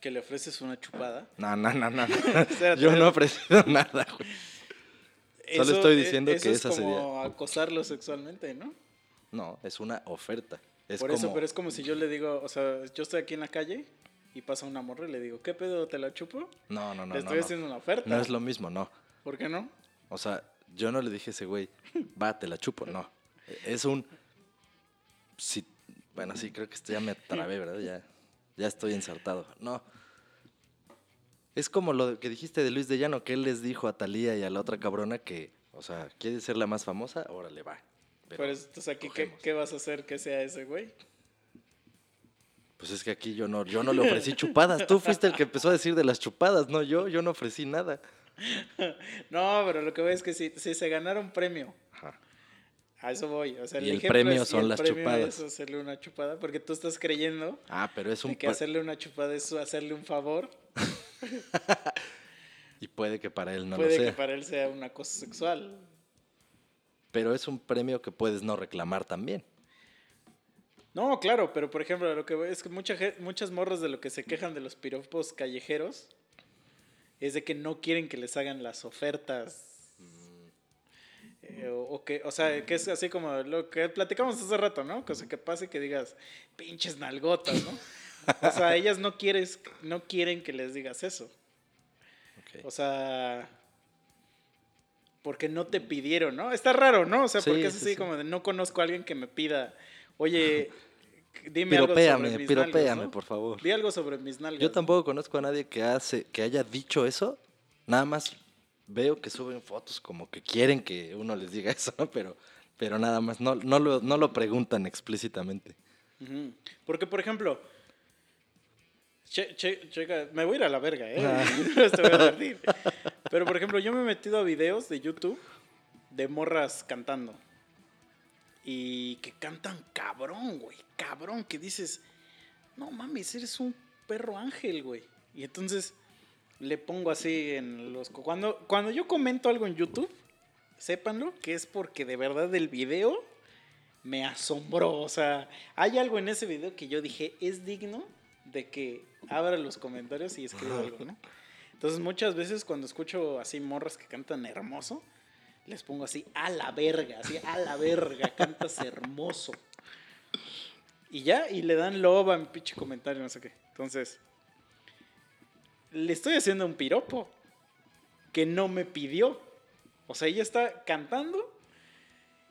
que le ofreces una chupada. No, no, no, no. [LAUGHS] Yo no he ofrecido nada, güey. Solo Eso- estoy e- diciendo eso que es esa como acosarlo sexualmente, ¿no? No, es una oferta. Es Por como eso, pero es como si yo le digo, o sea, yo estoy aquí en la calle y pasa una morra y le digo, ¿qué pedo te la chupo? No, no, no, le no. estoy no. haciendo una oferta. No es lo mismo, no. ¿Por qué no? O sea, yo no le dije a ese güey, va, te la chupo. No. Es un. Si, bueno, sí, creo que esto ya me trabé, ¿verdad? Ya, ya estoy ensartado. No. Es como lo que dijiste de Luis de Llano, que él les dijo a Talía y a la otra cabrona que, o sea, ¿quiere ser la más famosa? Órale, va. Pero, Pero, aquí, ¿qué, vas a hacer que sea ese güey? Pues es que aquí yo no, yo no le ofrecí chupadas. Tú fuiste el que empezó a decir de las chupadas, no yo. Yo no ofrecí nada. [LAUGHS] No, pero lo que voy es que si, si se ganara un premio, Ajá. a eso voy. O sea, Y el premio es- y son el las premio chupadas. Es hacerle una chupada, porque tú estás creyendo Ah, pero es un... que hacerle una chupada es hacerle un favor. [LAUGHS] [LAUGHS] Y puede que para él no Puede lo que sea. para él sea una cosa sexual. Pero es un premio que puedes no reclamar también. No, claro, pero por ejemplo, lo que es que mucha, muchas morras de lo que se quejan de los piropos callejeros es de que no quieren que les hagan las ofertas. Eh, o, o que, o sea, que es así como lo que platicamos hace rato, ¿no? Que, sea, que pase que digas, pinches nalgotas, ¿no? [LAUGHS] O sea, ellas no, quieres, no quieren que les digas eso. O sea, porque no te pidieron, ¿no? Está raro, ¿no? O sea, Sí, porque es sí, así sí. como de no conozco a alguien que me pida, oye, [LAUGHS] dime algo sobre mis piropéame, nalgas, ¿no? por favor. Di algo sobre mis nalgas. Yo tampoco conozco a nadie que, hace, que haya dicho eso. Nada más veo que suben fotos como que quieren que uno les diga [LAUGHS] eso, ¿no? Pero, pero nada más, no, no, lo, no lo preguntan explícitamente. Porque, por ejemplo, che- che- checa, me voy a ir a la verga, ¿eh? Ah. [LAUGHS] Te voy a advertir. Pero, por ejemplo, yo me he metido a videos de YouTube de morras cantando. Y que cantan cabrón, güey. Cabrón, que dices, no mames, eres un perro ángel, güey. Y entonces le pongo así en los... Cuando, cuando yo comento algo en YouTube, sépanlo, que es porque de verdad el video me asombró. O sea, hay algo en ese video que yo dije, es digno de que abra los comentarios y escriba algo, ¿no? Entonces muchas veces cuando escucho así morras que cantan hermoso, les pongo así, a la verga, así, a la verga, cantas hermoso. Y ya, y le dan loba a mi pinche comentario, no sé qué. Entonces, le estoy haciendo un piropo que no me pidió. O sea, ella está cantando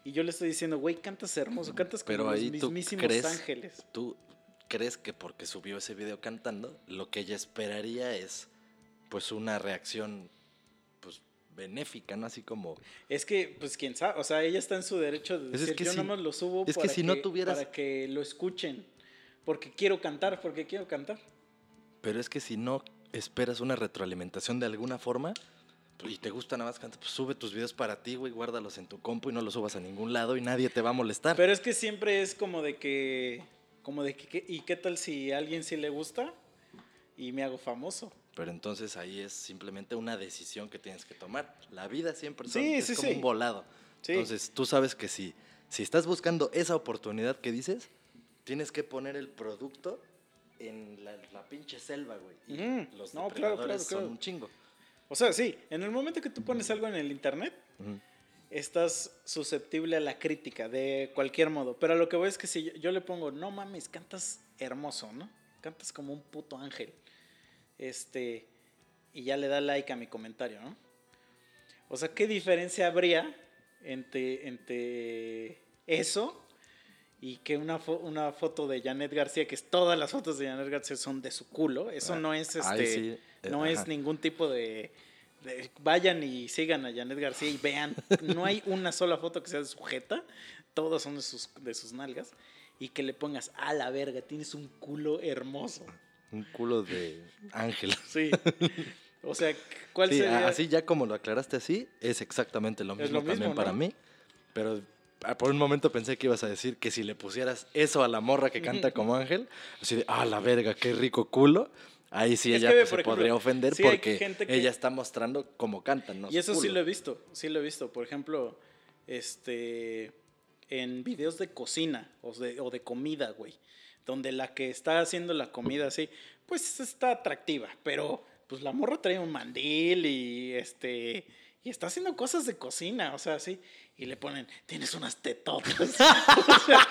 y yo le estoy diciendo, güey, cantas hermoso, cantas como Pero los ahí tú mismísimos crees, ángeles. tú crees que porque subió ese video cantando, lo que ella esperaría es pues una reacción pues benéfica, ¿no? Así como Es que, pues quién sabe, o sea, ella está en su derecho de Pues es decir, que yo si- nomás lo subo es que si no tuvieras- para que lo escuchen, porque quiero cantar, porque quiero cantar. Pero es que si no esperas una retroalimentación de alguna forma pues, y te gusta nada más cantar, pues sube tus videos para ti, güey, guárdalos en tu compu y no los subas a ningún lado y nadie te va a molestar. Pero es que siempre es como de que, como de que, ¿y qué tal si a alguien sí le gusta y me hago famoso? Pero entonces ahí es simplemente una decisión que tienes que tomar. La vida siempre son- Sí, es sí, como sí. un volado. Entonces tú sabes que si, si estás buscando esa oportunidad que dices, tienes que poner el producto en la, la pinche selva, güey. Y los No, depredadores claro, claro. son un chingo. O sea, sí, en el momento que tú pones algo en el internet. Estás susceptible a la crítica de cualquier modo. Pero a lo que voy es que si yo, yo le pongo, no mames, cantas hermoso, ¿no? Cantas como un puto ángel. Este, y ya le da like a mi comentario, ¿no? O sea, ¿qué diferencia habría entre, entre eso y que una, fo- una foto de Janet García, que es todas las fotos de Janet García son de su culo, eso Ah, no es este, sí, eh, no es ningún tipo de- vayan y sigan a Janet García y vean, no hay una sola foto que sea de sujeta, todas son de sus, de sus nalgas y que le pongas a la verga, tienes un culo hermoso. Un culo de ángel. Sí. O sea, ¿cuál Sí, sería? así ya como lo aclaraste así, es exactamente lo mismo lo mismo, también para ¿no? mí. Pero ah, por un momento pensé que ibas a decir que si le pusieras eso a la morra que canta [LAUGHS] como ángel, así de, ah, la verga, qué rico culo. Ahí sí Es ella que, pues, por se ejemplo, podría ofender sí porque gente que- ella está mostrando cómo cantan, ¿no? Y eso sí lo he visto, sí lo he visto. Por ejemplo, este, en videos de cocina o de, o de comida, güey, donde la que está haciendo la comida así, pues está atractiva, pero pues la morra trae un mandil y este, y está haciendo cosas de cocina, o sea, así, y le ponen, tienes unas tetotas. [LAUGHS] o, sea,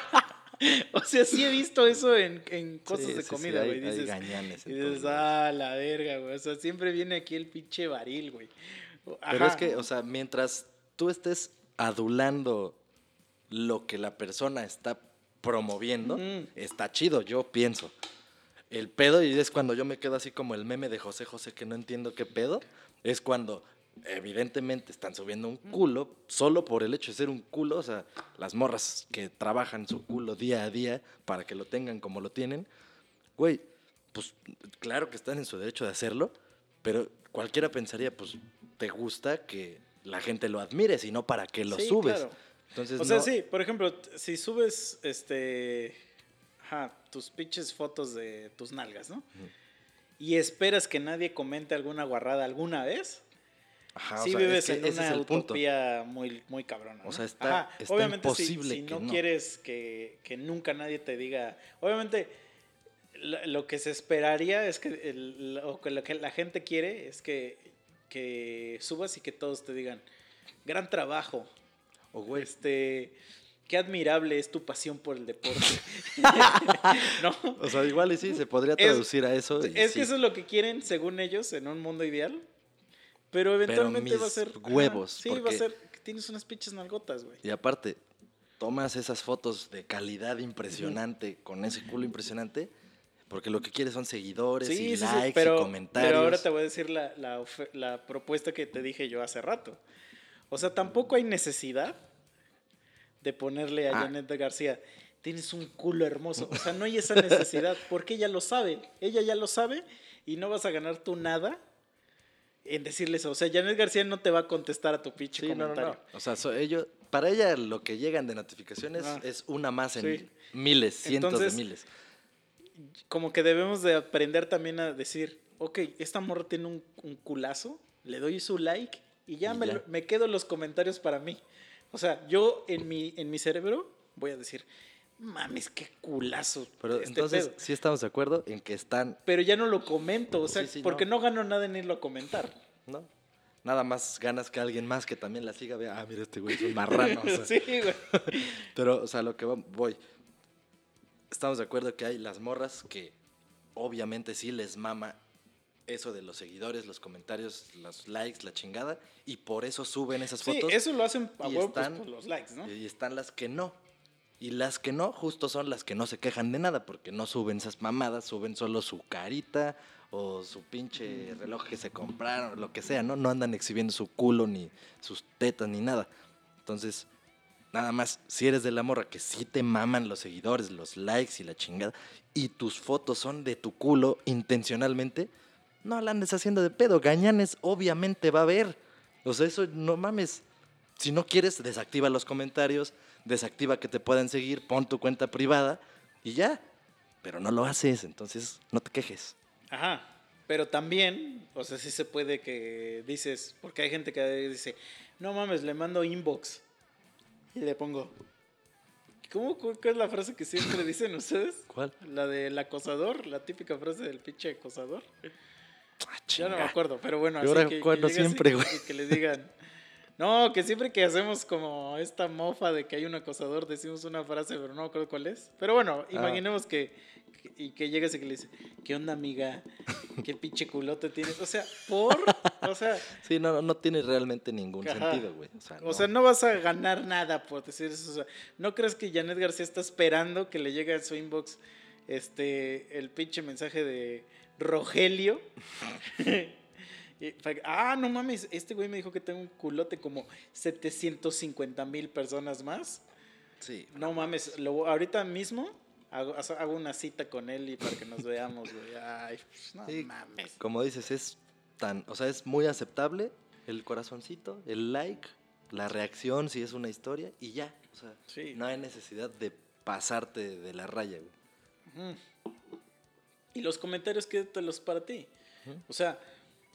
[LAUGHS] o sea, sí he visto eso en, en cosas Sí, de comida, güey. dices, gañanes y dices, ah, la verga, güey. O sea, siempre viene aquí el pinche baril, güey. Pero es que, o sea, mientras tú estés adulando lo que la persona está promoviendo, está chido, yo pienso. El pedo, y es cuando yo me quedo así como el meme de José José que no entiendo qué pedo, es cuando evidentemente están subiendo un culo solo por el hecho de ser un culo, o sea, las morras que trabajan su culo día a día para que lo tengan como lo tienen, güey, pues claro que están en su derecho de hacerlo, pero cualquiera pensaría, pues te gusta que la gente lo admire, sino para que lo Sí, subes. claro. Entonces, O sea, no- sí, por ejemplo, si subes este. Ajá, tus pinches fotos de tus nalgas, ¿no? Y esperas que nadie comente alguna guarrada alguna vez. Ajá, o sí sea, vives es que en una punto. utopía muy, muy cabrona. O ¿no? sea, está- está obviamente, si- imposible si, que no, no. quieres que, que nunca nadie te diga. Obviamente, lo que se esperaría es que, el- o lo que la gente quiere es que, que subas y que todos te digan: gran trabajo. O güey, Este. Qué admirable es tu pasión por el deporte. [LAUGHS] [LAUGHS] ¿No? o sea, igual y sí, se podría Es- traducir a eso. y Es sí. que eso es lo que quieren, según ellos, en un mundo ideal. Pero eventualmente va a ser. huevos, ajá, sí, va a ser tienes unas pinches nalgotas, güey. Y aparte, tomas esas fotos de calidad impresionante, con ese culo impresionante, porque lo que quieres son seguidores Sí, y sí, sí, likes pero, y comentarios. pero ahora te voy a decir la, la propuesta que te dije yo hace rato. O sea, tampoco hay necesidad de ponerle a Ah. Janet García, tienes un culo hermoso. O sea, no hay esa necesidad, porque ella lo sabe. Ella ya lo sabe y no vas a ganar tú nada en decirle eso. O sea, Janet García no te va a contestar a tu pinche Sí, no, no, comentario. no. O sea, so- ellos, para ella lo que llegan de notificaciones Ah. es una más en Sí. miles, cientos Entonces, de miles. como que debemos de aprender también a decir, ok, esta morra tiene un, un culazo, le doy su like y ya, Y me, ya. me quedo los comentarios para mí. O sea, yo en mi, en mi cerebro voy a decir, mames, qué culazo. Pero este entonces, pedo". sí estamos de acuerdo en que están, Pero ya no lo comento, o sea, Sí, sí, porque no. no. gano nada en irlo a comentar. ¿no? Nada más ganas que alguien más que también la siga, vea, ah, mira, este güey es un marrano. o sea. [LAUGHS] sí, güey. [LAUGHS] Pero, o sea, lo que voy. Estamos de acuerdo que hay las morras que obviamente sí les mama eso de los seguidores, los comentarios, los likes, la chingada, y por eso suben esas Sí, fotos. eso lo hacen a y huevo pues, por los likes, ¿no? Y están las que no. Y las que no, justo son las que no se quejan de nada, porque no suben esas mamadas, suben solo su carita o su pinche reloj que se compraron, lo que sea, ¿no? No andan exhibiendo su culo, ni sus tetas, ni nada. Entonces, nada más, si eres de la morra que sí te maman los seguidores, los likes y la chingada, y tus fotos son de tu culo intencionalmente, no la andes haciendo de pedo. Gañanes obviamente va a haber. O sea, eso no mames. Si no quieres, desactiva los comentarios, desactiva que te puedan seguir, pon tu cuenta privada y ya. Pero no lo haces, entonces no te quejes. Ajá. Pero también, o sea, sí se puede que dices, porque hay gente que dice, no mames, le mando inbox. Y le pongo, ¿cómo cu- cuál es la frase que siempre [LAUGHS] dicen ustedes? ¿Cuál? La del acosador, la típica frase del pinche acosador. Ah, Ya no me acuerdo, pero bueno, ¿Y así que, que siempre, güey? que le digan, No, que siempre que hacemos como esta mofa de que hay un acosador, decimos una frase, pero no me acuerdo cuál es. Pero bueno, imaginemos que, que- y que llegas y que le dice, ¿qué onda, amiga? ¿Qué [LAUGHS] pinche culote tienes? O sea, por, o sea, Sí, no, no, no tiene realmente ningún Ajá. sentido, güey. O sea, o sea, no vas a ganar nada por decir eso. O sea, ¿no crees que Janet García está esperando que le llegue a su inbox este, el pinche mensaje de Rogelio? [LAUGHS] Ah, no mames, este güey me dijo que tengo un culote como 750 mil personas más. Sí. No mames, lo- ahorita mismo hago, hago una cita con él y para que nos veamos, güey. Ay, pues, no Sí, mames. Como dices, es tan, o sea, es muy aceptable el corazoncito, el like, la reacción si es una historia y ya. O sea, Sí. no hay necesidad de pasarte de la raya, güey. Y los comentarios, quédatelos para ti. O sea,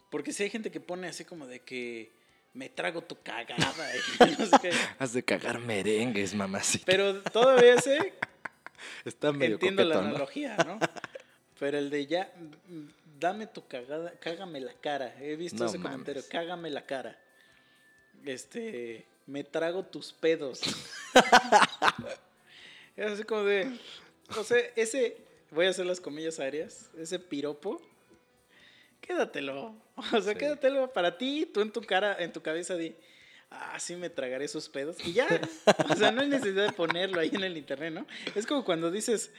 porque si hay gente que pone así como de que me trago tu cagada. [LAUGHS] no sé. Has de cagar merengues, mamacita. Pero todavía ese [LAUGHS] Está medio entiendo la analogía, ¿no? Pero el de ya, dame tu cagada, cágame la cara. He visto No ese comentario, mames. cágame la cara. Este, me trago tus pedos. [LAUGHS] es así como de, o sea, ese, voy a hacer las comillas aéreas, ese piropo, quédatelo. [LAUGHS] O sea, Sí. quédatelo para ti, tú en tu cara, en tu cabeza di, ah, sí me tragaré esos pedos. Y ya, o sea, no hay necesidad de ponerlo ahí en el internet, ¿no? Es como cuando dices,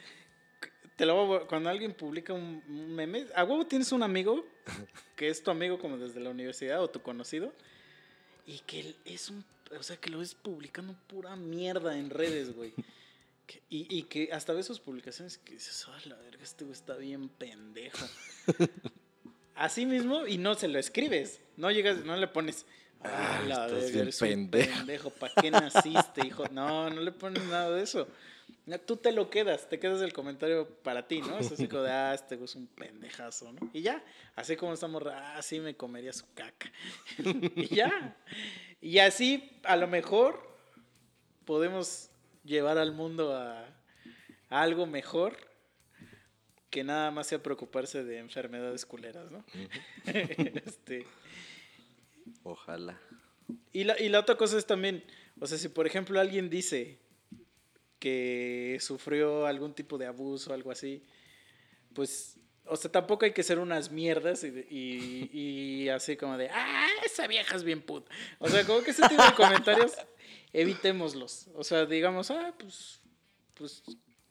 te lo voy a- cuando alguien publica un, meme, a huevo tienes un amigo que es tu amigo como desde la universidad o tu conocido y que es un, o sea, que lo ves publicando pura mierda en redes, güey. Y, y que hasta ves sus publicaciones que dices, ah, la verga, este güey está bien pendejo. Así mismo, y no se lo escribes. No llegas, no le pones, ah, Ah, la estás bien pendejo". pendejo. ¿Para qué naciste, hijo? No, no le pones nada de eso. Tú te lo quedas, te quedas el comentario para ti, ¿no? Es así como de, ah, este es un pendejazo, ¿no? Y ya, así como estamos, ah, sí me comería su caca. [LAUGHS] y ya. Y así, a lo mejor, podemos llevar al mundo a, a algo mejor que nada más sea preocuparse de enfermedades culeras, ¿no? [LAUGHS] este, Ojalá. y, la, y la otra cosa es también, o sea, si por ejemplo alguien dice que sufrió algún tipo de abuso o algo así, pues, o sea, tampoco hay que ser unas mierdas y, y, y así como de, ah, esa vieja es bien puta. O sea, como que ese tipo de comentarios, [LAUGHS] evitémoslos. O sea, digamos, ah, pues, pues,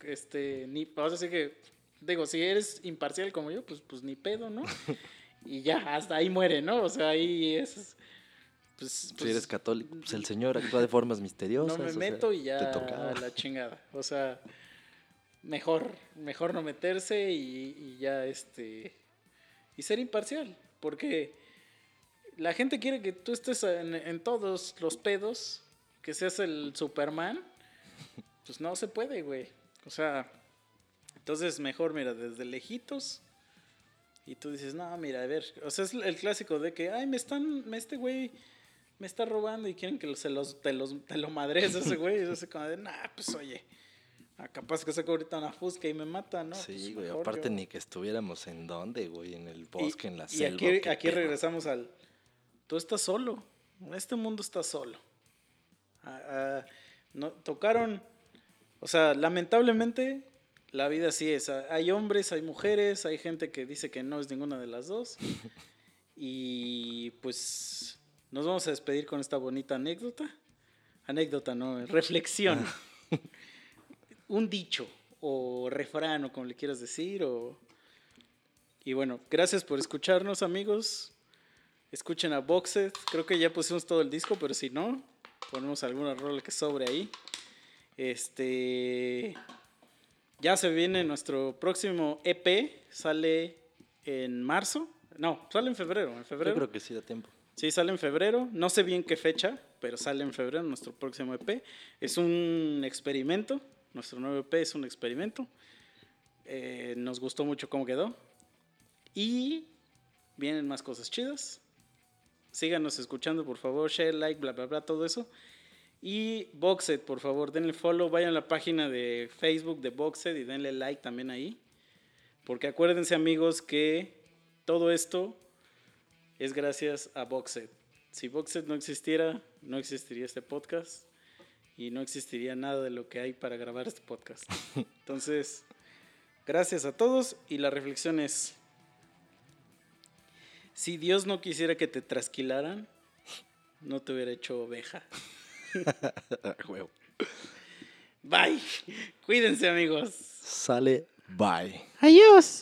este, ni, vamos a decir que, digo, si eres imparcial como yo, pues, pues ni pedo, ¿no? Y ya, hasta ahí muere, ¿no? O sea, ahí es... Pues, si pues, eres católico, pues el Señor actúa de formas misteriosas. no me o sea, meto y ya Te tocaba. la chingada. O sea, mejor, mejor no meterse y, y ya este y ser imparcial, porque la gente quiere que tú estés en, en todos los pedos, que seas el Superman, pues no se puede, güey. O sea, entonces mejor, mira, desde lejitos. Y tú dices, no, mira, a ver, o sea, es el clásico de que, ay, me están, este güey me está robando y quieren que se los, te, los, te lo madres a ese güey. Y como de, nah, pues oye, capaz que saco ahorita una fusca y me mata, ¿no? Sí, Pues, güey. Aparte, yo- ni que estuviéramos en dónde, güey. En el Y- bosque, en la y selva. aquí, qué aquí pedo. regresamos al, tú estás solo, este mundo está solo. Ah, ah, no, tocaron, o sea, lamentablemente la vida así es. Ah, Hay hombres, hay mujeres, hay gente que dice que no es ninguna de las dos. [LAUGHS] Y pues nos vamos a despedir con esta bonita anécdota. Anécdota, no, reflexión. [LAUGHS] Un dicho o refrán o como le quieras decir. O... Y bueno, gracias por escucharnos amigos. Escuchen a Boxed. Creo que ya pusimos todo el disco, pero si no, ponemos alguna rola que sobre ahí. Este. Ya se viene nuestro próximo EP. Sale en marzo. No, sale en febrero. En Yo febrero. creo que sí da tiempo. Sí, sale en febrero. No sé bien qué fecha, pero sale en febrero nuestro próximo EP. Es un experimento. Nuestro nuevo EP es un experimento. Eh, nos gustó mucho cómo quedó. Y vienen más cosas chidas. Síganos escuchando, por favor. Share, like, bla, bla, bla, todo eso. Y Boxed, por favor, denle follow. Vayan a la página de Facebook de Boxed y denle like también ahí. Porque acuérdense, amigos, que todo esto es gracias a Boxed. Si Boxed no existiera, no existiría este podcast y no existiría nada de lo que hay para grabar este podcast. [LAUGHS] Entonces, gracias a todos y la reflexión es, si Dios no quisiera que te trasquilaran, no te hubiera hecho oveja. [LAUGHS] Huevo. Bye. Cuídense amigos. Sale, bye. Adiós.